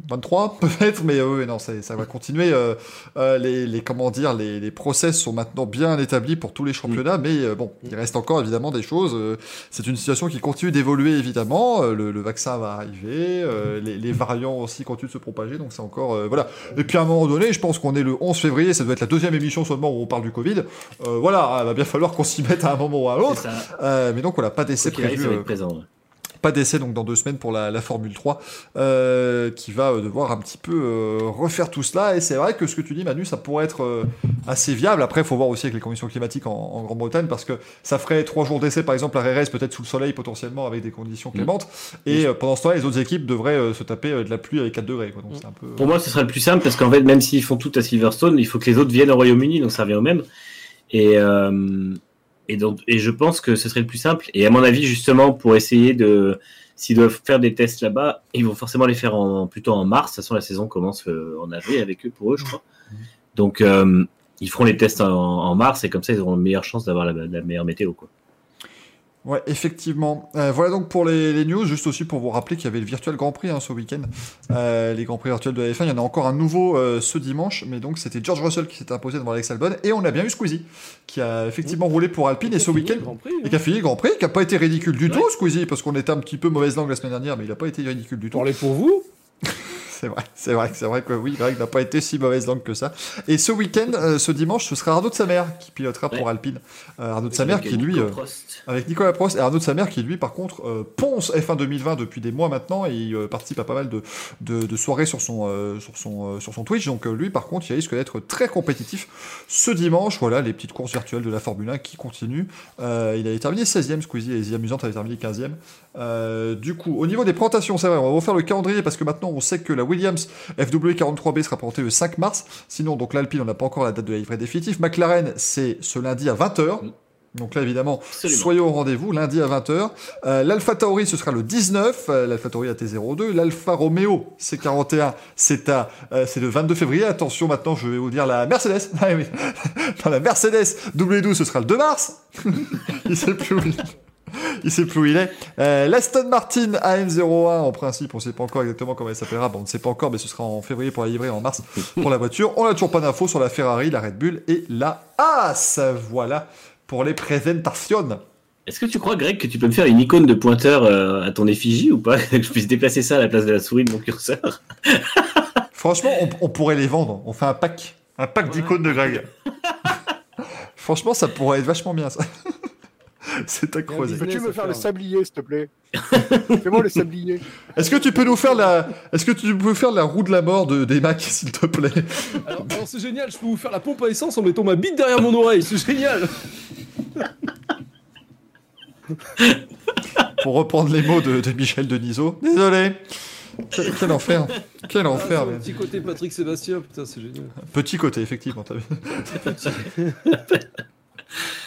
[SPEAKER 1] 23 peut-être, mais euh, oui, non, ça, ça va continuer. euh, euh, les, les comment dire, les, les process sont maintenant bien établis pour tous les championnats, mais euh, bon, il reste encore évidemment des choses. euh, c'est une situation qui continue d'évoluer évidemment. euh, le, le vaccin va arriver, euh, les, les variants aussi continuent de se propager, donc c'est encore euh, voilà. Et puis à un moment donné, je pense qu'on est le 11 février, ça doit être la deuxième émission seulement où on parle du Covid. Euh, voilà, il va bien falloir qu'on s'y mette à un moment ou à l'autre. Euh, mais donc voilà, pas d'essai prévu. Pas d'essai donc dans deux semaines pour la, la Formule 3 euh, qui va euh, devoir un petit peu euh, refaire tout cela. Et c'est vrai que ce que tu dis Manu ça pourrait être euh, assez viable. Après il faut voir aussi avec les conditions climatiques en, en Grande-Bretagne parce que ça ferait trois jours d'essai par exemple à RS peut-être sous le soleil potentiellement avec des conditions clémentes. Et pendant ce temps-là les autres équipes devraient se taper de la pluie avec 4 degrés quoi. donc c'est un peu
[SPEAKER 2] Pour moi, ce serait le plus simple parce qu'en fait, même s'ils font tout à Silverstone, il faut que les autres viennent au Royaume-Uni, donc ça revient au même. Et, et, donc, et je pense que ce serait le plus simple. Et à mon avis, justement, pour essayer de. S'ils doivent faire des tests là-bas, ils vont forcément les faire en, plutôt en mars. De toute façon, la saison commence euh, en avril avec eux, pour eux, je crois. Donc, euh, ils feront les tests en, mars et comme ça, ils auront une meilleure chance d'avoir la, la meilleure météo. Quoi.
[SPEAKER 1] Ouais, effectivement. Euh, voilà donc pour les, les news, juste aussi pour vous rappeler qu'il y avait le Virtual Grand Prix hein, ce week-end. Euh, les Grands Prix virtuels de la F1, il y en a encore un nouveau euh, ce dimanche, mais donc c'était George Russell qui s'était imposé devant Alex Albon, et on a bien eu Squeezie, qui a effectivement roulé pour Alpine, et ce week-end, et qui a fini le Grand Prix, qui a pas été ridicule du
[SPEAKER 2] Ouais.
[SPEAKER 1] tout, Squeezie, parce qu'on était un petit peu mauvaise langue la semaine dernière, mais il a pas été ridicule du tout.
[SPEAKER 4] Parlez pour vous.
[SPEAKER 1] C'est vrai, c'est vrai, c'est vrai que oui, Greg n'a pas été si mauvaise langue que ça. Et ce week-end, euh, ce dimanche, ce sera Arnaud de Samer qui pilotera pour. Alpine. Euh, Arnaud de Samer
[SPEAKER 2] Avec
[SPEAKER 1] qui lui... Euh, avec Nicolas Prost et Arnaud de Samer qui lui par contre ponce F1 2020 depuis des mois maintenant et il participe à pas mal de, de, de soirées sur son, sur, son, sur son Twitch donc lui par contre il risque d'être très compétitif ce dimanche voilà les petites courses virtuelles de la Formule 1 qui continuent il avait terminé 16ème Squeezie et les amusantes avait terminé 15ème Euh, du coup au niveau des présentations c'est vrai on va refaire le calendrier parce que maintenant on sait que la Williams FW43B sera présentée le 5 mars sinon donc l'Alpine on n'a pas encore la date de la livrée définitive McLaren c'est ce lundi à 20h
[SPEAKER 2] Mm.
[SPEAKER 1] donc là évidemment
[SPEAKER 2] Absolument.
[SPEAKER 1] Soyez au rendez-vous lundi à 20h. Euh, L'Alpha Tauri, ce sera le 19. Euh, L'Alpha Tauri AT02. L'Alfa Romeo C41, c'est à, euh, c'est le 22 février. Attention, maintenant, je vais vous dire la Mercedes. Ah. Dans la Mercedes W12, ce sera le 2 mars. Il sait plus où il- il sait plus où il est. Euh, L'Aston Martin AM01, en principe, on sait pas encore exactement comment elle s'appellera. Bon, on ne sait pas encore, mais ce sera en février pour la livrer, en mars pour la voiture. On n'a toujours pas d'infos sur la Ferrari, la Red Bull et la As. Voilà pour les présentations.
[SPEAKER 2] Est-ce que tu crois, Greg, que tu peux me faire une icône de pointeur euh, à ton effigie ou pas? Que je puisse déplacer ça à la place de la souris de mon curseur?
[SPEAKER 1] Franchement, on, on pourrait les vendre. On fait un pack. Un pack d'icônes de Greg. Franchement, ça pourrait être vachement bien, ça. C'est creuser.
[SPEAKER 4] business
[SPEAKER 3] Peux-tu me faire le sablier, s'il te plaît? Fais-moi le sablier.
[SPEAKER 1] Est-ce que tu peux nous faire la, est-ce que tu peux faire la roue de la mort de, des Macs, s'il te plaît?
[SPEAKER 4] Alors, alors, c'est génial, je peux vous faire la pompe à essence en mettant ma bite derrière mon oreille, c'est génial
[SPEAKER 1] Pour reprendre les mots de, de Michel Denisot. Désolé. Quel, quel enfer. Quel
[SPEAKER 4] Ah,
[SPEAKER 1] enfer. mais-
[SPEAKER 4] petit côté Patrick Sébastien, putain, c'est génial.
[SPEAKER 1] Petit côté, effectivement. t'as vu?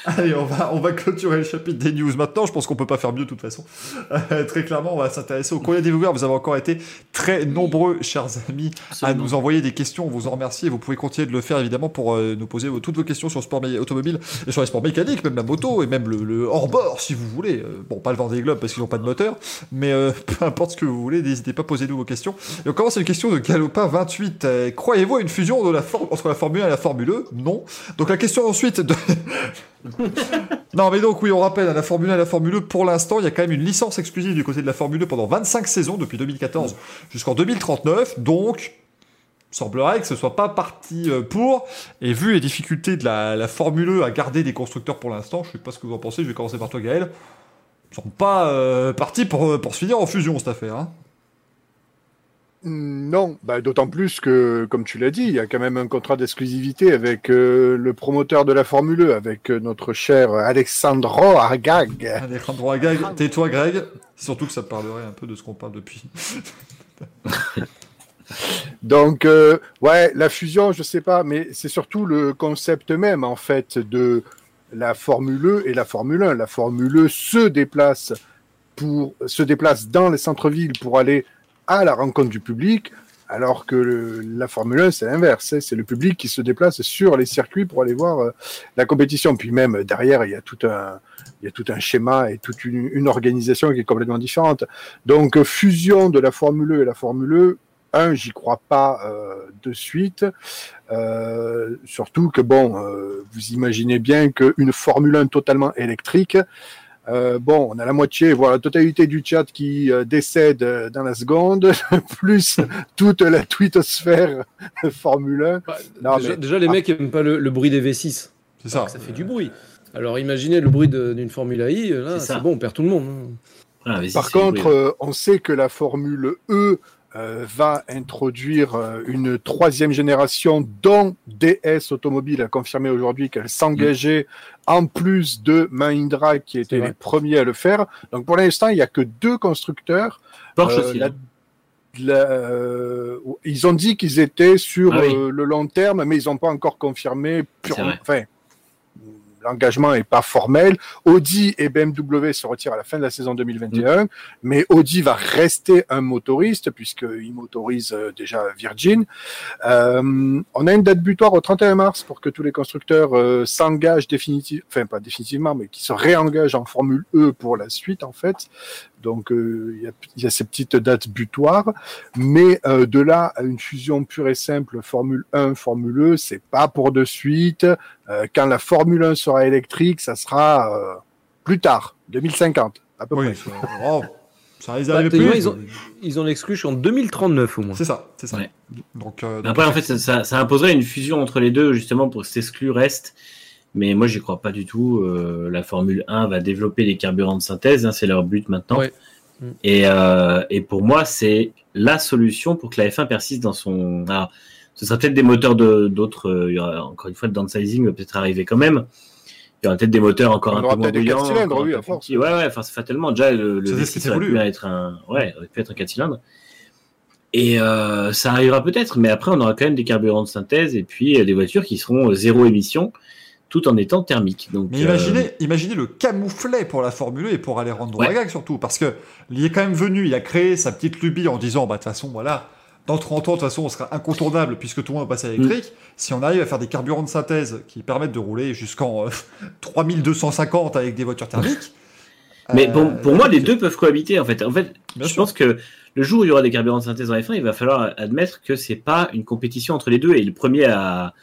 [SPEAKER 1] Allez, on va, on va clôturer le chapitre des news maintenant. Je pense qu'on peut pas faire mieux de toute façon. Euh, très clairement, on va s'intéresser au courrier des viewers. Vous avez encore été très nombreux, chers amis, à nous envoyer des questions. On vous en remercie vous pouvez continuer de le faire évidemment pour euh, nous poser toutes vos questions sur le sport automobile et sur les sports mécaniques, même la moto et même le, le hors-bord si vous voulez. Euh, bon, pas le Vendée Globe parce qu'ils n'ont pas de moteur, mais euh, peu importe ce que vous voulez, n'hésitez pas à poser nous vos questions. Et on commence avec une question de Galopin 28. Euh, Croyez-vous à une fusion de la for- entre la Formule 1 et la Formule E? Non. Donc la question ensuite de... non mais donc oui, on rappelle, à la Formule 1 et la Formule E, pour l'instant, il y a quand même une licence exclusive du côté de la Formule E pendant 25 saisons, depuis 2014 jusqu'en 2039. Donc, semblerait que ce soit pas parti euh, pour. Et vu les difficultés de la, Formule E à garder des constructeurs pour l'instant, je sais pas ce que vous en pensez, je vais commencer par toi Gaël. Ils sont pas euh, partis pour, pour se finir en fusion cette affaire. Hein.
[SPEAKER 3] Non, bah, d'autant plus que, comme tu l'as dit, il y a quand même un contrat d'exclusivité avec euh, le promoteur de la Formule E, avec euh, notre cher Alexandro Argag.
[SPEAKER 1] Alejandro Agag, tais-toi Greg. Surtout que ça parlerait un peu de ce qu'on parle depuis.
[SPEAKER 3] Donc, euh, ouais, la fusion, je sais pas, mais c'est surtout le concept même, en fait, de la Formule E et la Formule 1. La Formule E se déplace pour, se déplace dans les centres-villes pour aller à la rencontre du public, alors que la Formule 1, c'est l'inverse. C'est le public qui se déplace sur les circuits pour aller voir euh, la compétition. Puis même, derrière, il y a tout un, il y a tout un schéma et toute une, une organisation qui est complètement différente. Donc, euh, fusion de la Formule E et la Formule E, un, j'y crois pas euh, de suite. Euh, surtout que, bon, euh, vous imaginez bien qu'une Formule 1 totalement électrique, euh, bon, on a la moitié, voire la totalité du chat qui euh, décède euh, dans la seconde, plus toute la twittosphère Formule 1.
[SPEAKER 4] Bah,
[SPEAKER 3] Non,
[SPEAKER 4] déjà,
[SPEAKER 3] mais-
[SPEAKER 4] déjà, les
[SPEAKER 3] ah.
[SPEAKER 4] mecs aiment pas le, le bruit des V6.
[SPEAKER 1] C'est ça.
[SPEAKER 4] Ça fait du bruit. Alors imaginez le bruit d'une Formule I, là,
[SPEAKER 2] C'est
[SPEAKER 4] bon, on perd tout le monde. hein.
[SPEAKER 2] Voilà, vas-y,
[SPEAKER 3] Par contre, euh, on sait que la Formule E euh, va introduire euh, une troisième génération dont DS Automobile a confirmé aujourd'hui qu'elle s'engageait en plus de Mahindra qui étaient
[SPEAKER 4] vrai.
[SPEAKER 3] les premiers à le faire. Donc pour l'instant, il n'y a que deux constructeurs.
[SPEAKER 2] Porsche
[SPEAKER 3] euh,
[SPEAKER 2] aussi.
[SPEAKER 3] la-
[SPEAKER 2] hein.
[SPEAKER 3] la- euh, ils ont dit qu'ils étaient sur
[SPEAKER 2] Ah oui.
[SPEAKER 3] euh, le long terme, mais ils n'ont pas encore confirmé. pure-
[SPEAKER 2] C'est vrai.
[SPEAKER 3] Enfin, l'engagement n'est pas formel. Audi et BMW se retirent à la fin de la saison 2021, mais Audi va rester un motoriste puisqu'il motorise euh, déjà Virgin. Euh, on a une date butoir au 31 mars pour que tous les constructeurs euh, s'engagent définitivement, enfin pas définitivement, mais qui se réengagent en Formule E pour la suite en fait. Donc euh, il y, a, il y a ces petites dates butoirs, mais euh, de là à une fusion pure et simple Formule 1, Formule E, c'est pas pour de suite. Euh, quand la Formule 1 sera électrique, ça sera euh, plus tard, 2050 à peu
[SPEAKER 1] Oui,
[SPEAKER 3] près.
[SPEAKER 1] ça, oh, ça risque
[SPEAKER 4] Bah,
[SPEAKER 1] d'arriver plus.
[SPEAKER 4] ils ont, ils ont l'exclu jusqu'en 2039 au moins.
[SPEAKER 1] C'est ça, c'est ça.
[SPEAKER 2] Ouais.
[SPEAKER 1] Donc, euh,
[SPEAKER 2] Après, en fait, ça, imposerait une fusion entre les deux, justement, pour que cet exclu reste. Mais moi, j'y crois pas du tout. Euh, la Formule 1 va développer les carburants de synthèse, hein, c'est leur but maintenant.
[SPEAKER 4] Ouais. Mm.
[SPEAKER 2] Et, euh, et pour moi, c'est la solution pour que la F1 persiste dans son. Alors, ce sera peut-être des moteurs de d'autres. euh, il y aura encore une fois le downsizing va peut-être arriver quand même. Il y aura peut-être des moteurs encore
[SPEAKER 3] On
[SPEAKER 2] un peu moins
[SPEAKER 3] peut-être des quatre
[SPEAKER 2] bruyants.
[SPEAKER 3] cylindres,
[SPEAKER 2] encore un
[SPEAKER 3] oui,
[SPEAKER 2] peu
[SPEAKER 3] à
[SPEAKER 2] plus
[SPEAKER 3] force.
[SPEAKER 2] Ouais, ouais. Enfin, c'est fatalement déjà le, le
[SPEAKER 1] C'est ce qui
[SPEAKER 2] V6
[SPEAKER 1] s'est
[SPEAKER 2] aurait
[SPEAKER 1] voulu,
[SPEAKER 2] pu
[SPEAKER 1] hein.
[SPEAKER 2] être un. Ouais, aurait pu être un 4 cylindres. Et euh, ça arrivera peut-être, mais après on aura quand même des carburants de synthèse et puis euh, des voitures qui seront euh, zéro émission, tout en étant thermiques. Donc,
[SPEAKER 1] Mais
[SPEAKER 2] euh,
[SPEAKER 1] imaginez, imaginez le camouflet pour la Formule et pour Alejandro
[SPEAKER 2] Ouais.
[SPEAKER 1] Agag surtout, parce que il est quand même venu, il a créé sa petite lubie en disant, bah de toute façon, voilà, dans 30 ans, de toute façon, on sera incontournable puisque tout le monde va passer à l'électrique. Si on arrive à faire des carburants de synthèse qui permettent de rouler jusqu'en euh, 3250 avec des voitures thermiques,
[SPEAKER 2] Mais
[SPEAKER 1] Euh,
[SPEAKER 2] pour, pour moi, les deux peuvent cohabiter en fait. En fait,
[SPEAKER 1] Bien
[SPEAKER 2] je
[SPEAKER 1] sûr.
[SPEAKER 2] pense que le jour où il y aura des carburants de synthèse en F1, il va falloir admettre que c'est pas une compétition entre les deux. Et le premier à,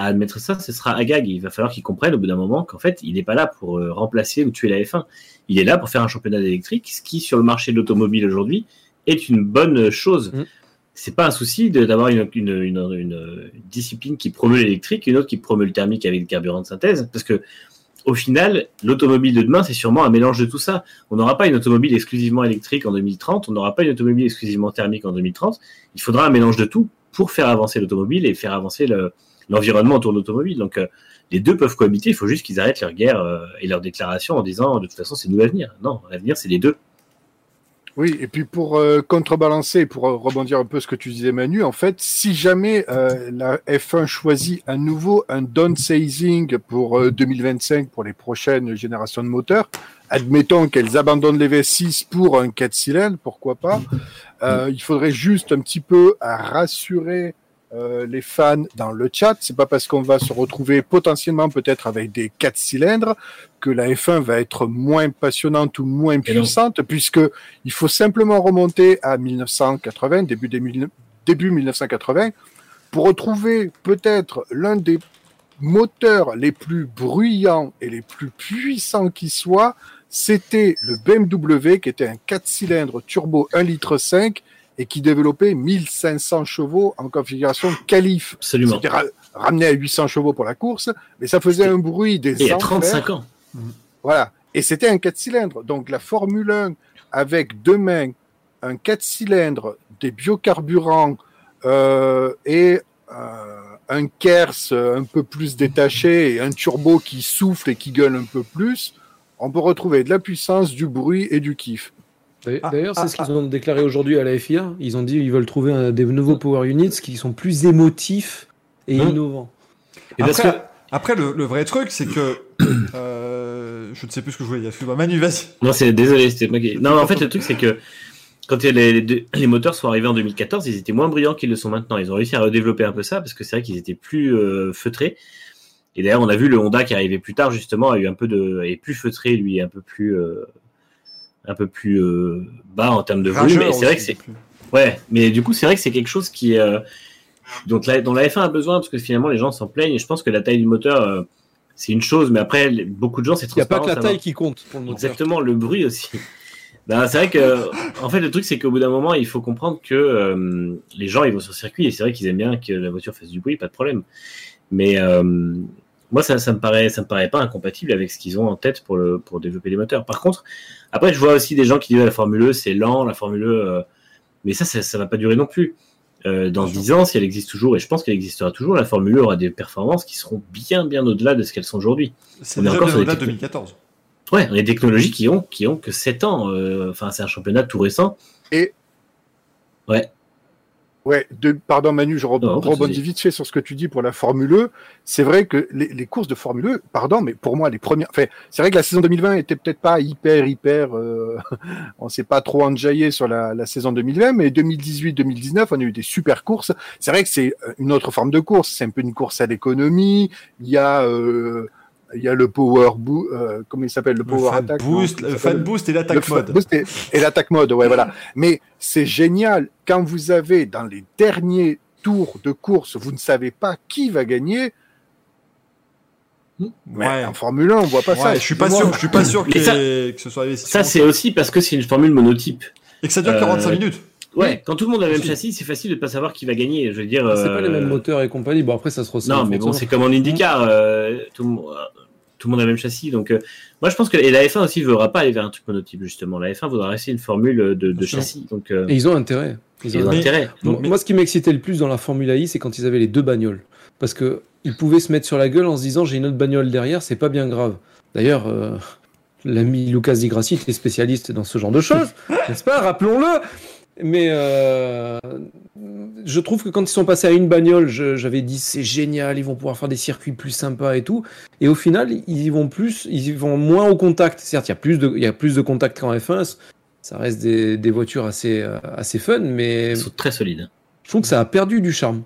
[SPEAKER 2] à admettre ça, ce sera Agag. Il va falloir qu'il comprenne au bout d'un moment qu'en fait, il n'est pas là pour euh, remplacer ou tuer la F1. Il est là pour faire un championnat d'électrique, ce qui sur le marché de l'automobile aujourd'hui est une bonne chose.
[SPEAKER 4] Mm.
[SPEAKER 2] C'est pas un souci d'avoir une, une, une, une- une discipline qui promeut l'électrique, une autre qui promeut le thermique avec des carburants de synthèse, parce que au final, l'automobile de demain, c'est sûrement un mélange de tout ça. On n'aura pas une automobile exclusivement électrique en 2030, on n'aura pas une automobile exclusivement thermique en 2030. Il faudra un mélange de tout pour faire avancer l'automobile et faire avancer le- l'environnement autour de l'automobile. Donc euh, les deux peuvent cohabiter, il faut juste qu'ils arrêtent leur guerre euh, et leur déclaration en disant de toute façon c'est nous l'avenir. Non, l'avenir c'est les deux.
[SPEAKER 3] Oui, et puis pour euh, contrebalancer, pour rebondir un peu ce que tu disais Manu, en fait, si jamais la F1 choisit à nouveau un downsizing pour euh, 2025 pour les prochaines générations de moteurs, admettons qu'elles abandonnent les V6 pour un 4 cylindres, pourquoi pas, il faudrait juste un petit peu rassurer euh, les fans dans le chat. C'est pas parce qu'on va se retrouver potentiellement peut-être avec des 4 cylindres que la F1 va être moins passionnante ou moins
[SPEAKER 2] Et
[SPEAKER 3] puissante, puisque il faut simplement remonter à 1980, début, des mille- début 1980, pour retrouver peut-être l'un des moteurs les plus bruyants et les plus puissants qui soient. C'était le BMW, qui était un 4 cylindres turbo 1 litre 5 et qui développait 1500 chevaux en configuration qualif.
[SPEAKER 2] Absolument.
[SPEAKER 3] C'était ra- ramené à 800 chevaux pour la course, mais ça faisait un bruit des
[SPEAKER 2] Et il y a
[SPEAKER 3] enfers.
[SPEAKER 2] 35 ans.
[SPEAKER 3] Voilà. Et c'était un 4 cylindres. Donc la Formule 1 avec demain un 4 cylindres, des biocarburants euh, et euh, un KERS un peu plus détaché et un turbo qui souffle et qui gueule un peu plus, on peut retrouver de la puissance, du bruit et du kiff.
[SPEAKER 4] D'ailleurs,
[SPEAKER 1] Ah,
[SPEAKER 4] d'ailleurs,
[SPEAKER 1] ah,
[SPEAKER 4] c'est ce qu'ils ont déclaré aujourd'hui à la FIA. Ils ont dit qu'ils veulent trouver un- des nouveaux power units qui sont plus émotifs et
[SPEAKER 2] Hein
[SPEAKER 4] innovants.
[SPEAKER 2] Et
[SPEAKER 1] Après,
[SPEAKER 2] que
[SPEAKER 1] après, le, le vrai truc, c'est que. euh, je ne sais plus ce que je voulais dire. Manu, vas-y.
[SPEAKER 2] Non, c'est désolé, c'était. Non, en fait, le truc, c'est que quand les, les, deux- les moteurs sont arrivés en 2014, ils étaient moins brillants qu'ils le sont maintenant. Ils ont réussi à redévelopper un peu ça parce que c'est vrai qu'ils étaient plus euh, feutrés. Et d'ailleurs, on a vu le Honda qui est arrivé plus tard, justement, a eu un peu de. est plus feutré, lui, un peu plus. euh, un peu plus euh, bas en termes de volume.
[SPEAKER 1] Rageur
[SPEAKER 2] Et c'est vrai que c'est. Ouais, mais du coup, c'est vrai que c'est quelque chose qui. euh, dont, la, dont la F1 a besoin parce que finalement, les gens s'en plaignent. Et je pense que la taille du moteur. euh, c'est une chose, mais après, les- beaucoup de gens, c'est
[SPEAKER 4] Il n'y a pas que la taille qui compte pour le moteur.
[SPEAKER 2] Exactement, le bruit aussi. Ben, c'est vrai que, en fait, le truc, c'est qu'au bout d'un moment, il faut comprendre que euh, les gens, ils vont sur le circuit et c'est vrai qu'ils aiment bien que la voiture fasse du bruit, pas de problème. Mais euh, moi, ça, ça me paraît, ça me paraît pas incompatible avec ce qu'ils ont en tête pour le, pour développer les moteurs. Par contre, après, je vois aussi des gens qui disent la Formule E, c'est lent, la Formule E, euh, mais ça, ça, ça va pas durer non plus. Euh, dans 10 ans, si elle existe toujours, et je pense qu'elle existera toujours, la Formule E aura des performances qui seront bien, bien au-delà de ce qu'elles sont aujourd'hui.
[SPEAKER 1] C'est déjà au-delà
[SPEAKER 2] les
[SPEAKER 1] de 2014.
[SPEAKER 2] Ouais, on a des technologies qui ont, qui ont que 7 ans. euh, Enfin, c'est un championnat tout récent.
[SPEAKER 3] Ouais, de, pardon Manu, je re-
[SPEAKER 2] Non,
[SPEAKER 3] rebondis vite fait sur ce que tu dis pour la Formule E. C'est vrai que les, les courses de Formule E, pardon, mais pour moi les premières, enfin, c'est vrai que la saison 2020 était peut-être pas hyper hyper, euh, on s'est pas trop enjaillé sur la, la saison 2020, mais 2018-2019, on a eu des super courses. C'est vrai que c'est euh, une autre forme de course, c'est un peu une course à l'économie. Il y a euh, il y a le power boo, euh, comment il s'appelle le
[SPEAKER 1] Le
[SPEAKER 3] power attack
[SPEAKER 1] boost, le fan boost et l'attaque mode.
[SPEAKER 3] boost et, et l'attaque mode, ouais, voilà. Mais c'est génial quand vous avez dans les derniers tours de course, vous ne savez pas qui va gagner. Mais
[SPEAKER 1] Ouais.
[SPEAKER 3] en Formule 1, on voit pas ça.
[SPEAKER 1] Je suis pas sûr, je suis pas sûr y
[SPEAKER 2] ça-
[SPEAKER 1] que ce soit
[SPEAKER 2] Ça, c'est aussi parce que c'est une formule monotype.
[SPEAKER 1] et que ça dure
[SPEAKER 2] euh,
[SPEAKER 1] 45 minutes.
[SPEAKER 2] Ouais, quand tout le monde a le même châssis, c'est facile de pas savoir qui va gagner. Je veux dire.
[SPEAKER 4] C'est pas les
[SPEAKER 2] euh,
[SPEAKER 4] mêmes moteurs et compagnie. Bon, après, ça se ressent.
[SPEAKER 2] Non, mais bon, c'est comme en IndyCar. euh, tout, le monde- euh, tout le monde a le même châssis. Donc, euh, moi, je pense que et la F1 aussi ne voudra pas aller vers un truc monotype, justement. La F1 voudra rester une formule de, châssis. Donc, euh,
[SPEAKER 4] Et ils ont intérêt. Ils ont
[SPEAKER 2] ils ont
[SPEAKER 1] Mais-
[SPEAKER 2] intérêt.
[SPEAKER 4] Moi,
[SPEAKER 1] Mais-
[SPEAKER 4] moi, ce qui m'excitait le plus dans la Formule I, c'est quand ils avaient les deux bagnoles. Parce que ils pouvaient se mettre sur la gueule en se disant j'ai une autre bagnole derrière, c'est pas bien grave. D'ailleurs, euh, l'ami Lucas Di Grassi était spécialiste dans ce genre de choses, n'est-ce pas? Rappelons-le. Mais euh, je trouve que quand ils sont passés à une bagnole, j'avais dit c'est génial, ils vont pouvoir faire des circuits plus sympas et tout. Et au final, ils y vont plus, ils y vont moins au contact. Certes, il y a plus de, il y a plus de contact qu'en F1. Ça reste des, des voitures assez, euh, assez fun, mais
[SPEAKER 2] Ils sont très solides.
[SPEAKER 4] je trouve que ça a perdu du charme.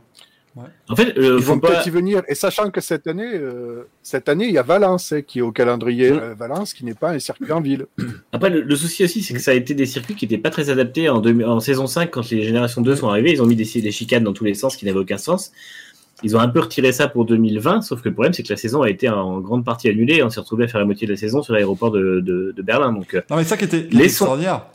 [SPEAKER 2] En fait, euh,
[SPEAKER 3] Ils vont
[SPEAKER 2] pas...
[SPEAKER 3] peut-être y venir. Et sachant que cette année, euh, cette année, il y a Valence hein, qui est au calendrier. Euh, Valence qui n'est pas un circuit en ville.
[SPEAKER 2] Après, le, le souci aussi, c'est que ça a été des circuits qui n'étaient pas très adaptés en, saison 5 quand les générations 2 sont arrivées. Ils ont mis des, des chicanes dans tous les sens qui n'avaient aucun sens. Ils ont un peu retiré ça pour 2020, sauf que le problème, c'est que la saison a été en grande partie annulée. On s'est retrouvé à faire la moitié de la saison sur l'aéroport de, de, de Berlin. Donc, euh,
[SPEAKER 1] Non, mais ça qui était
[SPEAKER 2] Les
[SPEAKER 1] extraordinaire.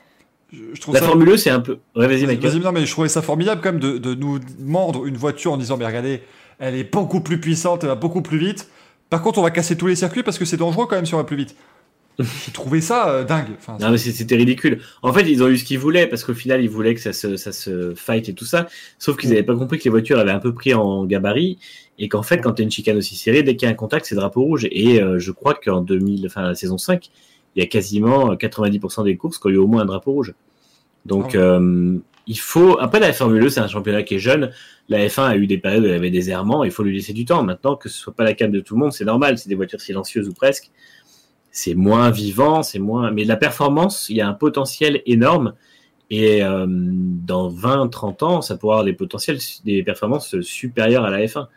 [SPEAKER 1] Je, je trouve
[SPEAKER 2] la
[SPEAKER 1] ça.
[SPEAKER 2] Formule E, c'est un peu. Ouais, vas-y,
[SPEAKER 1] Vas-y,
[SPEAKER 2] Michael.
[SPEAKER 1] non, mais je trouvais ça formidable quand même de, de nous mordre une voiture en disant, mais regardez, elle est beaucoup plus puissante, elle va beaucoup plus vite. Par contre, on va casser tous les circuits parce que c'est dangereux quand même si on va plus vite. J'ai trouvé ça euh, dingue. Enfin,
[SPEAKER 2] Non, mais c'était ridicule. En fait, ils ont eu ce qu'ils voulaient parce qu'au final, ils voulaient que ça se, ça se fight et tout ça. Sauf qu'ils n'avaient pas compris que les voitures avaient un peu pris en gabarit et qu'en fait, quand tu as une chicane aussi serrée, dès qu'il y a un contact, c'est drapeau rouge. Et euh, je crois qu'en 2000, enfin, la saison 5, il y a quasiment 90% des courses qui ont eu au moins un drapeau rouge. Donc,
[SPEAKER 1] Ah
[SPEAKER 2] euh, il faut. Après, la Formule E, c'est un championnat qui est jeune. La F1 a eu des périodes où il y avait des errements. Il faut lui laisser du temps. Maintenant, que ce soit pas la cam de tout le monde, c'est normal. C'est des voitures silencieuses ou presque. C'est moins vivant, c'est moins. Mais la performance, il y a un potentiel énorme. Et euh, dans 20-30 ans, ça pourra avoir des potentiels, des performances supérieures à la F1.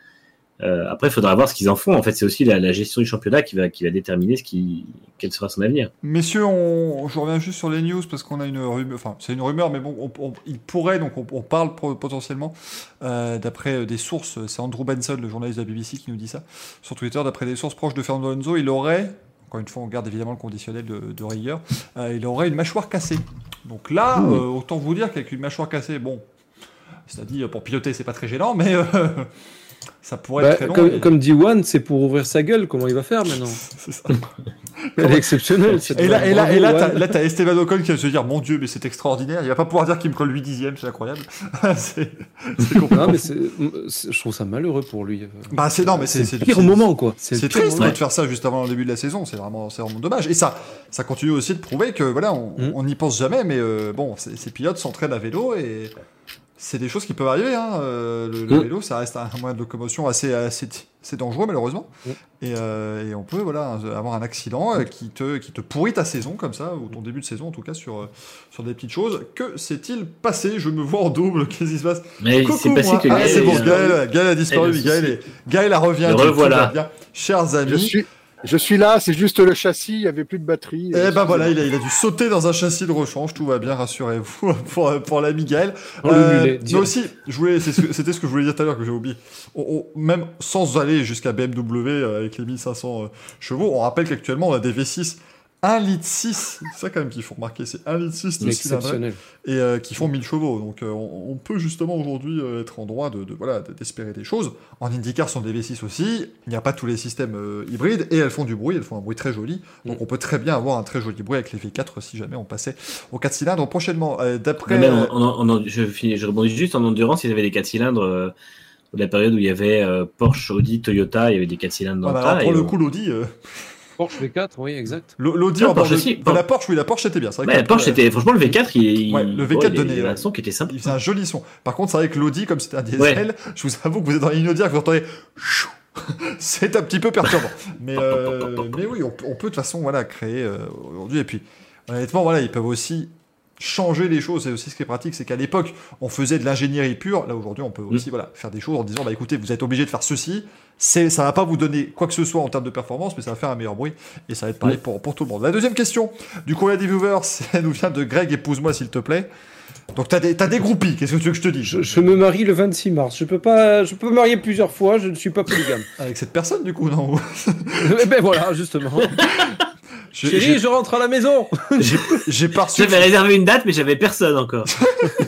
[SPEAKER 2] Euh, après, il faudra voir ce qu'ils en font. En fait, c'est aussi la, la gestion du championnat qui va, qui va déterminer ce qui, quel sera son avenir.
[SPEAKER 1] Messieurs, on... je reviens juste sur les news parce qu'on a une rumeur, enfin c'est une rumeur, mais bon, on- on- il pourrait, donc on, parle potentiellement, euh, d'après euh, des sources, c'est Andrew Benson, le journaliste de la BBC, qui nous dit ça, sur Twitter, d'après des sources proches de Fernando Alonso, il aurait, encore une fois on garde évidemment le conditionnel de, de rigueur, euh, il aurait une mâchoire cassée. Donc là, euh, autant vous dire qu'avec une mâchoire cassée, bon, c'est-à-dire pour piloter c'est pas très gênant, mais ça pourrait
[SPEAKER 4] Bah,
[SPEAKER 1] être très long.
[SPEAKER 4] comme,
[SPEAKER 1] et-
[SPEAKER 4] comme dit One, c'est pour ouvrir sa gueule. Comment il va faire maintenant
[SPEAKER 1] c'est ça.
[SPEAKER 4] Elle est exceptionnelle. cette
[SPEAKER 1] Et là, et là, et là, là, t'as Esteban Ocon qui va se dire, mon Dieu, mais c'est extraordinaire. Il va pas pouvoir dire qu'il me colle 8 dixièmes, c'est incroyable. c'est, c'est complètement
[SPEAKER 4] Non, mais
[SPEAKER 1] fou.
[SPEAKER 4] c'est- c'est- je trouve ça malheureux pour lui.
[SPEAKER 1] Bah, c'est, non, mais c'est,
[SPEAKER 4] c'est le pire moment, quoi.
[SPEAKER 1] C'est, triste
[SPEAKER 4] moment.
[SPEAKER 1] de faire ça juste avant le début de la saison. C'est vraiment, c'est vraiment dommage. Et ça, ça continue aussi de prouver que, voilà, on,
[SPEAKER 4] Mm.
[SPEAKER 1] n'y pense jamais, mais euh, bon, ces, ces pilotes s'entraînent à vélo et c'est des choses qui peuvent arriver. Hein. Euh, le, le
[SPEAKER 4] Mm.
[SPEAKER 1] vélo, ça reste un moyen de locomotion assez, assez, assez dangereux, malheureusement.
[SPEAKER 4] Mm.
[SPEAKER 1] Et, euh, et on peut, voilà, avoir un accident euh, qui te, qui te pourrit ta saison comme ça, ou ton début de saison en tout cas, sur, euh, sur des petites choses. Que s'est-il passé? Je me vois en double. Qu'est-ce qui se passe?
[SPEAKER 2] Mais
[SPEAKER 1] Coucou,
[SPEAKER 2] c'est passé
[SPEAKER 1] moi.
[SPEAKER 2] que
[SPEAKER 1] Ah,
[SPEAKER 2] Gaël
[SPEAKER 1] c'est bon, Gaël, Gaël a disparu,
[SPEAKER 2] Eh,
[SPEAKER 1] Gaël, est, Gaël a revient.
[SPEAKER 2] Le revoilà.
[SPEAKER 1] Chers
[SPEAKER 3] Je
[SPEAKER 1] amis,
[SPEAKER 3] suis, je suis là, c'est juste le châssis, il y avait plus de batterie.
[SPEAKER 1] eh ben voilà, il a, il a dû sauter dans un châssis de rechange, tout va bien, rassurez-vous, pour, pour l'ami Gaël.
[SPEAKER 4] Oh, le
[SPEAKER 1] Euh,
[SPEAKER 4] mulet,
[SPEAKER 1] mais aussi, je voulais, c'était ce que je voulais dire tout à l'heure que j'ai oublié. On- on- même sans aller jusqu'à BMW euh, avec les 1500 euh, chevaux, on rappelle qu'actuellement on a des V6 1 litre 6, c'est ça quand même qu'il faut remarquer, c'est 1 litre 6 de cylindrée et euh, qui font 1000 chevaux. Donc euh, on, on peut justement aujourd'hui euh, être en droit de, de- voilà de- d'espérer des choses. En IndyCar sont des V6 aussi. Il n'y a pas tous les systèmes hybrides et elles font du bruit. Elles font un bruit très joli. Donc on peut très bien avoir un très joli bruit avec les V4 si jamais on passait aux 4 cylindres prochainement. D'après
[SPEAKER 2] je, finis, je rebondis juste en endurance, ils avaient des 4 cylindres. de la période où il y avait Porsche, Audi, Toyota, il y avait des 4 cylindres dans
[SPEAKER 1] Ouais, bah,
[SPEAKER 2] le
[SPEAKER 1] pour le coup l'Audi,
[SPEAKER 4] Porsche V4, oui, exact.
[SPEAKER 1] l'A- l'Audi en
[SPEAKER 2] Porsche aussi,
[SPEAKER 1] la Porsche, oui la Porsche était bien. Vrai
[SPEAKER 2] bah, la Porsche, était, franchement, le V4, il,
[SPEAKER 1] Ouais, le V4
[SPEAKER 2] ouais, il-
[SPEAKER 1] donnait,
[SPEAKER 2] un son qui était sympa.
[SPEAKER 1] Il faisait un joli son. Par contre, c'est vrai que l'Audi, comme c'était un diesel, je vous avoue que vous êtes dans Audière, que vous entendez c'est un petit peu perturbant. mais, euh, mais oui, on, peut- on peut de toute façon voilà, créer euh, aujourd'hui. Et puis, honnêtement, voilà, ils peuvent aussi changer les choses. C'est aussi ce qui est pratique, c'est qu'à l'époque, on faisait de l'ingénierie pure. Là, aujourd'hui, on peut aussi voilà, faire des choses en disant, bah écoutez, vous êtes obligé de faire ceci. C'est, ça va pas vous donner quoi que ce soit en termes de performance, mais ça va faire un meilleur bruit. Et ça va être pareil pour, pour tout le monde. La deuxième question du courrier des viewers, elle nous vient de Greg, épouse-moi s'il te plaît. Donc t'as des, t'as des groupies, qu'est-ce que tu veux que je te dise?
[SPEAKER 4] Je, je me marie le 26 mars. Je peux pas, je peux me marier plusieurs fois. Je ne suis pas polygame.
[SPEAKER 1] Avec cette personne du coup, non?
[SPEAKER 4] Eh ben voilà, justement.
[SPEAKER 1] J'ai-
[SPEAKER 4] Chérie, je rentre à la maison.
[SPEAKER 1] J'ai pas reçu,
[SPEAKER 2] J'avais réservé une date, mais j'avais personne encore.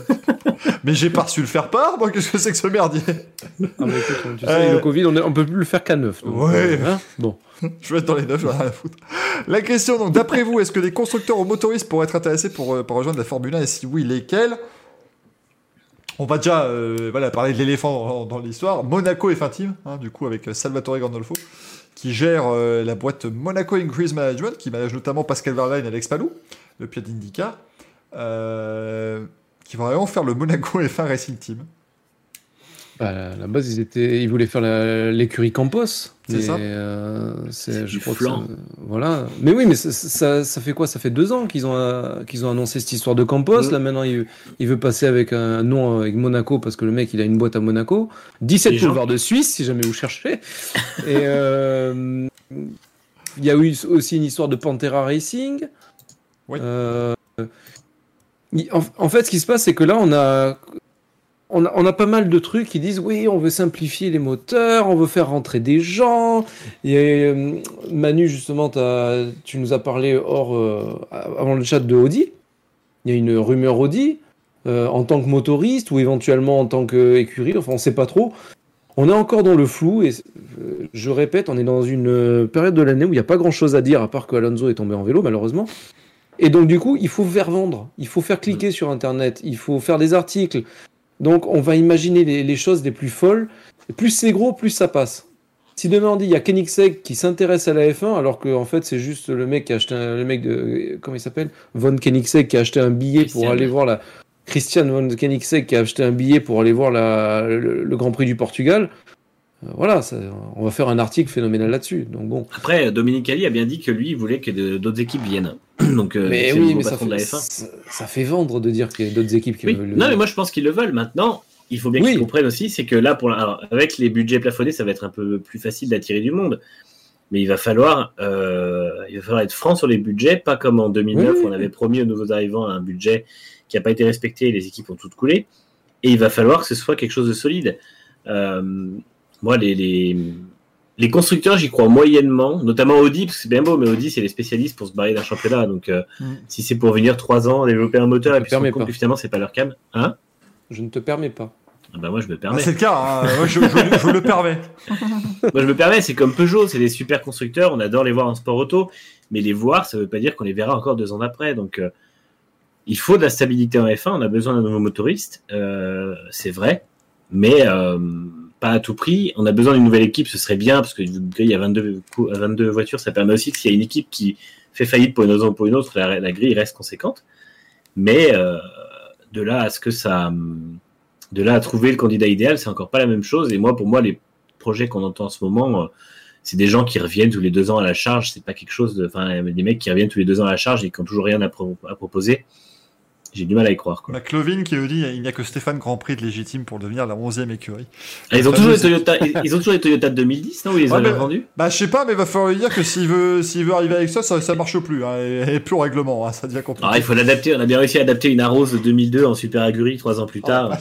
[SPEAKER 1] mais j'ai pas reçu le faire part, moi qu'est-ce que c'est que ce merdier
[SPEAKER 4] Ah, mais écoute, tu sais,
[SPEAKER 1] Euh,
[SPEAKER 4] le Covid, on, est- on peut plus le faire qu'à neuf. donc,
[SPEAKER 1] Ouais.
[SPEAKER 4] euh, hein, bon.
[SPEAKER 1] Je vais être dans les neuf, j'en ai rien à foutre. La question donc, d'après vous, est-ce que les constructeurs ou motoristes pourraient être intéressés pour, euh, pour rejoindre la Formule 1 et si oui, lesquels? On va déjà euh, voilà, parler de l'éléphant dans, dans l'histoire. Monaco est fin team, hein, du coup, avec Salvatore Gandolfo, qui gère euh, la boîte Monaco Increase Management, qui manage notamment Pascal Verlaine et Alex Palou, le pied d'IndyCar, euh, qui va vraiment faire le Monaco F1 Racing Team.
[SPEAKER 4] Bah, à la base, ils, étaient, ils voulaient faire la- l'écurie Campos.
[SPEAKER 1] C'est ça.
[SPEAKER 4] euh,
[SPEAKER 2] C'est
[SPEAKER 4] c'est,
[SPEAKER 2] du
[SPEAKER 4] je crois que
[SPEAKER 2] flan.
[SPEAKER 4] ça- voilà. Mais oui, mais ça, ça, ça fait quoi? Ça fait deux ans qu'ils ont, euh, qu'ils ont annoncé cette histoire de Campos. Là, maintenant, il, il veut passer avec un nom avec Monaco parce que le mec, il a une boîte à Monaco. 17
[SPEAKER 2] Les gens-
[SPEAKER 4] boulevards de Suisse, si jamais vous cherchez. Et euh, il y a eu aussi une histoire de Pantera Racing.
[SPEAKER 1] Oui.
[SPEAKER 4] Euh, en fait, ce qui se passe, c'est que là, on a, on a, on a pas mal de trucs qui disent oui, on veut simplifier les moteurs, on veut faire rentrer des gens. Et euh, Manu, justement, tu nous as parlé hors, euh, avant le chat de Audi. Il y a une rumeur Audi euh, en tant que motoriste ou éventuellement en tant qu'écurie. Enfin, on sait pas trop. On est encore dans le flou et euh, je répète, on est dans une période de l'année où il n'y a pas grand chose à dire à part que Alonso est tombé en vélo, malheureusement. Et donc, du coup, il faut faire vendre, il faut faire cliquer sur Internet, il faut faire des articles. Donc, on va imaginer les, les choses les plus folles. Et plus c'est gros, plus ça passe. Si demain on dit il y a Koenigsegg qui s'intéresse à la F1, alors que en fait c'est juste le mec qui a acheté un, le mec de comment il s'appelle? Von Koenigsegg qui a acheté un billet
[SPEAKER 2] Christian.
[SPEAKER 4] pour aller voir la Christian Von Koenigsegg qui a acheté un billet pour aller voir la, le, le Grand Prix du Portugal. Euh, voilà, ça- on va faire un article phénoménal là-dessus. Donc bon.
[SPEAKER 2] Après, Dominique Ali a bien dit que lui, il voulait que d'autres équipes viennent. Donc, euh,
[SPEAKER 4] mais
[SPEAKER 2] le
[SPEAKER 4] oui, ça fait,
[SPEAKER 2] de la F1.
[SPEAKER 4] ça, ça fait vendre de dire qu'il y a d'autres équipes qui
[SPEAKER 2] Oui.
[SPEAKER 4] veulent.
[SPEAKER 2] Non, mais moi je pense qu'ils le veulent. Maintenant, il faut bien
[SPEAKER 4] Oui.
[SPEAKER 2] qu'ils comprennent aussi, c'est que là, pour la- alors, avec les budgets plafonnés, ça va être un peu plus facile d'attirer du monde. Mais il va falloir, euh, il va falloir être franc sur les budgets, pas comme en 2009
[SPEAKER 4] Oui,
[SPEAKER 2] on avait promis aux nouveaux arrivants un budget qui n'a pas été respecté et les équipes ont toutes coulé. Et il va falloir que ce soit quelque chose de solide. Euh, moi, les, les, les constructeurs, j'y crois moyennement, notamment Audi, parce que c'est bien beau, mais Audi, c'est les spécialistes pour se barrer d'un championnat. Donc, euh,
[SPEAKER 1] Mm.
[SPEAKER 2] si c'est pour venir trois ans développer un moteur et puis se rendre compte
[SPEAKER 4] pas.
[SPEAKER 2] que finalement, c'est pas leur cam, hein?
[SPEAKER 4] Je ne te permets pas.
[SPEAKER 2] ah bah moi je me
[SPEAKER 1] Ah,
[SPEAKER 2] permets.
[SPEAKER 1] c'est le cas, hein. Moi, je, je- je le permets.
[SPEAKER 2] moi je me permets, c'est comme Peugeot, c'est des super constructeurs, on adore les voir en sport auto, mais les voir, ça veut pas dire qu'on les verra encore deux ans après. Donc euh, il faut de la stabilité en F1, on a besoin d'un nouveau motoriste, euh, c'est vrai, mais euh, à tout prix. On a besoin d'une nouvelle équipe, ce serait bien parce que il y a 22, cou- 22 voitures, ça permet aussi que s'il y a une équipe qui fait faillite pour une raison ou pour une autre, la, grille reste conséquente. Mais euh, de là à ce que ça, de là à trouver le candidat idéal, c'est encore pas la même chose. Et moi, pour moi, les projets qu'on entend en ce moment, euh, c'est des gens qui reviennent tous les deux ans à la charge. C'est pas quelque chose de, enfin, des mecs qui reviennent tous les deux ans à la charge et qui ont toujours rien à proposer. J'ai du mal à y croire. Quoi.
[SPEAKER 1] McLovin qui nous dit il n'y a que Stéphane Grand Prix de légitime pour devenir la 11e écurie.
[SPEAKER 2] Ah, ils ont toujours les Toyota, ils, ils ont toujours les Toyota de 2010, non Ou ils les
[SPEAKER 1] Ouais,
[SPEAKER 2] ont
[SPEAKER 1] mais-
[SPEAKER 2] vendus
[SPEAKER 1] Bah, je sais pas, mais il va falloir lui dire que s'il veut, s'il veut arriver avec ça, ça, ça marche plus. Hein, et, et plus au règlement, hein, ça devient compliqué.
[SPEAKER 2] Alors, il faut l'adapter. On a bien réussi à adapter une Arose de 2002 en Super Aguri trois ans plus tard.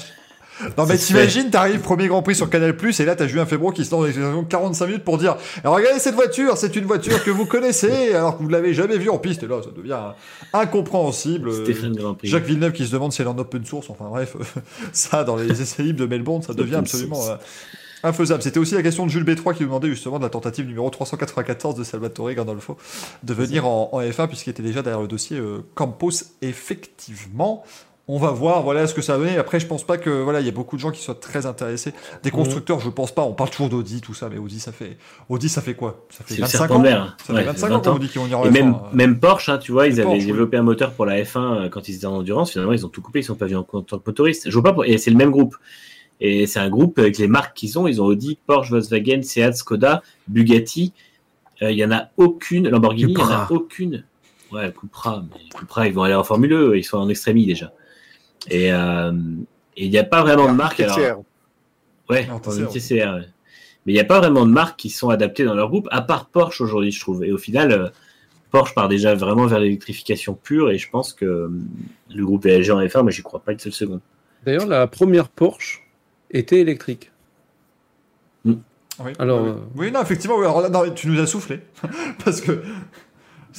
[SPEAKER 1] Non, mais t'imagines, t'arrives premier Grand Prix sur Canal Plus et là t'as Julien Febro qui se lance dans l'explication 45 minutes pour dire Alors, regardez cette voiture, c'est une voiture que vous connaissez alors que vous l'avez jamais vue en piste. Et là, ça devient incompréhensible.
[SPEAKER 2] Stéphane Grand Prix.
[SPEAKER 1] Jacques Villeneuve qui se demande si elle est en open source. Enfin bref, ça dans les essais libres de Melbourne, ça devient absolument euh, infaisable. C'était aussi la question de Jules B3 qui nous demandait justement de la tentative numéro 394 de Salvatore Gandolfo de venir en, en F1 puisqu'il était déjà derrière le dossier euh, Campos. Effectivement. On va voir, voilà ce que ça va donner. Après, je pense pas que voilà, il y a beaucoup de gens qui soient très intéressés. Des
[SPEAKER 2] Mhm.
[SPEAKER 1] constructeurs, je pense pas. On parle toujours d'Audi, tout ça, mais Audi, ça fait Audi, ça fait quoi? Ça fait
[SPEAKER 2] C'est le
[SPEAKER 1] 25
[SPEAKER 2] serpent
[SPEAKER 1] ans. Ça
[SPEAKER 2] Ouais,
[SPEAKER 1] fait 25 ans
[SPEAKER 2] 20
[SPEAKER 1] qu'on
[SPEAKER 2] ans.
[SPEAKER 1] dit qu'ils vont
[SPEAKER 2] Et
[SPEAKER 1] F1.
[SPEAKER 2] même,
[SPEAKER 1] euh.
[SPEAKER 2] même Porsche, hein, tu vois, ils avaient
[SPEAKER 1] Porsche, oui.
[SPEAKER 2] développé un moteur pour la F1 euh, quand ils étaient en endurance. Finalement, ils ont tout coupé, ils sont pas venus en, en tant que motoristes. Je vois pas, pour- et c'est le même groupe. Et c'est un groupe avec les marques qu'ils ont. Ils ont Audi, Porsche, Volkswagen, Seat, Skoda, Bugatti. Euh, Il y en a aucune. Lamborghini, il y en a aucune. Ouais, Cupra. Mais Cupra, ils vont aller en Formule E. Ils sont en extrémie déjà. Et euh, et il n'y a pas vraiment de marque. Alors,
[SPEAKER 3] TCR.
[SPEAKER 2] Ouais,
[SPEAKER 1] En TCR,
[SPEAKER 2] ouais. Mais il n'y a pas vraiment de marques qui sont adaptées dans leur groupe, à part Porsche aujourd'hui, je trouve. Et au final, euh, Porsche part déjà vraiment vers l'électrification pure, et je pense que euh, le groupe VLG en F1, moi, j'y crois pas une seule seconde.
[SPEAKER 4] D'ailleurs, la première Porsche était électrique.
[SPEAKER 1] Oui,
[SPEAKER 4] Alors,
[SPEAKER 1] oui,
[SPEAKER 4] euh,
[SPEAKER 1] oui, non, effectivement, oui, alors là, non, tu nous as soufflé. Parce que.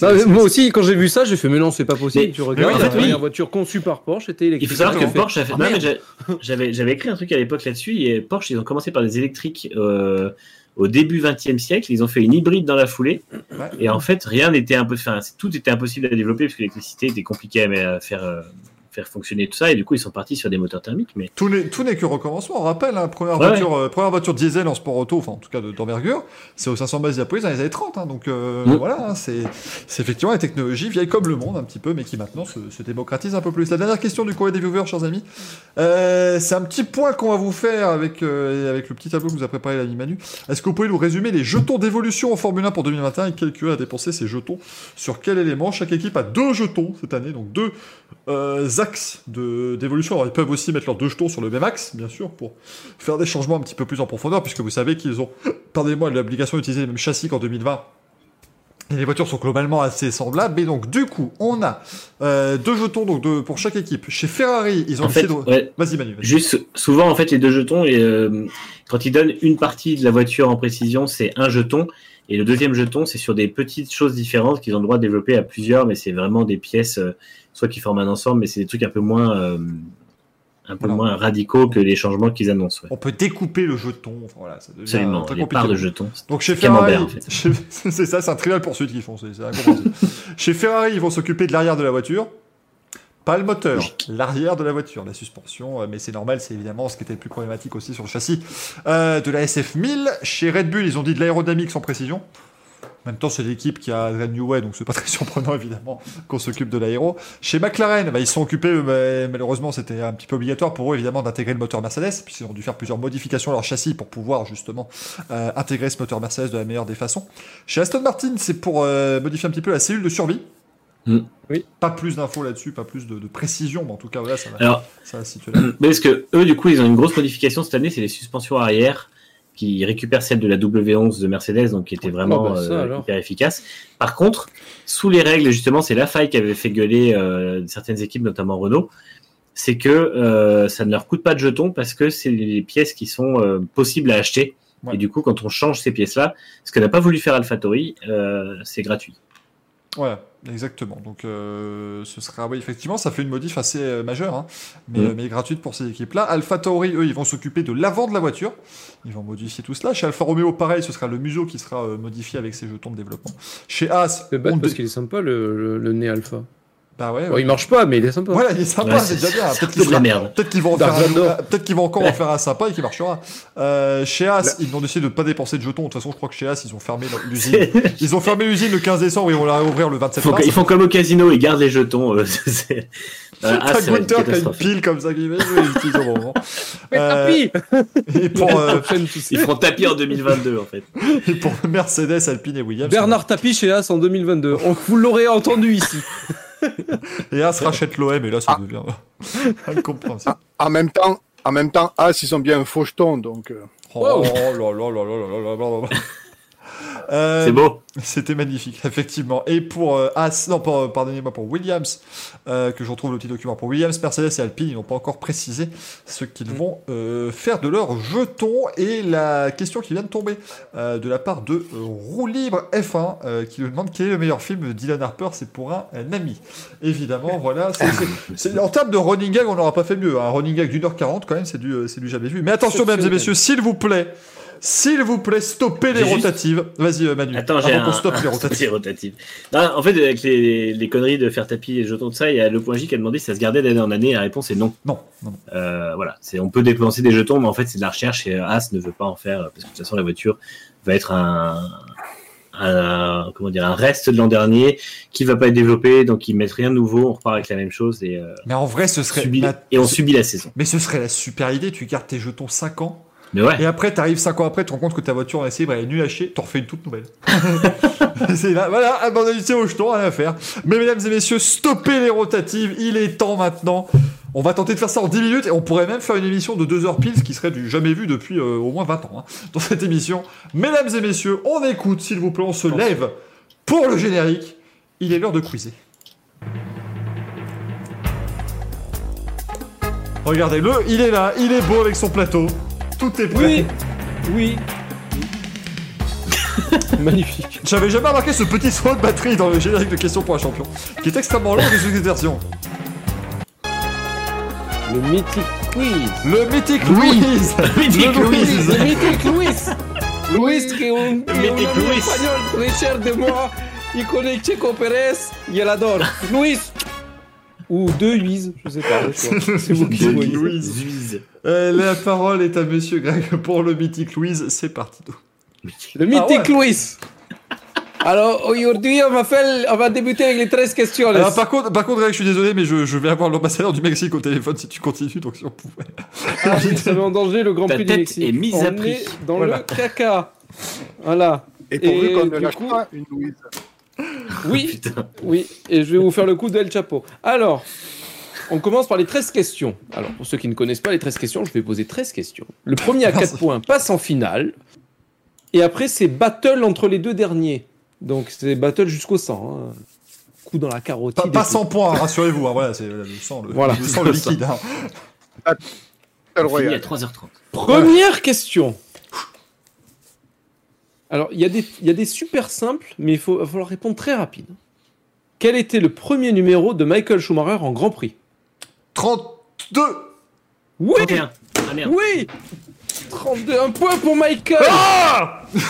[SPEAKER 4] Moi aussi, quand j'ai vu ça, j'ai fait mais non, c'est pas possible.
[SPEAKER 2] Mais-
[SPEAKER 4] tu regardes,
[SPEAKER 1] oui, en
[SPEAKER 4] la
[SPEAKER 1] fait,
[SPEAKER 2] oui.
[SPEAKER 4] voiture conçue par Porsche était
[SPEAKER 2] Il
[SPEAKER 4] électrique.
[SPEAKER 2] faut savoir que Porsche a fait.
[SPEAKER 4] Ah,
[SPEAKER 2] j'avais, j'avais écrit un truc à l'époque là-dessus, et Porsche, ils ont commencé par des électriques euh, au début 20e siècle, ils ont fait une hybride dans la foulée,
[SPEAKER 1] Ouais.
[SPEAKER 2] et en fait, rien n'était impossible. Enfin, tout était impossible à développer, parce que l'électricité était compliquée à à faire. euh, faire fonctionner tout ça. Et du coup, ils sont partis sur des moteurs thermiques. Mais
[SPEAKER 1] Tout n'est que recommencement. On rappelle, hein, première,
[SPEAKER 2] Ouais,
[SPEAKER 1] voiture, euh, première voiture diesel en sport auto, enfin en tout cas de- d'envergure, c'est au 500 bases diapolis dans les années 30. hein, donc euh,
[SPEAKER 2] Mm.
[SPEAKER 1] voilà, hein, c'est c'est effectivement une technologie vieille comme le monde un petit peu, mais qui maintenant se, se démocratise un peu plus. La dernière question du courrier des viewers, chers amis, euh, c'est un petit point qu'on va vous faire avec, avec le petit tableau que nous a préparé l'ami Manu. Est-ce que vous pouvez nous résumer les jetons d'évolution en Formule 1 pour 2021 et quel QA a dépensé ces jetons sur quel élément? Chaque équipe a deux jetons cette année, donc deux euh, axes d'évolution. Alors ils peuvent aussi mettre leurs deux jetons sur le même axe, bien sûr, pour faire des changements un petit peu plus en profondeur, puisque vous savez qu'ils ont, pardonnez-moi, l'obligation d'utiliser les mêmes châssis qu'en 2020. Et les voitures sont globalement assez semblables, mais donc du coup, on a euh, deux jetons donc de, pour chaque équipe. Chez Ferrari, ils ont
[SPEAKER 2] en fait,
[SPEAKER 1] de-
[SPEAKER 2] ouais,
[SPEAKER 1] Vas-y Manu.
[SPEAKER 2] juste souvent, en fait, les deux jetons, et, euh, quand ils donnent une partie de la voiture en précision, c'est un jeton. Et le deuxième jeton, c'est sur des petites choses différentes qu'ils ont le droit de développer à plusieurs, mais c'est vraiment des pièces, euh, soit qui forment un ensemble, mais c'est des trucs un peu moins, euh, un peu
[SPEAKER 1] Voilà.
[SPEAKER 2] moins radicaux que les changements qu'ils annoncent. ouais.
[SPEAKER 1] On peut découper le jeton. Enfin, voilà, ça devient
[SPEAKER 2] Absolument,
[SPEAKER 1] très compliqué.
[SPEAKER 2] parts de jetons.
[SPEAKER 1] Donc chez Ferrari,
[SPEAKER 2] en fait.
[SPEAKER 1] chez- c'est ça, c'est un trivial poursuite qu'ils font, c'est c'est incompréhensible. chez Ferrari, ils vont s'occuper de l'arrière de la voiture, pas le moteur, l'arrière de la voiture, la suspension, euh, mais c'est normal, c'est évidemment ce qui était le plus problématique aussi sur le châssis euh, de la SF1000. Chez Red Bull, ils ont dit de l'aérodynamique sans précision. En même temps, c'est l'équipe qui a Red New Way, donc c'est pas très surprenant évidemment qu'on s'occupe de l'aéro. Chez McLaren, bah, ils sont occupés, malheureusement, c'était un petit peu obligatoire pour eux évidemment d'intégrer le moteur Mercedes, puisqu'ils ont dû faire plusieurs modifications à leur châssis pour pouvoir justement euh, intégrer ce moteur Mercedes de la meilleure des façons. Chez Aston Martin, c'est pour euh, modifier un petit peu la cellule de survie.
[SPEAKER 2] Mm.
[SPEAKER 4] Oui.
[SPEAKER 1] Pas plus d'infos là-dessus, pas plus de, de précision, mais en tout cas, voilà, ça va,
[SPEAKER 2] Alors,
[SPEAKER 1] ça va se situer là.
[SPEAKER 2] Mais parce que eux, du coup, ils ont une grosse modification cette année, c'est les suspensions arrière qui récupèrent celle de la W11 de Mercedes, donc qui était vraiment
[SPEAKER 4] Ah bah ça,
[SPEAKER 2] euh, hyper efficace. Par contre, sous les règles, justement, c'est la faille qui avait fait gueuler euh, certaines équipes, notamment Renault, c'est que euh, ça ne leur coûte pas de jetons parce que c'est les pièces qui sont euh, possibles à acheter.
[SPEAKER 1] Ouais.
[SPEAKER 2] Et du coup, quand on change ces pièces-là, ce que n'a pas voulu faire AlphaTauri, euh, c'est gratuit.
[SPEAKER 1] Ouais, exactement. Donc, euh, ce sera, oui, effectivement, ça fait une modif assez euh, majeure, hein, mais,
[SPEAKER 2] Mm.
[SPEAKER 1] euh, mais gratuite pour ces équipes-là. Alpha Tauri, eux, ils vont s'occuper de l'avant de la voiture. Ils vont modifier tout cela. Chez Alfa Romeo, pareil, ce sera le museau qui sera euh, modifié avec ses jetons de développement. Chez As, on
[SPEAKER 4] parce
[SPEAKER 1] dé-
[SPEAKER 4] qu'il est sympa le, le, le nez alpha.
[SPEAKER 1] Bah ouais,
[SPEAKER 4] Bon, il marche pas, mais il est sympa.
[SPEAKER 1] Voilà, il est sympa,
[SPEAKER 2] Ouais,
[SPEAKER 1] c'est déjà bien. Peut-être qu'ils vont euh, peut-être qu'ils vont encore en faire un sympa et qui marchera. Euh, chez As, ils ont décidé de ne pas dépenser de jetons. De toute façon, je crois que chez As, ils ont fermé l'usine. Ils ont fermé l'usine le 15 décembre et ils vont la réouvrir le 27
[SPEAKER 2] Ils font,
[SPEAKER 1] mars.
[SPEAKER 2] ils font comme au casino, ils gardent les jetons. euh, c'est- Euh,
[SPEAKER 1] Gunther qui a une pile comme ça qui va ils utilisent au bon moment.
[SPEAKER 4] Mais tapis
[SPEAKER 1] Et pour, euh.
[SPEAKER 2] Ils feront tapis en 2022, en fait.
[SPEAKER 1] et pour Mercedes, Alpine et Williams.
[SPEAKER 4] Bernard Tapie chez As en 2022. On, vous l'aurez entendu ici.
[SPEAKER 1] Et As rachète l'OM et là, ça
[SPEAKER 3] Ah.
[SPEAKER 1] devient incompréhensible.
[SPEAKER 3] En même temps, en même temps, As, ils sont bien un faucheton, donc. euh,
[SPEAKER 1] Oh là là là là là là là là là. Euh,
[SPEAKER 2] C'est beau.
[SPEAKER 1] C'était magnifique, effectivement. Et pour euh, As, non, pour- pardonnez-moi, pour Williams, euh, que je retrouve le petit document. Pour Williams, Mercedes et Alpine, ils n'ont pas encore précisé ce qu'ils vont euh, faire de leurs jetons. Et la question qui vient de tomber euh, de la part de euh, Roue Libre F1, euh, qui nous demande quel est le meilleur film de Dylan Harper. C'est pour un, un ami. Évidemment, voilà. c'est- c'est- c'est- en termes de running gag, on n'aura pas fait mieux. Un running gag d'une heure quarante, quand même, c'est du, euh, c'est du jamais vu. Mais attention, mesdames et messieurs, s'il vous plaît. S'il vous plaît, stoppez les
[SPEAKER 2] juste-
[SPEAKER 1] rotatives. Vas-y, euh, Manu.
[SPEAKER 2] Attends, j'ai un...
[SPEAKER 1] stoppe les rotatives.
[SPEAKER 2] les rotatives. Non, en fait, avec les, les conneries de faire tapis et jetons de ça, il y a le point J qui a demandé si ça se gardait d'année en année. La réponse est non.
[SPEAKER 1] Non.
[SPEAKER 2] Euh, voilà, c'est on peut dépenser des jetons, mais en fait, c'est de la recherche et As ne veut pas en faire parce que de toute façon, la voiture va être un, un comment dire un reste de l'an dernier qui va pas être développé, donc ils mettent rien de nouveau. On repart avec la même chose et, euh,
[SPEAKER 1] Mais en vrai, ce serait.
[SPEAKER 2] subit- et on subit la saison.
[SPEAKER 1] Mais ce serait la super idée. Tu gardes tes jetons 5 ans.
[SPEAKER 2] Mais ouais.
[SPEAKER 1] Et après, t'arrives 5 ans après, tu te rends compte que ta voiture en essai, bah, elle est nulle à chier. T'en refais une toute nouvelle. c'est là, voilà, abandonnez aux jetons, rien à faire. Mais mesdames et messieurs, stoppez les rotatives. Il est temps maintenant. On va tenter de faire ça en 10 minutes et on pourrait même faire une émission de 2 heures pile, ce qui serait du jamais vu depuis euh, au moins 20 ans hein, dans cette émission. Mesdames et messieurs, on écoute, s'il vous plaît, on se lève pour le générique. Il est l'heure de quizer. Regardez-le, il est là, il est beau avec son plateau. Tout est prêt.
[SPEAKER 4] Oui. Oui. Magnifique.
[SPEAKER 1] J'avais jamais remarqué ce petit son de batterie dans le générique de questions pour un champion, qui est extrêmement long et sous cette version.
[SPEAKER 4] Le mythique quiz.
[SPEAKER 1] Le mythique
[SPEAKER 2] Mythique
[SPEAKER 1] Le
[SPEAKER 2] Louise.
[SPEAKER 4] Le mythique Luis. Luis qui est un,
[SPEAKER 2] mythique
[SPEAKER 4] espagnol très cher de moi. Il connaît Checo Pérez. Il l'adore. Luis. Ou de Huiz, je sais pas. C'est vous qui.
[SPEAKER 1] Louise. Euh, la parole est à monsieur Greg pour le mythique Louise. C'est parti.
[SPEAKER 4] Le mythique
[SPEAKER 1] Ah ouais.
[SPEAKER 4] Louis. Alors aujourd'hui, on va, faire, on va débuter avec les 13 questions.
[SPEAKER 1] Alors, par contre, par contre, Greg, je suis désolé, mais je, je vais avoir l'ambassadeur du Mexique au téléphone si tu continues. Donc, si on pouvait.
[SPEAKER 4] Ah, ça met en danger le Grand
[SPEAKER 2] Ta
[SPEAKER 4] Prix du
[SPEAKER 2] tête
[SPEAKER 4] Mexique.
[SPEAKER 2] est mise à
[SPEAKER 4] on
[SPEAKER 2] prix.
[SPEAKER 4] est dans
[SPEAKER 1] Voilà.
[SPEAKER 4] le caca. Voilà.
[SPEAKER 3] Et pourvu qu'on ne
[SPEAKER 4] du
[SPEAKER 3] lâche
[SPEAKER 4] coup-
[SPEAKER 3] pas une Louise.
[SPEAKER 4] Oui, oui. Et je vais vous faire le coup d'El Chapo. Alors, on commence par les 13 questions. Alors, pour ceux qui ne connaissent pas les 13 questions, je vais poser 13 questions. Le premier à 4
[SPEAKER 1] Merci.
[SPEAKER 4] points passe en finale. Et après, c'est battle entre les deux derniers. Donc, c'est battle jusqu'au sang. hein. Coup dans la carotide.
[SPEAKER 1] Pas, pas
[SPEAKER 4] tout.
[SPEAKER 1] 100 points, rassurez-vous. hein, voilà, c'est le sang, le,
[SPEAKER 4] Voilà.
[SPEAKER 1] le sang, le liquide. hein.
[SPEAKER 2] À
[SPEAKER 3] Royale.
[SPEAKER 2] 3h30.
[SPEAKER 4] Première question. Alors, il y, a des- il y a des super simples, mais il faut, va falloir répondre très rapide. Quel était le premier numéro de Michael Schumacher en Grand Prix?
[SPEAKER 1] 32
[SPEAKER 4] Oui
[SPEAKER 2] 31. Ah merde.
[SPEAKER 4] Oui 32, un point pour Michael
[SPEAKER 1] Ah c'est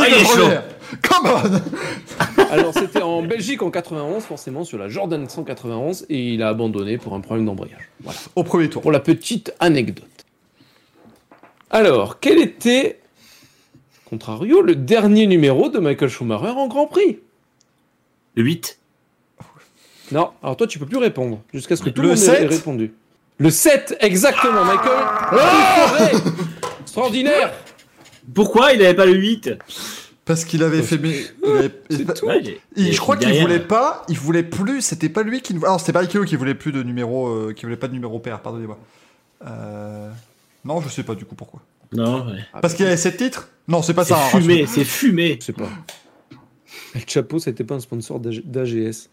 [SPEAKER 2] Ah, est
[SPEAKER 1] première Come on
[SPEAKER 4] Alors, c'était en Belgique en 91, forcément, sur la Jordan 191, et il a abandonné pour un problème d'embrayage. Voilà.
[SPEAKER 1] Au premier tour.
[SPEAKER 4] Pour la petite anecdote. Alors, quel était, contrario, le dernier numéro de Michael Schumacher en Grand Prix
[SPEAKER 2] Le 8.
[SPEAKER 4] Non, alors toi tu peux plus répondre jusqu'à ce que tout
[SPEAKER 1] Le
[SPEAKER 4] le monde ait
[SPEAKER 1] 7?
[SPEAKER 4] répondu. Le 7, exactement, Michael.
[SPEAKER 1] Ah.
[SPEAKER 4] Extraordinaire.
[SPEAKER 2] Pourquoi il avait pas le 8
[SPEAKER 1] Parce qu'il avait fait. mais- il avait-.
[SPEAKER 2] Ouais,
[SPEAKER 1] il- je crois qu'il voulait pas, il voulait plus, c'était pas lui qui. ne- Alors c'était pas Ikeo qui voulait plus de numéro, euh, qui voulait pas de numéro pair, pardonnez-moi. Euh... Non, je sais pas du coup pourquoi.
[SPEAKER 2] Non, ouais.
[SPEAKER 1] Parce qu'il y avait 7 titres Non, c'est pas
[SPEAKER 2] C'est
[SPEAKER 1] ça. hein,
[SPEAKER 2] fumé, c'est fumé.
[SPEAKER 4] Je sais pas. El Chapo, c'était pas un sponsor d'AG- d'AGS.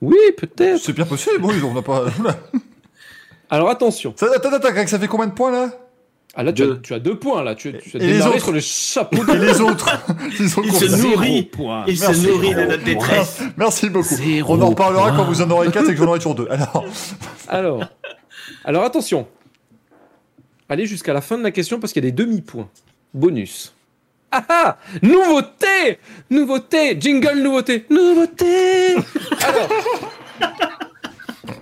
[SPEAKER 4] Oui, peut-être.
[SPEAKER 1] C'est bien possible, oui, on n'a pas.
[SPEAKER 4] Alors attention.
[SPEAKER 1] Ça, attends, attends, Greg, ça fait combien de points là?
[SPEAKER 4] Ah là, tu as,
[SPEAKER 2] Deux.
[SPEAKER 4] tu as deux points là. Tu, tu as
[SPEAKER 1] Et les autres
[SPEAKER 4] sur le chapeau.
[SPEAKER 1] Et les autres Ils ont
[SPEAKER 2] Il se nourrit. Il se
[SPEAKER 1] Merci.
[SPEAKER 2] nourrit de notre détresse.
[SPEAKER 1] Merci beaucoup.
[SPEAKER 4] Zéro
[SPEAKER 1] On en reparlera
[SPEAKER 4] point.
[SPEAKER 1] quand vous en aurez 4 et que j'en aurai toujours 2. Alors,
[SPEAKER 4] Alors, alors attention. Allez jusqu'à la fin de la question parce qu'il y a des demi-points. Bonus. Ah ah Nouveauté Nouveauté Jingle nouveauté Nouveauté Alors,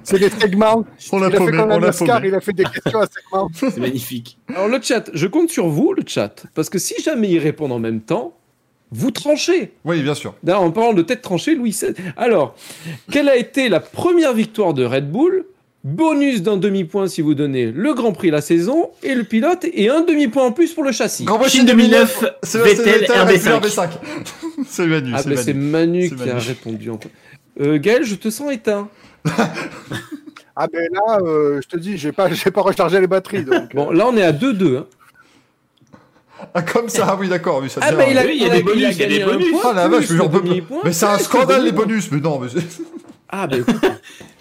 [SPEAKER 3] C'est des segments.
[SPEAKER 1] on l'a paumé, on
[SPEAKER 3] un
[SPEAKER 1] l'a
[SPEAKER 3] Oscar,
[SPEAKER 1] paumé.
[SPEAKER 3] il a fait des questions à segments.
[SPEAKER 2] C'est magnifique.
[SPEAKER 4] alors le chat, je compte sur vous, le chat, parce que si jamais ils répondent en même temps, vous tranchez.
[SPEAKER 1] Oui, bien sûr.
[SPEAKER 4] D'ailleurs, en parlant de tête tranchée, Louis XVI. Alors, quelle a été la première victoire de Red Bull Bonus d'un demi-point si vous donnez le Grand Prix la saison et le pilote et un demi-point en plus pour le châssis.
[SPEAKER 1] Grand Prix
[SPEAKER 2] Chine 2009,
[SPEAKER 1] c'est
[SPEAKER 2] Vettel,
[SPEAKER 1] RB5.
[SPEAKER 2] RB5.
[SPEAKER 1] C'est Manu,
[SPEAKER 4] Ah
[SPEAKER 1] c'est
[SPEAKER 4] bah c'est
[SPEAKER 1] Manu.
[SPEAKER 4] Qui a répondu. En... Euh, Gaël, je te sens éteint.
[SPEAKER 3] Ah ben là, euh, je te dis, j'ai pas, j'ai pas rechargé les batteries. Donc,
[SPEAKER 4] Bon, là on est à 2-2. Hein.
[SPEAKER 1] Ah, comme ça, ah oui, d'accord, oui, ça
[SPEAKER 4] Ah
[SPEAKER 1] devient-
[SPEAKER 4] bah il a,
[SPEAKER 2] Oui, il y a des bonus, il y a des
[SPEAKER 4] un
[SPEAKER 2] bonus.
[SPEAKER 4] point
[SPEAKER 1] Ah la vache, mais. Mais c'est un scandale les bonus, mais non, mais
[SPEAKER 4] Ah bah écoute,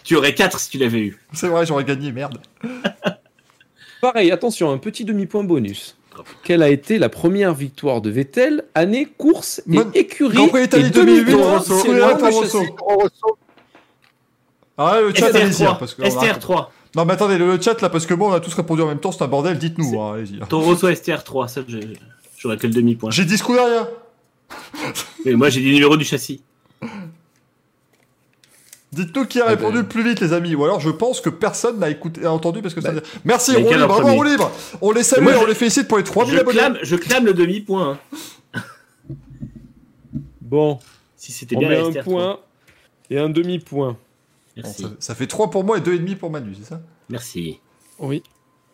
[SPEAKER 2] Tu aurais 4 si tu l'avais eu.
[SPEAKER 1] c'est vrai, j'aurais gagné, merde.
[SPEAKER 4] pareil, attention, un petit demi-point bonus. Quelle a été la première victoire de Vettel, année, course et
[SPEAKER 1] Mon-
[SPEAKER 4] écurie
[SPEAKER 1] Grand Prix
[SPEAKER 4] et
[SPEAKER 1] Italie 2008,
[SPEAKER 4] demi-point
[SPEAKER 1] Rosso,
[SPEAKER 4] c'est
[SPEAKER 1] Rosso,
[SPEAKER 4] loin
[SPEAKER 1] Rosso,
[SPEAKER 4] de
[SPEAKER 1] Rosso.
[SPEAKER 4] châssis.
[SPEAKER 3] Toro Rosso,
[SPEAKER 1] Ah, le chat, allez-y, hein, parce que. on a-
[SPEAKER 2] STR3.
[SPEAKER 1] Non, mais attendez, le chat là, parce que bon, on a tous répondu en même temps, c'est un bordel, dites-nous, hein, allez-y.
[SPEAKER 2] Rosso STR3, ça j'aurais que le demi-point.
[SPEAKER 1] J'ai dit Scuderia.
[SPEAKER 2] Mais moi j'ai dit numéro du châssis.
[SPEAKER 1] Dites-nous qui a
[SPEAKER 4] Ah
[SPEAKER 1] répondu
[SPEAKER 4] ben.
[SPEAKER 1] le plus vite, les amis. Ou alors, je pense que personne n'a écouté, a entendu parce que ça.
[SPEAKER 4] Bah,
[SPEAKER 1] Merci,
[SPEAKER 2] quel
[SPEAKER 1] Libre, bravo, Roux Libre. On les salue,
[SPEAKER 2] moi,
[SPEAKER 1] on
[SPEAKER 2] je-
[SPEAKER 1] les félicite pour les 3000
[SPEAKER 2] Je
[SPEAKER 1] abonnés.
[SPEAKER 2] clame, je clame le demi-point. hein.
[SPEAKER 4] Bon,
[SPEAKER 2] Si c'était
[SPEAKER 4] on
[SPEAKER 2] bien
[SPEAKER 4] met un
[SPEAKER 2] STR3.
[SPEAKER 4] point et un demi-point.
[SPEAKER 1] Bon,
[SPEAKER 2] Merci.
[SPEAKER 1] ça, ça fait 3 pour moi et 2,5 pour Manu, c'est ça?
[SPEAKER 2] Merci.
[SPEAKER 4] Oui,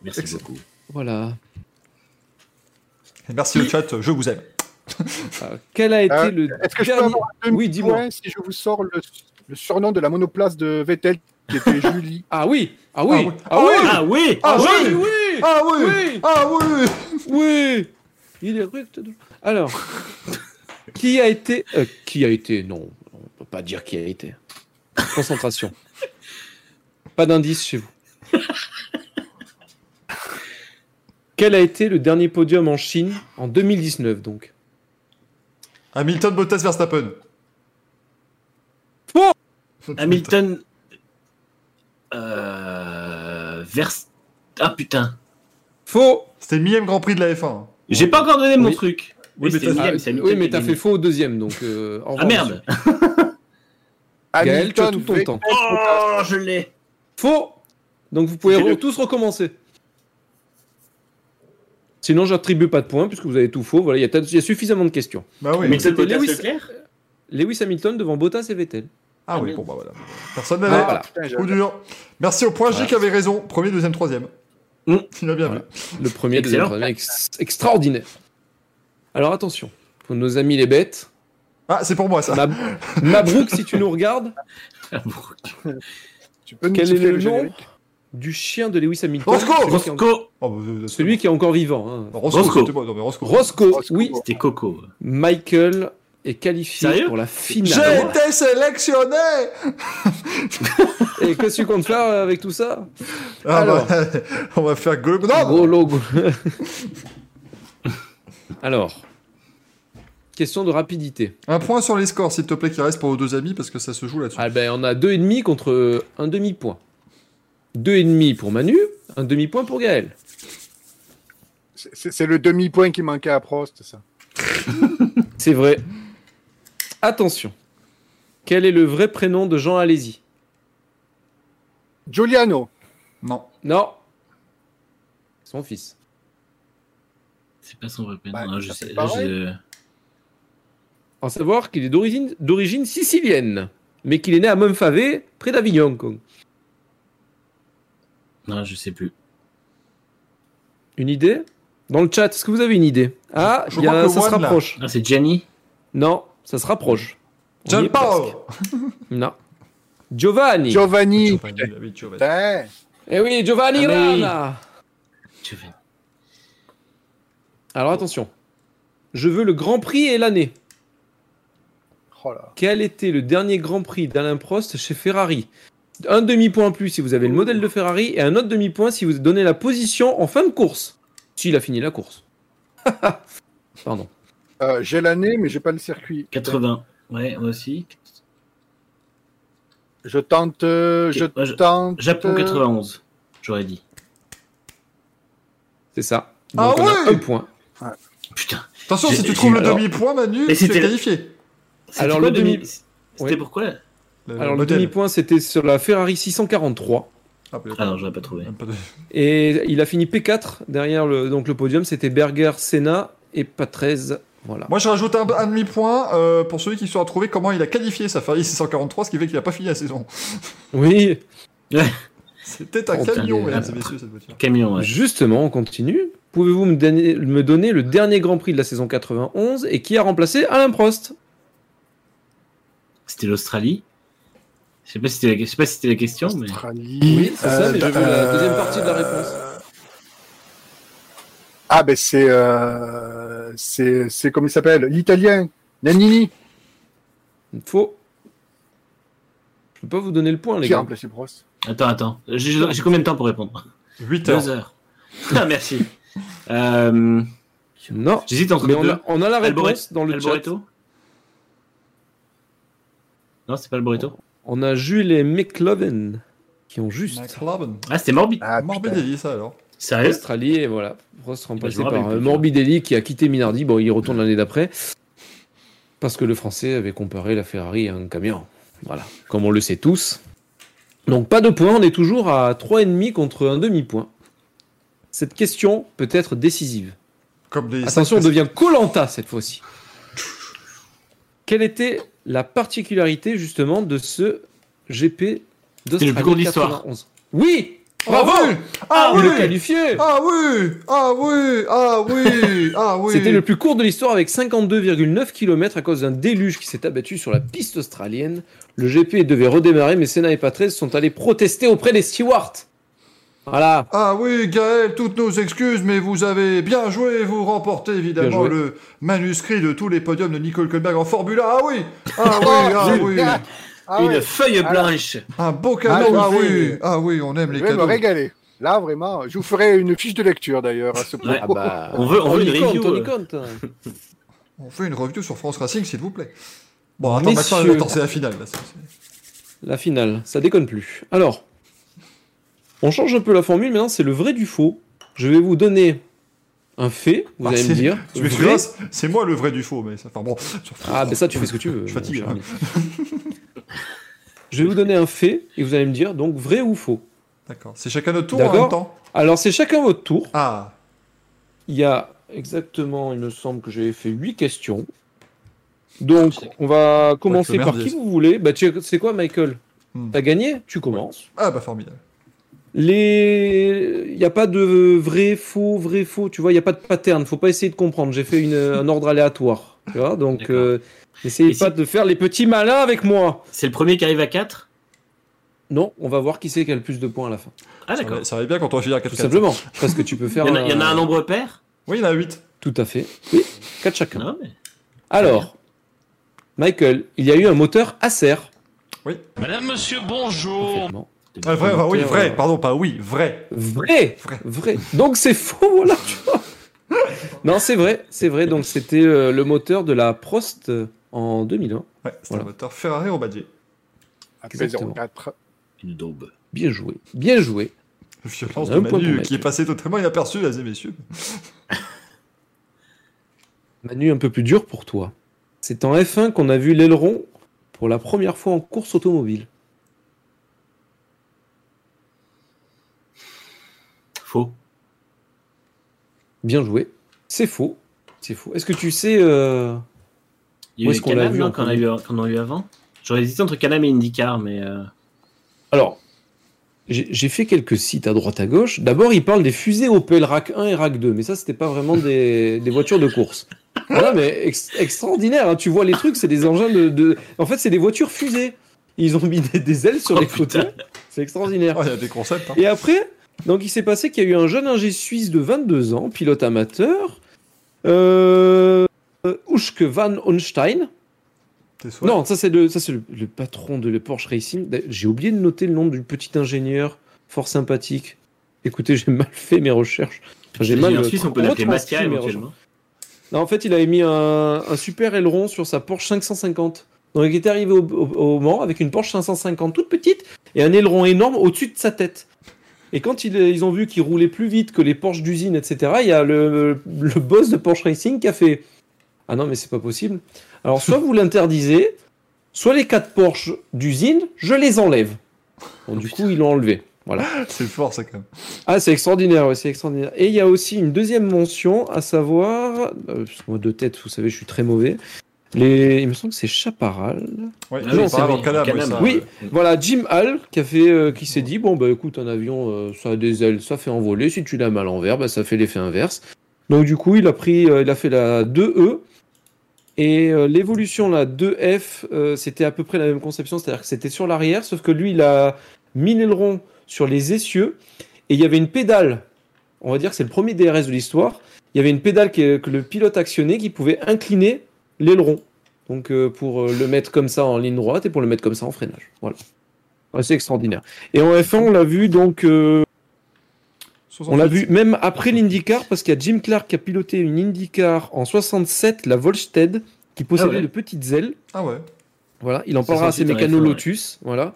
[SPEAKER 2] Merci
[SPEAKER 1] Excellent.
[SPEAKER 2] beaucoup.
[SPEAKER 4] voilà.
[SPEAKER 1] Et merci au chat, je vous aime.
[SPEAKER 4] Euh, quel a été
[SPEAKER 3] Euh,
[SPEAKER 4] le
[SPEAKER 3] Est-ce que je peux
[SPEAKER 4] dernier...
[SPEAKER 3] avoir un
[SPEAKER 4] Oui, dis-moi.
[SPEAKER 3] si je vous sors le, le surnom de la monoplace de Vettel qui était Julie
[SPEAKER 4] Ah oui, ah oui,
[SPEAKER 1] oui.
[SPEAKER 4] ah oui,
[SPEAKER 2] Ah oui
[SPEAKER 1] Ah
[SPEAKER 4] ah
[SPEAKER 1] oui.
[SPEAKER 4] oui, oui,
[SPEAKER 1] Ah oui
[SPEAKER 4] Oui.
[SPEAKER 1] Ah oui
[SPEAKER 4] oui. Il est rude. Alors, qui a été, euh, qui a été Non, on peut pas dire qui a été. Concentration. Pas d'indice chez vous. Quel a été le dernier podium en Chine en 2019 donc?
[SPEAKER 1] Hamilton, Bottas, Verstappen.
[SPEAKER 2] Hamilton. Euh. Vers. Ah putain.
[SPEAKER 4] Faux.
[SPEAKER 1] C'était le millième Grand Prix de la F1. hein.
[SPEAKER 2] J'ai pas encore donné mon
[SPEAKER 4] Oui.
[SPEAKER 2] truc.
[SPEAKER 1] Oui,
[SPEAKER 2] Oui,
[SPEAKER 1] mais t'as-
[SPEAKER 4] oui, mais fait
[SPEAKER 2] gagné.
[SPEAKER 4] faux au deuxième donc. euh,
[SPEAKER 2] Ah merde
[SPEAKER 4] Gaël, tu as
[SPEAKER 3] Hamilton,
[SPEAKER 4] tout ton temps.
[SPEAKER 2] Oh, je l'ai.
[SPEAKER 4] Faux Donc vous pouvez
[SPEAKER 2] C'est
[SPEAKER 4] re-
[SPEAKER 2] le-
[SPEAKER 4] tous recommencer. Sinon, j'attribue pas de points puisque vous avez tout faux. Voilà, il y, a y suffisamment de questions.
[SPEAKER 1] Bah oui.
[SPEAKER 2] Hamilton,
[SPEAKER 4] c'était Lewis- Lewis Hamilton devant Bottas et Vettel.
[SPEAKER 1] Ah oui,
[SPEAKER 2] Ah,
[SPEAKER 1] bon bah voilà. Personne
[SPEAKER 4] Ah,
[SPEAKER 1] n'avait.
[SPEAKER 4] voilà.
[SPEAKER 1] Coup dur. Merci au point J
[SPEAKER 4] Voilà.
[SPEAKER 1] qui avait raison. Premier, deuxième, troisième.
[SPEAKER 2] Mm.
[SPEAKER 1] Il a bien
[SPEAKER 4] Voilà.
[SPEAKER 1] vu.
[SPEAKER 4] Le premier, deuxième, troisième, ex- extraordinaire. Alors attention, pour nos amis les bêtes,
[SPEAKER 1] Ah, c'est pour moi ça.
[SPEAKER 4] Mab- Mabrouk, si tu nous regardes,
[SPEAKER 3] Tu peux
[SPEAKER 4] quel est le nom du chien de Lewis Hamilton
[SPEAKER 1] Roscoe
[SPEAKER 4] celui qui est en-
[SPEAKER 2] Roscoe.
[SPEAKER 1] Oh, bah,
[SPEAKER 4] Celui qui est encore vivant. hein.
[SPEAKER 1] Roscoe,
[SPEAKER 2] Roscoe.
[SPEAKER 1] c'était moi. Non, mais Roscoe.
[SPEAKER 4] Roscoe,
[SPEAKER 3] Roscoe.
[SPEAKER 4] oui,
[SPEAKER 2] C'était Coco.
[SPEAKER 4] Michael est qualifié
[SPEAKER 2] Sérieux
[SPEAKER 4] pour la
[SPEAKER 1] J'ai
[SPEAKER 4] finale.
[SPEAKER 1] été sélectionné
[SPEAKER 4] Et qu'est-ce que tu comptes faire avec tout ça?
[SPEAKER 1] Ah,
[SPEAKER 4] Alors.
[SPEAKER 1] bah, On va faire
[SPEAKER 4] logo. Alors, question de rapidité.
[SPEAKER 1] Un point sur les scores, s'il te plaît, qui reste pour nos deux amis, parce que ça se joue là-dessus.
[SPEAKER 4] Ah ben, on a deux et demi contre un demi-point. Deux et demi pour Manu, un demi-point pour Gaël.
[SPEAKER 3] C'est le demi-point qui manquait à Prost, ça.
[SPEAKER 4] C'est vrai. Attention. Quel est le vrai prénom de Jean Alési?
[SPEAKER 3] Giuliano.
[SPEAKER 1] Non.
[SPEAKER 4] Non. Son fils.
[SPEAKER 2] C'est pas son vrai prénom.
[SPEAKER 3] Bah,
[SPEAKER 2] hein, je sais. je-
[SPEAKER 4] En savoir qu'il est d'origine d'origine sicilienne, mais qu'il est né à Monfave, près d'Avignon. quoi.
[SPEAKER 2] Non, je sais plus.
[SPEAKER 4] Une idée? Dans le chat, est-ce que vous avez une idée? Ah,
[SPEAKER 1] Je
[SPEAKER 4] y a- ça se rapproche.
[SPEAKER 2] Ah, c'est Gianni?
[SPEAKER 4] Non, ça se rapproche. On
[SPEAKER 1] John. Paul
[SPEAKER 4] Non. Giovanni.
[SPEAKER 3] Giovanni.
[SPEAKER 1] Giovanni,
[SPEAKER 3] putain.
[SPEAKER 1] oui, Giovanni.
[SPEAKER 3] Putain.
[SPEAKER 4] eh oui, Giovanni
[SPEAKER 2] Ah, mais oui.
[SPEAKER 4] Rana.
[SPEAKER 2] Giovanni.
[SPEAKER 4] Alors attention. Je veux le Grand Prix et l'année.
[SPEAKER 3] Oh là.
[SPEAKER 4] Quel était le dernier Grand Prix d'Alain Prost chez Ferrari? Un demi-point en plus si vous avez le modèle de Ferrari et un autre demi-point si vous donnez la position en fin de course. S'il a fini la course. Pardon.
[SPEAKER 3] Euh, j'ai l'année, mais j'ai pas le circuit.
[SPEAKER 2] 80. Ouais, moi aussi.
[SPEAKER 3] Je tente. euh, je tente.
[SPEAKER 2] Japon
[SPEAKER 3] euh,
[SPEAKER 2] 91, j'aurais dit.
[SPEAKER 4] C'est ça.
[SPEAKER 1] Ah
[SPEAKER 4] a
[SPEAKER 1] ouais
[SPEAKER 4] un point.
[SPEAKER 2] Putain.
[SPEAKER 1] Attention, si tu trouves le
[SPEAKER 4] alors-
[SPEAKER 1] demi-point, Manu,
[SPEAKER 2] Mais
[SPEAKER 1] tu es
[SPEAKER 2] c'était-
[SPEAKER 1] qualifié.
[SPEAKER 2] C'était
[SPEAKER 4] Alors,
[SPEAKER 2] quoi
[SPEAKER 4] le
[SPEAKER 2] demi... C'était
[SPEAKER 4] Ouais.
[SPEAKER 2] pourquoi
[SPEAKER 1] Le
[SPEAKER 4] Alors le demi-point c'était sur la Ferrari 643
[SPEAKER 1] Ah,
[SPEAKER 2] Ah non, j'aurais pas trouvé.
[SPEAKER 4] et il a fini P4 derrière le donc le podium c'était Berger, Senna et Patrese. Voilà.
[SPEAKER 1] Moi, je rajoute un, un demi-point euh, pour celui qui saura trouver comment il a qualifié sa Ferrari 643, ce qui fait qu'il a pas fini la saison.
[SPEAKER 4] Oui,
[SPEAKER 1] C'était un
[SPEAKER 4] Oh,
[SPEAKER 1] camion, mesdames et messieurs, cette voiture.
[SPEAKER 2] Camion, ouais.
[SPEAKER 4] justement on continue. Pouvez-vous me donner, me donner le dernier Grand Prix de la saison 91 et qui a remplacé Alain Prost?
[SPEAKER 2] C'était l'Australie. Je sais pas si c'était la... je sais pas si c'était la question, mais.
[SPEAKER 4] Oui, c'est ça, mais je veux la
[SPEAKER 3] euh,
[SPEAKER 4] deuxième partie de la réponse.
[SPEAKER 3] Ah, ben c'est. Euh, c'est c'est comme il s'appelle L'italien. Nannini.
[SPEAKER 4] Faux. Je peux pas vous donner le point les
[SPEAKER 3] Qui
[SPEAKER 4] gars.
[SPEAKER 3] remplacé Prost
[SPEAKER 2] Attends, attends. J'ai j'ai combien de temps pour répondre?
[SPEAKER 1] 8 heures.
[SPEAKER 2] Deux heures. Ah, merci. Euh,
[SPEAKER 4] Non.
[SPEAKER 2] J'hésite entre
[SPEAKER 4] Mais on
[SPEAKER 2] deux.
[SPEAKER 4] a, on a la
[SPEAKER 2] Alboret-
[SPEAKER 4] réponse dans le chat.
[SPEAKER 2] Alboreto Non, c'est pas Alboreto.
[SPEAKER 4] On a Jules et McLovin qui ont juste
[SPEAKER 1] McLaren.
[SPEAKER 2] Ah, c'était Morbid.
[SPEAKER 3] Ah,
[SPEAKER 1] Morbidelli, ça alors.
[SPEAKER 2] Sérieux
[SPEAKER 4] Australie et voilà. Prost remplacé par
[SPEAKER 2] plus,
[SPEAKER 4] euh. Morbidelli qui a quitté Minardi. Bon, il retourne l'année d'après. Parce que le français avait comparé la Ferrari à un camion. Voilà. Comme on le sait tous. Donc pas de points. On est toujours à 3,5 contre un demi-point. Cette question peut être décisive.
[SPEAKER 1] Comme les
[SPEAKER 4] Attention, on devient Colanta cette fois-ci. Quelle était la particularité justement de ce GP d'Australie
[SPEAKER 2] le plus court de l'histoire.
[SPEAKER 4] 91 Oui
[SPEAKER 1] Ah
[SPEAKER 4] Bravo
[SPEAKER 1] oui. Ah
[SPEAKER 4] Il
[SPEAKER 1] oui.
[SPEAKER 4] est qualifié.
[SPEAKER 1] Ah oui. Ah oui. Ah oui. Ah oui.
[SPEAKER 4] C'était le plus court de l'histoire avec 52,9 km à cause d'un déluge qui s'est abattu sur la piste australienne. Le GP devait redémarrer, mais Senna et Patrese sont allés protester auprès des stewards. Voilà.
[SPEAKER 1] Ah oui, Gaël, toutes nos excuses, mais vous avez bien joué, vous remportez évidemment le manuscrit de tous les podiums de Nicole Kölberg en Formule 1. Ah oui. Ah oui, ah oui
[SPEAKER 3] Ah
[SPEAKER 2] Une feuille
[SPEAKER 3] Alors-
[SPEAKER 2] blanche.
[SPEAKER 1] Un beau cadeau,
[SPEAKER 3] Ah
[SPEAKER 1] ah
[SPEAKER 3] oui.
[SPEAKER 1] Ah oui, on aime
[SPEAKER 3] je
[SPEAKER 1] les
[SPEAKER 3] vais me
[SPEAKER 1] cadeaux.
[SPEAKER 3] régaler. Là, vraiment, je vous ferai une fiche de lecture d'ailleurs à ce propos.
[SPEAKER 2] Ouais.
[SPEAKER 4] Ah bah,
[SPEAKER 2] On veut- on veut une review, euh.
[SPEAKER 4] compte.
[SPEAKER 1] On fait une review sur France Racing, s'il vous plaît. Bon, attends,
[SPEAKER 4] Messieurs.
[SPEAKER 1] attends, c'est la finale. Là,
[SPEAKER 4] La finale, ça déconne plus. Alors, on change un peu la formule, maintenant c'est le vrai du faux. Je vais vous donner un fait, vous
[SPEAKER 1] Ah,
[SPEAKER 4] allez me dire.
[SPEAKER 1] C'est- c'est moi le vrai du faux, mais ça. Enfin bon. sur-
[SPEAKER 4] Ah, ben ça, tu fais ce que tu veux.
[SPEAKER 1] Je fatigue, hein.
[SPEAKER 4] Je vais vous donner un fait et vous allez me dire donc vrai ou faux.
[SPEAKER 1] D'accord. C'est chacun notre tour en
[SPEAKER 4] D'accord.
[SPEAKER 1] même temps?
[SPEAKER 4] Alors c'est chacun votre tour.
[SPEAKER 1] Ah,
[SPEAKER 4] Il y a exactement, il me semble que j'avais fait 8 questions. Donc on va commencer par qui vous voulez. Bah tu c'est quoi Michael?
[SPEAKER 1] Hmm.
[SPEAKER 4] T'as gagné? Tu commences.
[SPEAKER 1] ah bah formidable.
[SPEAKER 4] Les, il n'y a pas de vrai faux vrai faux. Tu vois, il n'y a pas de pattern. Faut pas essayer de comprendre. J'ai fait une, un ordre aléatoire. Tu vois, donc euh, essayez
[SPEAKER 2] Et
[SPEAKER 4] pas
[SPEAKER 2] si-
[SPEAKER 4] de faire les petits malins avec moi.
[SPEAKER 2] C'est le premier qui arrive à 4
[SPEAKER 4] Non, on va voir qui c'est qui a le plus de points à la fin.
[SPEAKER 2] Ah
[SPEAKER 1] Ça
[SPEAKER 2] d'accord.
[SPEAKER 1] ça va bien quand on va finir à 4
[SPEAKER 4] Tout simplement, parce que tu peux
[SPEAKER 2] Il
[SPEAKER 4] faire.
[SPEAKER 2] y, en a, il y en a un nombre pair
[SPEAKER 1] Oui, il y en a 8.
[SPEAKER 4] Tout à fait. Oui, 4 chacun.
[SPEAKER 2] Non, mais...
[SPEAKER 4] Alors, Michael, il y a eu un moteur Acer.
[SPEAKER 6] Madame, monsieur, bonjour.
[SPEAKER 1] Ah, vrai, oui, vrai,
[SPEAKER 4] euh,
[SPEAKER 1] pardon, pas oui, vrai.
[SPEAKER 4] Vrai,
[SPEAKER 1] Vrai.
[SPEAKER 4] vrai. Donc c'est faux, voilà. Tu vois. non, c'est vrai, c'est vrai. Donc c'était euh, le moteur de la Prost euh, en 2001.
[SPEAKER 1] Ouais, c'est
[SPEAKER 4] Voilà.
[SPEAKER 1] un moteur Ferrari Robadier.
[SPEAKER 4] Exactement.
[SPEAKER 3] AP04.
[SPEAKER 2] Une daube.
[SPEAKER 4] Bien joué, bien joué.
[SPEAKER 1] Violence
[SPEAKER 4] Un
[SPEAKER 1] de Manu qui est passé totalement inaperçu, mesdames et messieurs.
[SPEAKER 4] Manu, un peu plus dur pour toi. C'est en F1 qu'on a vu l'aileron pour la première fois en course automobile.
[SPEAKER 2] Faux.
[SPEAKER 4] Bien joué. C'est faux. C'est faux. Est-ce que tu sais euh,
[SPEAKER 2] Il y
[SPEAKER 4] Où
[SPEAKER 2] a eu
[SPEAKER 4] est-ce qu'on
[SPEAKER 2] Canam, non, a, eu, qu'on a eu avant J'aurais hésité entre Canam et IndyCar, mais... euh,
[SPEAKER 4] Alors, j'ai fait quelques sites à droite à gauche. D'abord, ils parlent des fusées Opel Rack 1 et Rack 2, mais ça, c'était pas vraiment des, des voitures de course. Voilà, mais ex- extraordinaire. hein. Tu vois les trucs, c'est des engins de, de- En fait, c'est des voitures fusées. Ils ont mis des, des ailes sur
[SPEAKER 2] Oh,
[SPEAKER 4] les
[SPEAKER 2] putain.
[SPEAKER 4] côtés. C'est extraordinaire.
[SPEAKER 1] Il y a des concepts. Hein.
[SPEAKER 4] Et après, donc il s'est passé qu'il y a eu un jeune ingé suisse de 22 ans, pilote amateur, euh, Uschke van Onstein. Non, ça c'est le, ça c'est le, le patron de le Porsche Racing. J'ai oublié de noter le nom du petit ingénieur, fort sympathique. Écoutez, j'ai mal fait mes recherches. Enfin, j'ai mal
[SPEAKER 2] en Suisse, on peut l'appeler Mastia éventuellement.
[SPEAKER 4] non, en fait, il avait mis un, un super aileron sur sa Porsche 550. Donc, il était arrivé au, au- au Mans avec une Porsche 550 toute petite et un aileron énorme au-dessus de sa tête. Et quand il- ils ont vu qu'il roulait plus vite que les Porsche d'usine, etc., il y a le, le boss de Porsche Racing qui a fait Ah non, mais c'est pas possible. Alors, soit vous l'interdisez, soit les quatre Porsche d'usine, je les enlève. Bon, du coup, ils l'ont enlevé. Voilà.
[SPEAKER 1] C'est fort, ça, quand même.
[SPEAKER 4] Ah, c'est extraordinaire, ouais, c'est extraordinaire. Et il y a aussi une deuxième mention, à savoir, euh, parce que moi de tête, vous savez, je suis très mauvais. Les, il me semble que c'est Chaparral.
[SPEAKER 1] Ouais,
[SPEAKER 2] Ah
[SPEAKER 1] non,
[SPEAKER 2] oui,
[SPEAKER 1] c'est oui, ça.
[SPEAKER 4] Oui. Voilà, Jim Hall qui a fait, euh, qui s'est dit, bon bah écoute, un avion, euh, ça a des ailes, ça fait envoler. Si tu l'as mal à l'envers, bah ça fait l'effet inverse. Donc du coup, il a pris, euh, il a fait la 2E. Et euh, l'évolution, la 2F, euh, c'était à peu près la même conception, c'est-à-dire que c'était sur l'arrière, sauf que lui, il a mis l'aileron sur les essieux, et il y avait une pédale, on va dire c'est le premier DRS de l'histoire, il y avait une pédale que, le pilote actionnait qui pouvait incliner l'aileron. Donc euh, pour euh, le mettre comme ça en ligne droite et pour le mettre comme ça en freinage. Voilà. Ouais, c'est extraordinaire. Et en F1, on l'a vu donc, on l'a
[SPEAKER 1] 68.
[SPEAKER 4] vu même après l'IndyCar parce qu'il y a Jim Clark qui a piloté une IndyCar en 67, la Volstead, qui possédait
[SPEAKER 2] Ah ouais.
[SPEAKER 4] de petites ailes.
[SPEAKER 1] Ah ouais.
[SPEAKER 4] Voilà, il en parlera à ses mécanos
[SPEAKER 2] F1, ouais.
[SPEAKER 4] Lotus. Voilà.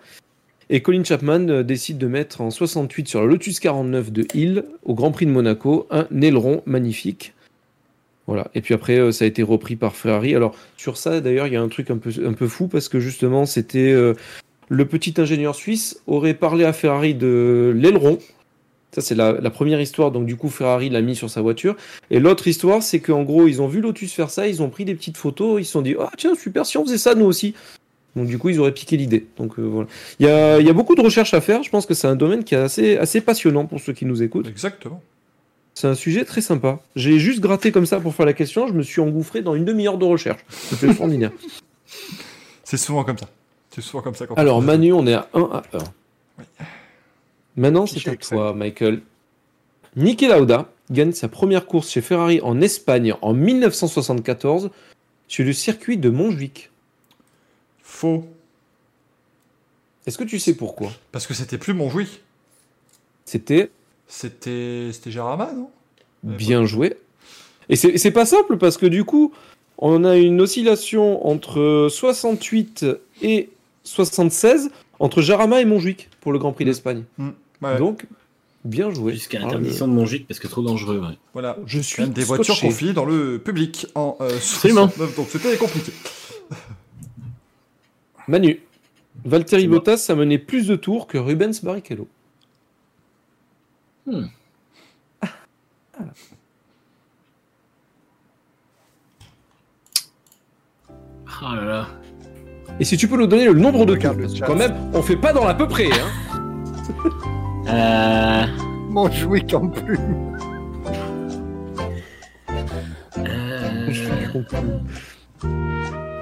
[SPEAKER 4] Et Colin Chapman euh, décide de mettre en 68 sur la Lotus 49 de Hill au Grand Prix de Monaco un aileron magnifique. Voilà. Et puis après, euh, ça a été repris par Ferrari. Alors sur ça, d'ailleurs, il y a un truc un peu, un peu fou parce que justement, c'était euh, le petit ingénieur suisse aurait parlé à Ferrari de l'aileron. Ça, c'est la, la première histoire. Donc, du coup, Ferrari l'a mis sur sa voiture. Et l'autre histoire, c'est qu'en gros, ils ont vu Lotus faire ça, ils ont pris des petites photos, ils se sont dit, ah tiens, super, si on faisait ça, nous aussi. Donc, du coup, ils auraient piqué l'idée. Donc, euh, voilà. Il y a, il y a beaucoup de recherches à faire. Je pense que c'est un domaine qui est assez, assez passionnant pour ceux qui nous écoutent.
[SPEAKER 1] Exactement.
[SPEAKER 4] C'est un sujet très sympa. J'ai juste gratté comme ça pour faire la question. Je me suis engouffré dans une demi-heure de recherche. C'était extraordinaire.
[SPEAKER 1] C'est souvent comme ça. C'est souvent comme ça quand on
[SPEAKER 4] Alors, Manu, on est à 1 à 1. Maintenant, c'est à toi, Michael. Niki Lauda gagne sa première course chez Ferrari en Espagne en 1974 sur le circuit de Montjuic.
[SPEAKER 1] Faux.
[SPEAKER 4] Est-ce que tu sais pourquoi?
[SPEAKER 1] Parce que c'était plus Montjuic.
[SPEAKER 4] C'était
[SPEAKER 1] C'était c'était Jarama, non?
[SPEAKER 4] Bien joué. Et c'est pas simple parce que du coup, on a une oscillation entre 68 et 76 entre Jarama et Montjuic pour le Grand Prix d'Espagne.
[SPEAKER 1] Ouais,
[SPEAKER 4] Donc, bien joué.
[SPEAKER 2] Jusqu'à
[SPEAKER 4] Ah,
[SPEAKER 2] l'interdiction de Montjuic parce que trop dangereux. ouais.
[SPEAKER 1] voilà.
[SPEAKER 4] Je suis
[SPEAKER 1] même des voitures
[SPEAKER 4] scotché.
[SPEAKER 1] confiées dans le public en euh,
[SPEAKER 2] Absolument.
[SPEAKER 1] 69, donc c'était compliqué.
[SPEAKER 4] Manu, Valtteri. Bottas a mené plus de tours que Rubens Barrichello.
[SPEAKER 2] Oh là là.
[SPEAKER 4] Et si tu peux nous donner le nombre de tours, quand même, on fait pas dans l'à peu près. Hein.
[SPEAKER 2] Euh,
[SPEAKER 3] Mon jouet en plume.
[SPEAKER 2] euh.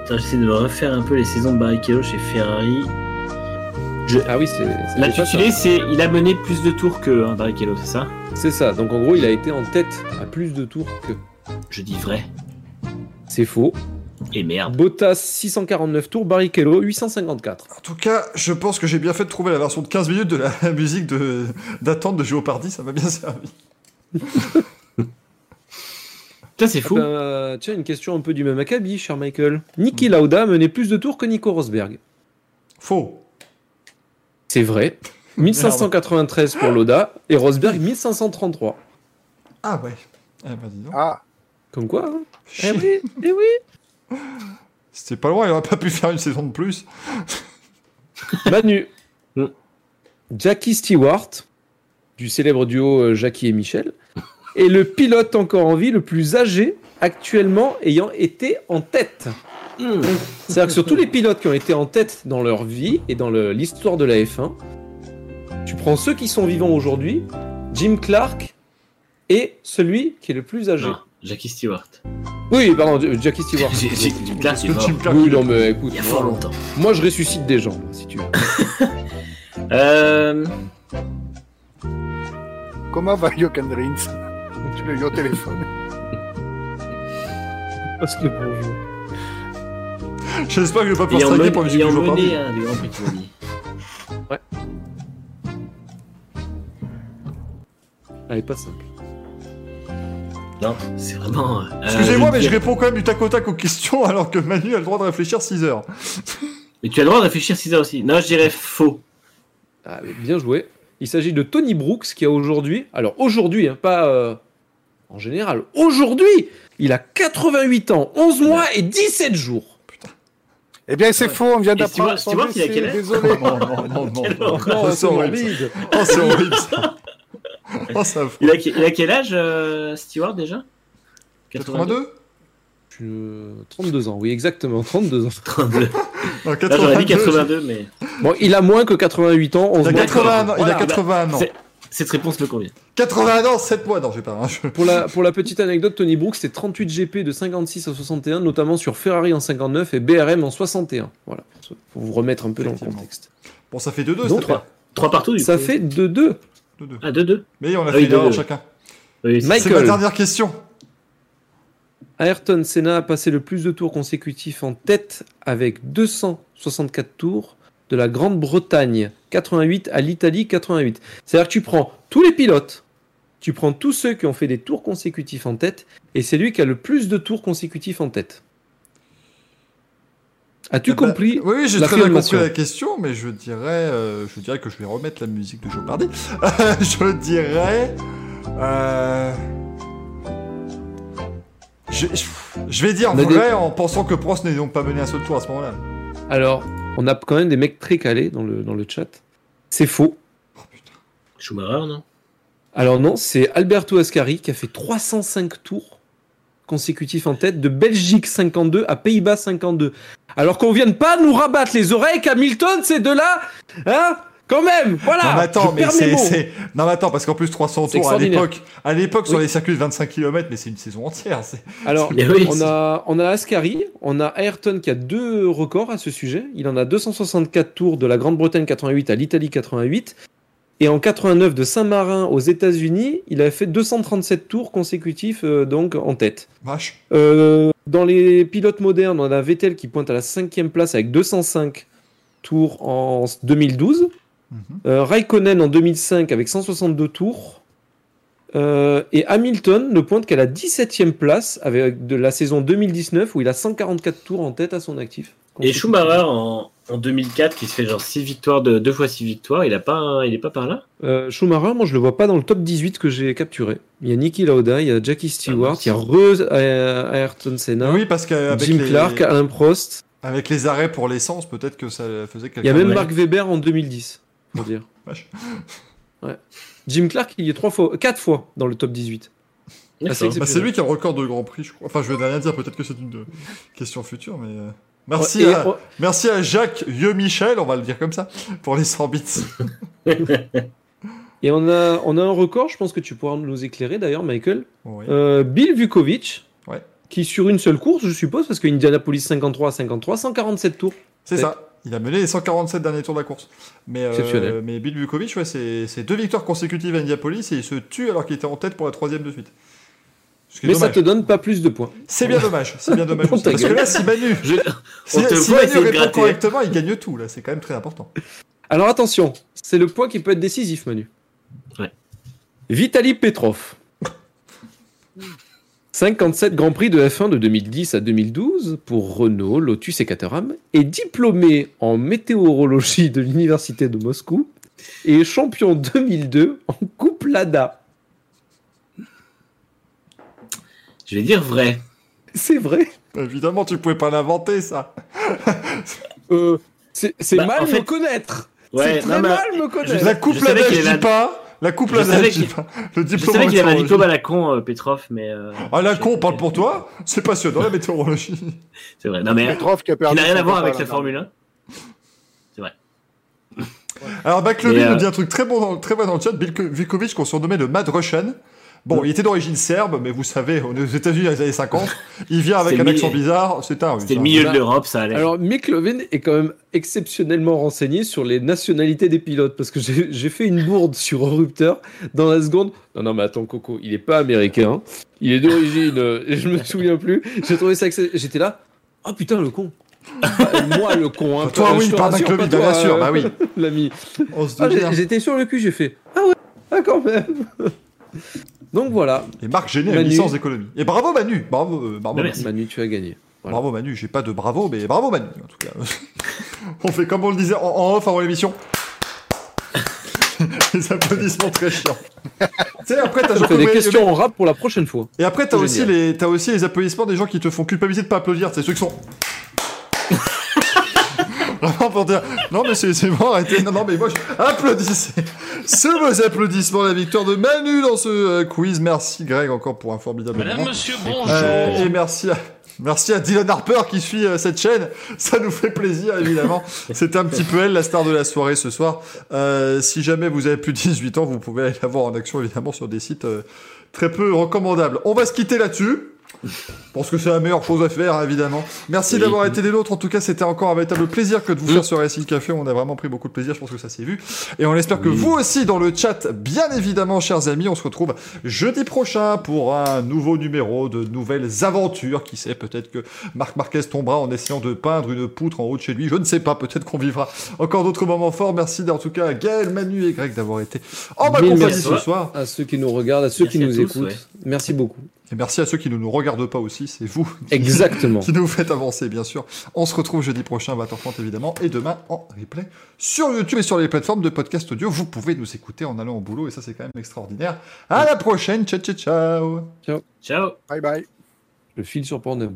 [SPEAKER 2] Attends, j'essaie de me refaire un peu les saisons de Barrichello chez Ferrari.
[SPEAKER 4] Ah oui, c'est
[SPEAKER 2] L'intitulé, c'est il a mené plus de tours que hein, Barrichello, c'est ça?
[SPEAKER 4] C'est ça. Donc en gros, il a été en tête à plus de tours que.
[SPEAKER 2] Je dis vrai.
[SPEAKER 4] C'est faux.
[SPEAKER 2] Et merde.
[SPEAKER 4] Bottas 649 tours, Barrichello 854.
[SPEAKER 1] En tout cas, je pense que j'ai bien fait de trouver la version de 15 minutes de la musique de d'attente de Géopardy, ça m'a bien servi.
[SPEAKER 2] Putain, c'est fou.
[SPEAKER 4] Ah ben, tiens, une question un peu du même acabit, cher Michael. Niki Lauda menait plus de tours que Nico Rosberg.
[SPEAKER 1] Faux.
[SPEAKER 4] C'est vrai. 1593 pour Lauda et Rosberg 1533.
[SPEAKER 1] Ah ouais. Eh ben dis donc.
[SPEAKER 3] Ah,
[SPEAKER 4] Comme quoi hein. Eh oui, eh oui.
[SPEAKER 1] C'était pas loin, il aurait pas pu faire une saison de plus.
[SPEAKER 4] Manu. Jackie Stewart, du célèbre duo euh, Jackie et Michel, est le pilote encore en vie le plus âgé actuellement ayant été en tête. C'est-à-dire que sur tous les pilotes qui ont été en tête dans leur vie et dans l'histoire de la F1, tu prends ceux qui sont vivants aujourd'hui, Jim Clark est celui qui est le plus âgé.
[SPEAKER 2] Non, Jackie Stewart.
[SPEAKER 4] Oui, pardon, J- Jackie Stewart.
[SPEAKER 2] Est
[SPEAKER 1] Le
[SPEAKER 2] mort.
[SPEAKER 1] Jim Clark,
[SPEAKER 4] Oui, non, mais écoute,
[SPEAKER 2] Il y a fort longtemps.
[SPEAKER 4] moi je ressuscite des gens, si tu veux.
[SPEAKER 2] Euh,
[SPEAKER 3] comment va Jochen Rins? Tu l'as eu au téléphone.
[SPEAKER 4] Parce que bonjour.
[SPEAKER 1] J'espère que je vais pas pouvoir striker pour la musique de
[SPEAKER 2] ayant
[SPEAKER 1] Géopardy.
[SPEAKER 2] mené un des grands prix de Italie.
[SPEAKER 4] Elle est pas simple.
[SPEAKER 2] Non, c'est vraiment. euh,
[SPEAKER 1] Excusez-moi, mais je réponds quand même du tac au tac aux questions alors que Manu a le droit de réfléchir 6 heures.
[SPEAKER 2] Mais tu as le droit de réfléchir 6 heures aussi. Non, je dirais faux.
[SPEAKER 4] Ah, bien joué. Il s'agit de Tony Brooks qui a aujourd'hui, alors aujourd'hui, hein, pas euh, en général, aujourd'hui, il a 88 ans, 11 mois et 17 jours.
[SPEAKER 3] Eh bien, c'est faux, on vient d'apprendre
[SPEAKER 2] a quel âge
[SPEAKER 3] désolé.
[SPEAKER 1] Non, non, non, non. Oh, ça.
[SPEAKER 2] Il a, il a quel âge, euh, Stewart déjà?
[SPEAKER 1] 82
[SPEAKER 4] Je- 32 ans, oui, exactement, 32 ans.
[SPEAKER 2] 32.
[SPEAKER 1] Non,
[SPEAKER 2] Là, j'aurais dit
[SPEAKER 1] 82.
[SPEAKER 2] 82, mais
[SPEAKER 4] Bon, il a moins que 88 ans, 11
[SPEAKER 1] Il a
[SPEAKER 4] mois.
[SPEAKER 1] 80 ans, il a
[SPEAKER 4] Voilà.
[SPEAKER 1] 80 ans.
[SPEAKER 2] c'est- cette réponse me convient.
[SPEAKER 1] 80 ans, 7 mois. Non, j'ai pas. hein, je-
[SPEAKER 4] Pour la, pour la petite anecdote, Tony Brooks, c'est 38 GP de 56 à 61, notamment sur Ferrari en 59 et BRM en 61. Voilà, pour vous remettre un peu dans le contexte.
[SPEAKER 1] Bon, ça fait 2-2,
[SPEAKER 4] Donc,
[SPEAKER 1] c'était bien.
[SPEAKER 2] 3 partout, du
[SPEAKER 4] Ça
[SPEAKER 2] coup.
[SPEAKER 4] fait 2-2.
[SPEAKER 1] 2-2.
[SPEAKER 2] Ah, 2-2.
[SPEAKER 1] Mais on a
[SPEAKER 2] Ah
[SPEAKER 1] fait
[SPEAKER 2] oui,
[SPEAKER 1] une erreur
[SPEAKER 2] 2-2.
[SPEAKER 1] chacun.
[SPEAKER 2] Oui, c'est-
[SPEAKER 1] ma dernière question.
[SPEAKER 4] Ayrton Senna a passé le plus de tours consécutifs en tête avec 264 tours de la Grande-Bretagne 88 à l'Italie 88. C'est-à-dire que tu prends tous les pilotes, tu prends tous ceux qui ont fait des tours consécutifs en tête, et c'est lui qui a le plus de tours consécutifs en tête. As-tu
[SPEAKER 1] Eh ben,
[SPEAKER 4] compris
[SPEAKER 1] Oui, j'ai très bien compris la question, mais je dirais, euh, je dirais que je vais remettre la musique de Jeopardy. je dirais. euh, Je, vais dire vrai
[SPEAKER 4] des-
[SPEAKER 1] en pensant que Prost n'est donc pas mené un seul tour à ce moment-là.
[SPEAKER 4] Alors, on a quand même des mecs très calés dans le, dans le chat. C'est faux.
[SPEAKER 2] Schumacher, non?
[SPEAKER 4] Alors non, c'est Alberto Ascari qui a fait 305 tours consécutifs en tête de Belgique 52 à Pays-Bas 52. Alors qu'on vienne pas nous rabattre les oreilles qu'Hamilton c'est de là, hein Quand même, voilà.
[SPEAKER 1] non, mais attends, mais c'est, Non, mais attends, parce qu'en plus 300
[SPEAKER 4] C'est
[SPEAKER 1] tours à l'époque, à l'époque sur les circuits de 25 km, mais c'est une saison entière. c'est-
[SPEAKER 4] Alors,
[SPEAKER 2] oui,
[SPEAKER 4] on a, on a Ascari, on a Ayrton qui a deux records à ce sujet. Il en a 264 tours de la Grande-Bretagne 88 à l'Italie 88. Et en 89 de Saint-Marin aux États-Unis, il a fait 237 tours consécutifs euh, donc en tête.
[SPEAKER 1] Vache.
[SPEAKER 4] Euh, dans les pilotes modernes, on a Vettel qui pointe à la cinquième place avec 205 tours en 2012.
[SPEAKER 1] Mhm.
[SPEAKER 4] Euh, Raikkonen en 2005 avec 162 tours. Et Hamilton ne pointe qu'à la 17e place avec de la saison 2019 où il a 144 tours en tête à son actif.
[SPEAKER 2] Et Schumacher en, en 2004 qui se fait genre 6 victoires de 2 fois 6 victoires, il a pas un- il est pas par là?
[SPEAKER 4] Euh, Schumacher, moi je le vois pas dans le top 18 que j'ai capturé. Il y a Niki Lauda, il y a Jackie Stewart,
[SPEAKER 2] mince.
[SPEAKER 4] il y a Re euh, Ayrton Senna,
[SPEAKER 1] Oui, parce qu'avec
[SPEAKER 4] Jim
[SPEAKER 1] les...
[SPEAKER 4] Clark, Alain Prost.
[SPEAKER 1] Avec les arrêts pour l'essence, peut-être que ça faisait quelque
[SPEAKER 4] Il y a même Mark Weber en 2010, pour dire. Ouais. Jim Clark, il y est trois fois, quatre fois dans le top 18. Ah,
[SPEAKER 2] D'accord.
[SPEAKER 4] c'est
[SPEAKER 1] Bah, c'est lui qui a le record de Grand Prix, je crois. Enfin, je vais rien dire, peut-être que c'est une euh, question future, mais. Merci,
[SPEAKER 4] Et-
[SPEAKER 1] à,
[SPEAKER 4] oh,
[SPEAKER 1] merci à Jacques Yeux Michel, on va le dire comme ça, pour les 100 bits.
[SPEAKER 4] Et on a, on a un record, je pense que tu pourras nous éclairer d'ailleurs, Michael.
[SPEAKER 1] Oui.
[SPEAKER 4] Euh, Bill Vukovic,
[SPEAKER 1] Ouais.
[SPEAKER 4] qui sur une seule course, je suppose, parce que Indianapolis 53 à 53, 147 tours.
[SPEAKER 1] C'est ça. Il a mené les 147 derniers tours de la course. Mais, euh,
[SPEAKER 4] Exceptionnel.
[SPEAKER 1] mais Bill Vukovic, ouais, c'est deux victoires consécutives à Indianapolis et il se tue alors qu'il était en tête pour la troisième de suite.
[SPEAKER 4] Mais ça
[SPEAKER 1] dommage.
[SPEAKER 4] te donne pas plus de points.
[SPEAKER 1] C'est bien dommage. C'est bien dommage. Parce que là, si Manu,
[SPEAKER 2] Je-
[SPEAKER 1] si,
[SPEAKER 2] voit
[SPEAKER 1] Manu répond
[SPEAKER 2] gratter.
[SPEAKER 1] correctement, il gagne tout. Là, c'est quand même très important.
[SPEAKER 4] Alors attention, c'est le point qui peut être décisif, Manu.
[SPEAKER 2] Ouais.
[SPEAKER 4] Vitali Petrov. 57 Grand Prix de F1 de 2010 à 2012 pour Renault, Lotus et Caterham, est diplômé en météorologie de l'Université de Moscou et champion 2002 en Coupe Lada.
[SPEAKER 2] Je vais dire vrai.
[SPEAKER 4] C'est vrai
[SPEAKER 1] Évidemment, tu pouvais pas l'inventer, ça.
[SPEAKER 4] euh, C'est c'est
[SPEAKER 2] Bah,
[SPEAKER 4] mal
[SPEAKER 2] en fait-
[SPEAKER 4] me connaître
[SPEAKER 2] Ouais,
[SPEAKER 4] C'est très
[SPEAKER 2] non,
[SPEAKER 4] mal me connaître
[SPEAKER 1] La coupe
[SPEAKER 2] je qu'il
[SPEAKER 1] je dis pas. La coupe
[SPEAKER 2] Je savais
[SPEAKER 1] je dis pas. Le
[SPEAKER 2] Je
[SPEAKER 1] diplôme
[SPEAKER 2] savais qu'il avait un diplôme à la con, euh, Petrov, mais. euh,
[SPEAKER 1] Ah, la con, parle pour toi. C'est passionnant, la météorologie.
[SPEAKER 2] C'est vrai. Non, mais.
[SPEAKER 3] Petrov qui a
[SPEAKER 2] Il
[SPEAKER 3] perdu.
[SPEAKER 2] n'a rien à voir avec la Formule 1.
[SPEAKER 1] Alors, Baclevin
[SPEAKER 2] Mais, euh,
[SPEAKER 1] nous dit un truc très bon dans, très bon dans le chat. Bill Vikovic, qu'on surnommait le Mad Russian. Bon, il était d'origine serbe, mais vous savez, aux États-Unis dans les années 50. Il vient avec un accent bizarre. C'est un.
[SPEAKER 2] C'était le
[SPEAKER 1] hein.
[SPEAKER 2] milieu de l'Europe, ça allait.
[SPEAKER 4] Alors, Mick Levin est quand même exceptionnellement renseigné sur les nationalités des pilotes parce que j'ai fait une bourde sur Erupteur dans la seconde. Non, non, mais attends, Coco, il est pas américain. Il est d'origine. euh, et je me souviens plus. J'ai trouvé ça. J'étais là. Oh putain, le con. Euh, moi, le con. Hein,
[SPEAKER 1] Toi, oui, par Baclevin,
[SPEAKER 4] pas
[SPEAKER 1] bien sûr.
[SPEAKER 4] euh,
[SPEAKER 1] Bah oui.
[SPEAKER 4] L'ami. Ah. J'étais sur le cul, j'ai fait. Ah ouais, ah quand même. Donc voilà,
[SPEAKER 1] Et Marc Géné a une licence d'économie. Et bravo Manu. Bravo, euh, bravo. Manu.
[SPEAKER 2] merci.
[SPEAKER 4] Manu, tu as gagné. Voilà.
[SPEAKER 1] Bravo Manu. J'ai pas de bravo, mais bravo Manu, en tout cas. on fait comme on le disait en, en off avant l'émission. Les applaudissements très chiants. tu sais, après, t'as
[SPEAKER 4] des questions en rap pour la prochaine fois.
[SPEAKER 1] Et après, t'as aussi, les, t'as aussi les applaudissements des gens qui te font culpabiliser de pas applaudir. C'est ceux qui sont. Vraiment pour dire. Non, mais c'est c'est bon, arrêtez. Non, non, mais moi, je... applaudissez. Ce vos applaudissements, la victoire de Manu dans ce euh, quiz. Merci, Greg, encore pour un formidable
[SPEAKER 6] Madame,
[SPEAKER 1] moment.
[SPEAKER 6] monsieur, bonjour.
[SPEAKER 1] Euh, et merci à, merci à Dylan Harper qui suit euh, cette chaîne. Ça nous fait plaisir, évidemment. C'est un petit peu elle, la star de la soirée ce soir. Euh, si jamais vous avez plus de 18 ans, vous pouvez aller la voir en action, évidemment, sur des sites euh, très peu recommandables. On va se quitter là-dessus. Je pense que c'est la meilleure chose à faire, évidemment. Merci
[SPEAKER 2] Oui.
[SPEAKER 1] d'avoir été des nôtres. En tout cas, c'était encore un véritable plaisir que de vous faire ce Racing Café. On a vraiment pris beaucoup de plaisir. Je pense que ça s'est vu. Et on espère que vous aussi dans le chat, bien évidemment, chers amis. On se retrouve jeudi prochain pour un nouveau numéro de nouvelles aventures. Qui sait, peut-être que Marc Marquez tombera en essayant de peindre une poutre en haut de chez lui. Je ne sais pas. Peut-être qu'on vivra encore d'autres moments forts. Merci en tout cas à Gaël, Manu et Greg d'avoir été en ma compagnie
[SPEAKER 4] merci.
[SPEAKER 1] ce soir.
[SPEAKER 4] À ceux qui nous regardent, à ceux
[SPEAKER 2] Merci
[SPEAKER 4] qui nous
[SPEAKER 2] tous,
[SPEAKER 4] écoutent,
[SPEAKER 2] ouais.
[SPEAKER 4] merci beaucoup.
[SPEAKER 1] Et merci à ceux qui ne nous regardent pas aussi. C'est vous
[SPEAKER 4] Exactement.
[SPEAKER 1] qui nous faites avancer, bien sûr. On se retrouve jeudi prochain à 20h30, évidemment, et demain en replay sur YouTube et sur les plateformes de podcast audio. Vous pouvez nous écouter en allant au boulot, et ça, c'est quand même extraordinaire. À la prochaine. Ciao, ciao, ciao.
[SPEAKER 2] Ciao.
[SPEAKER 3] Bye bye.
[SPEAKER 4] Je file sur Pornhub.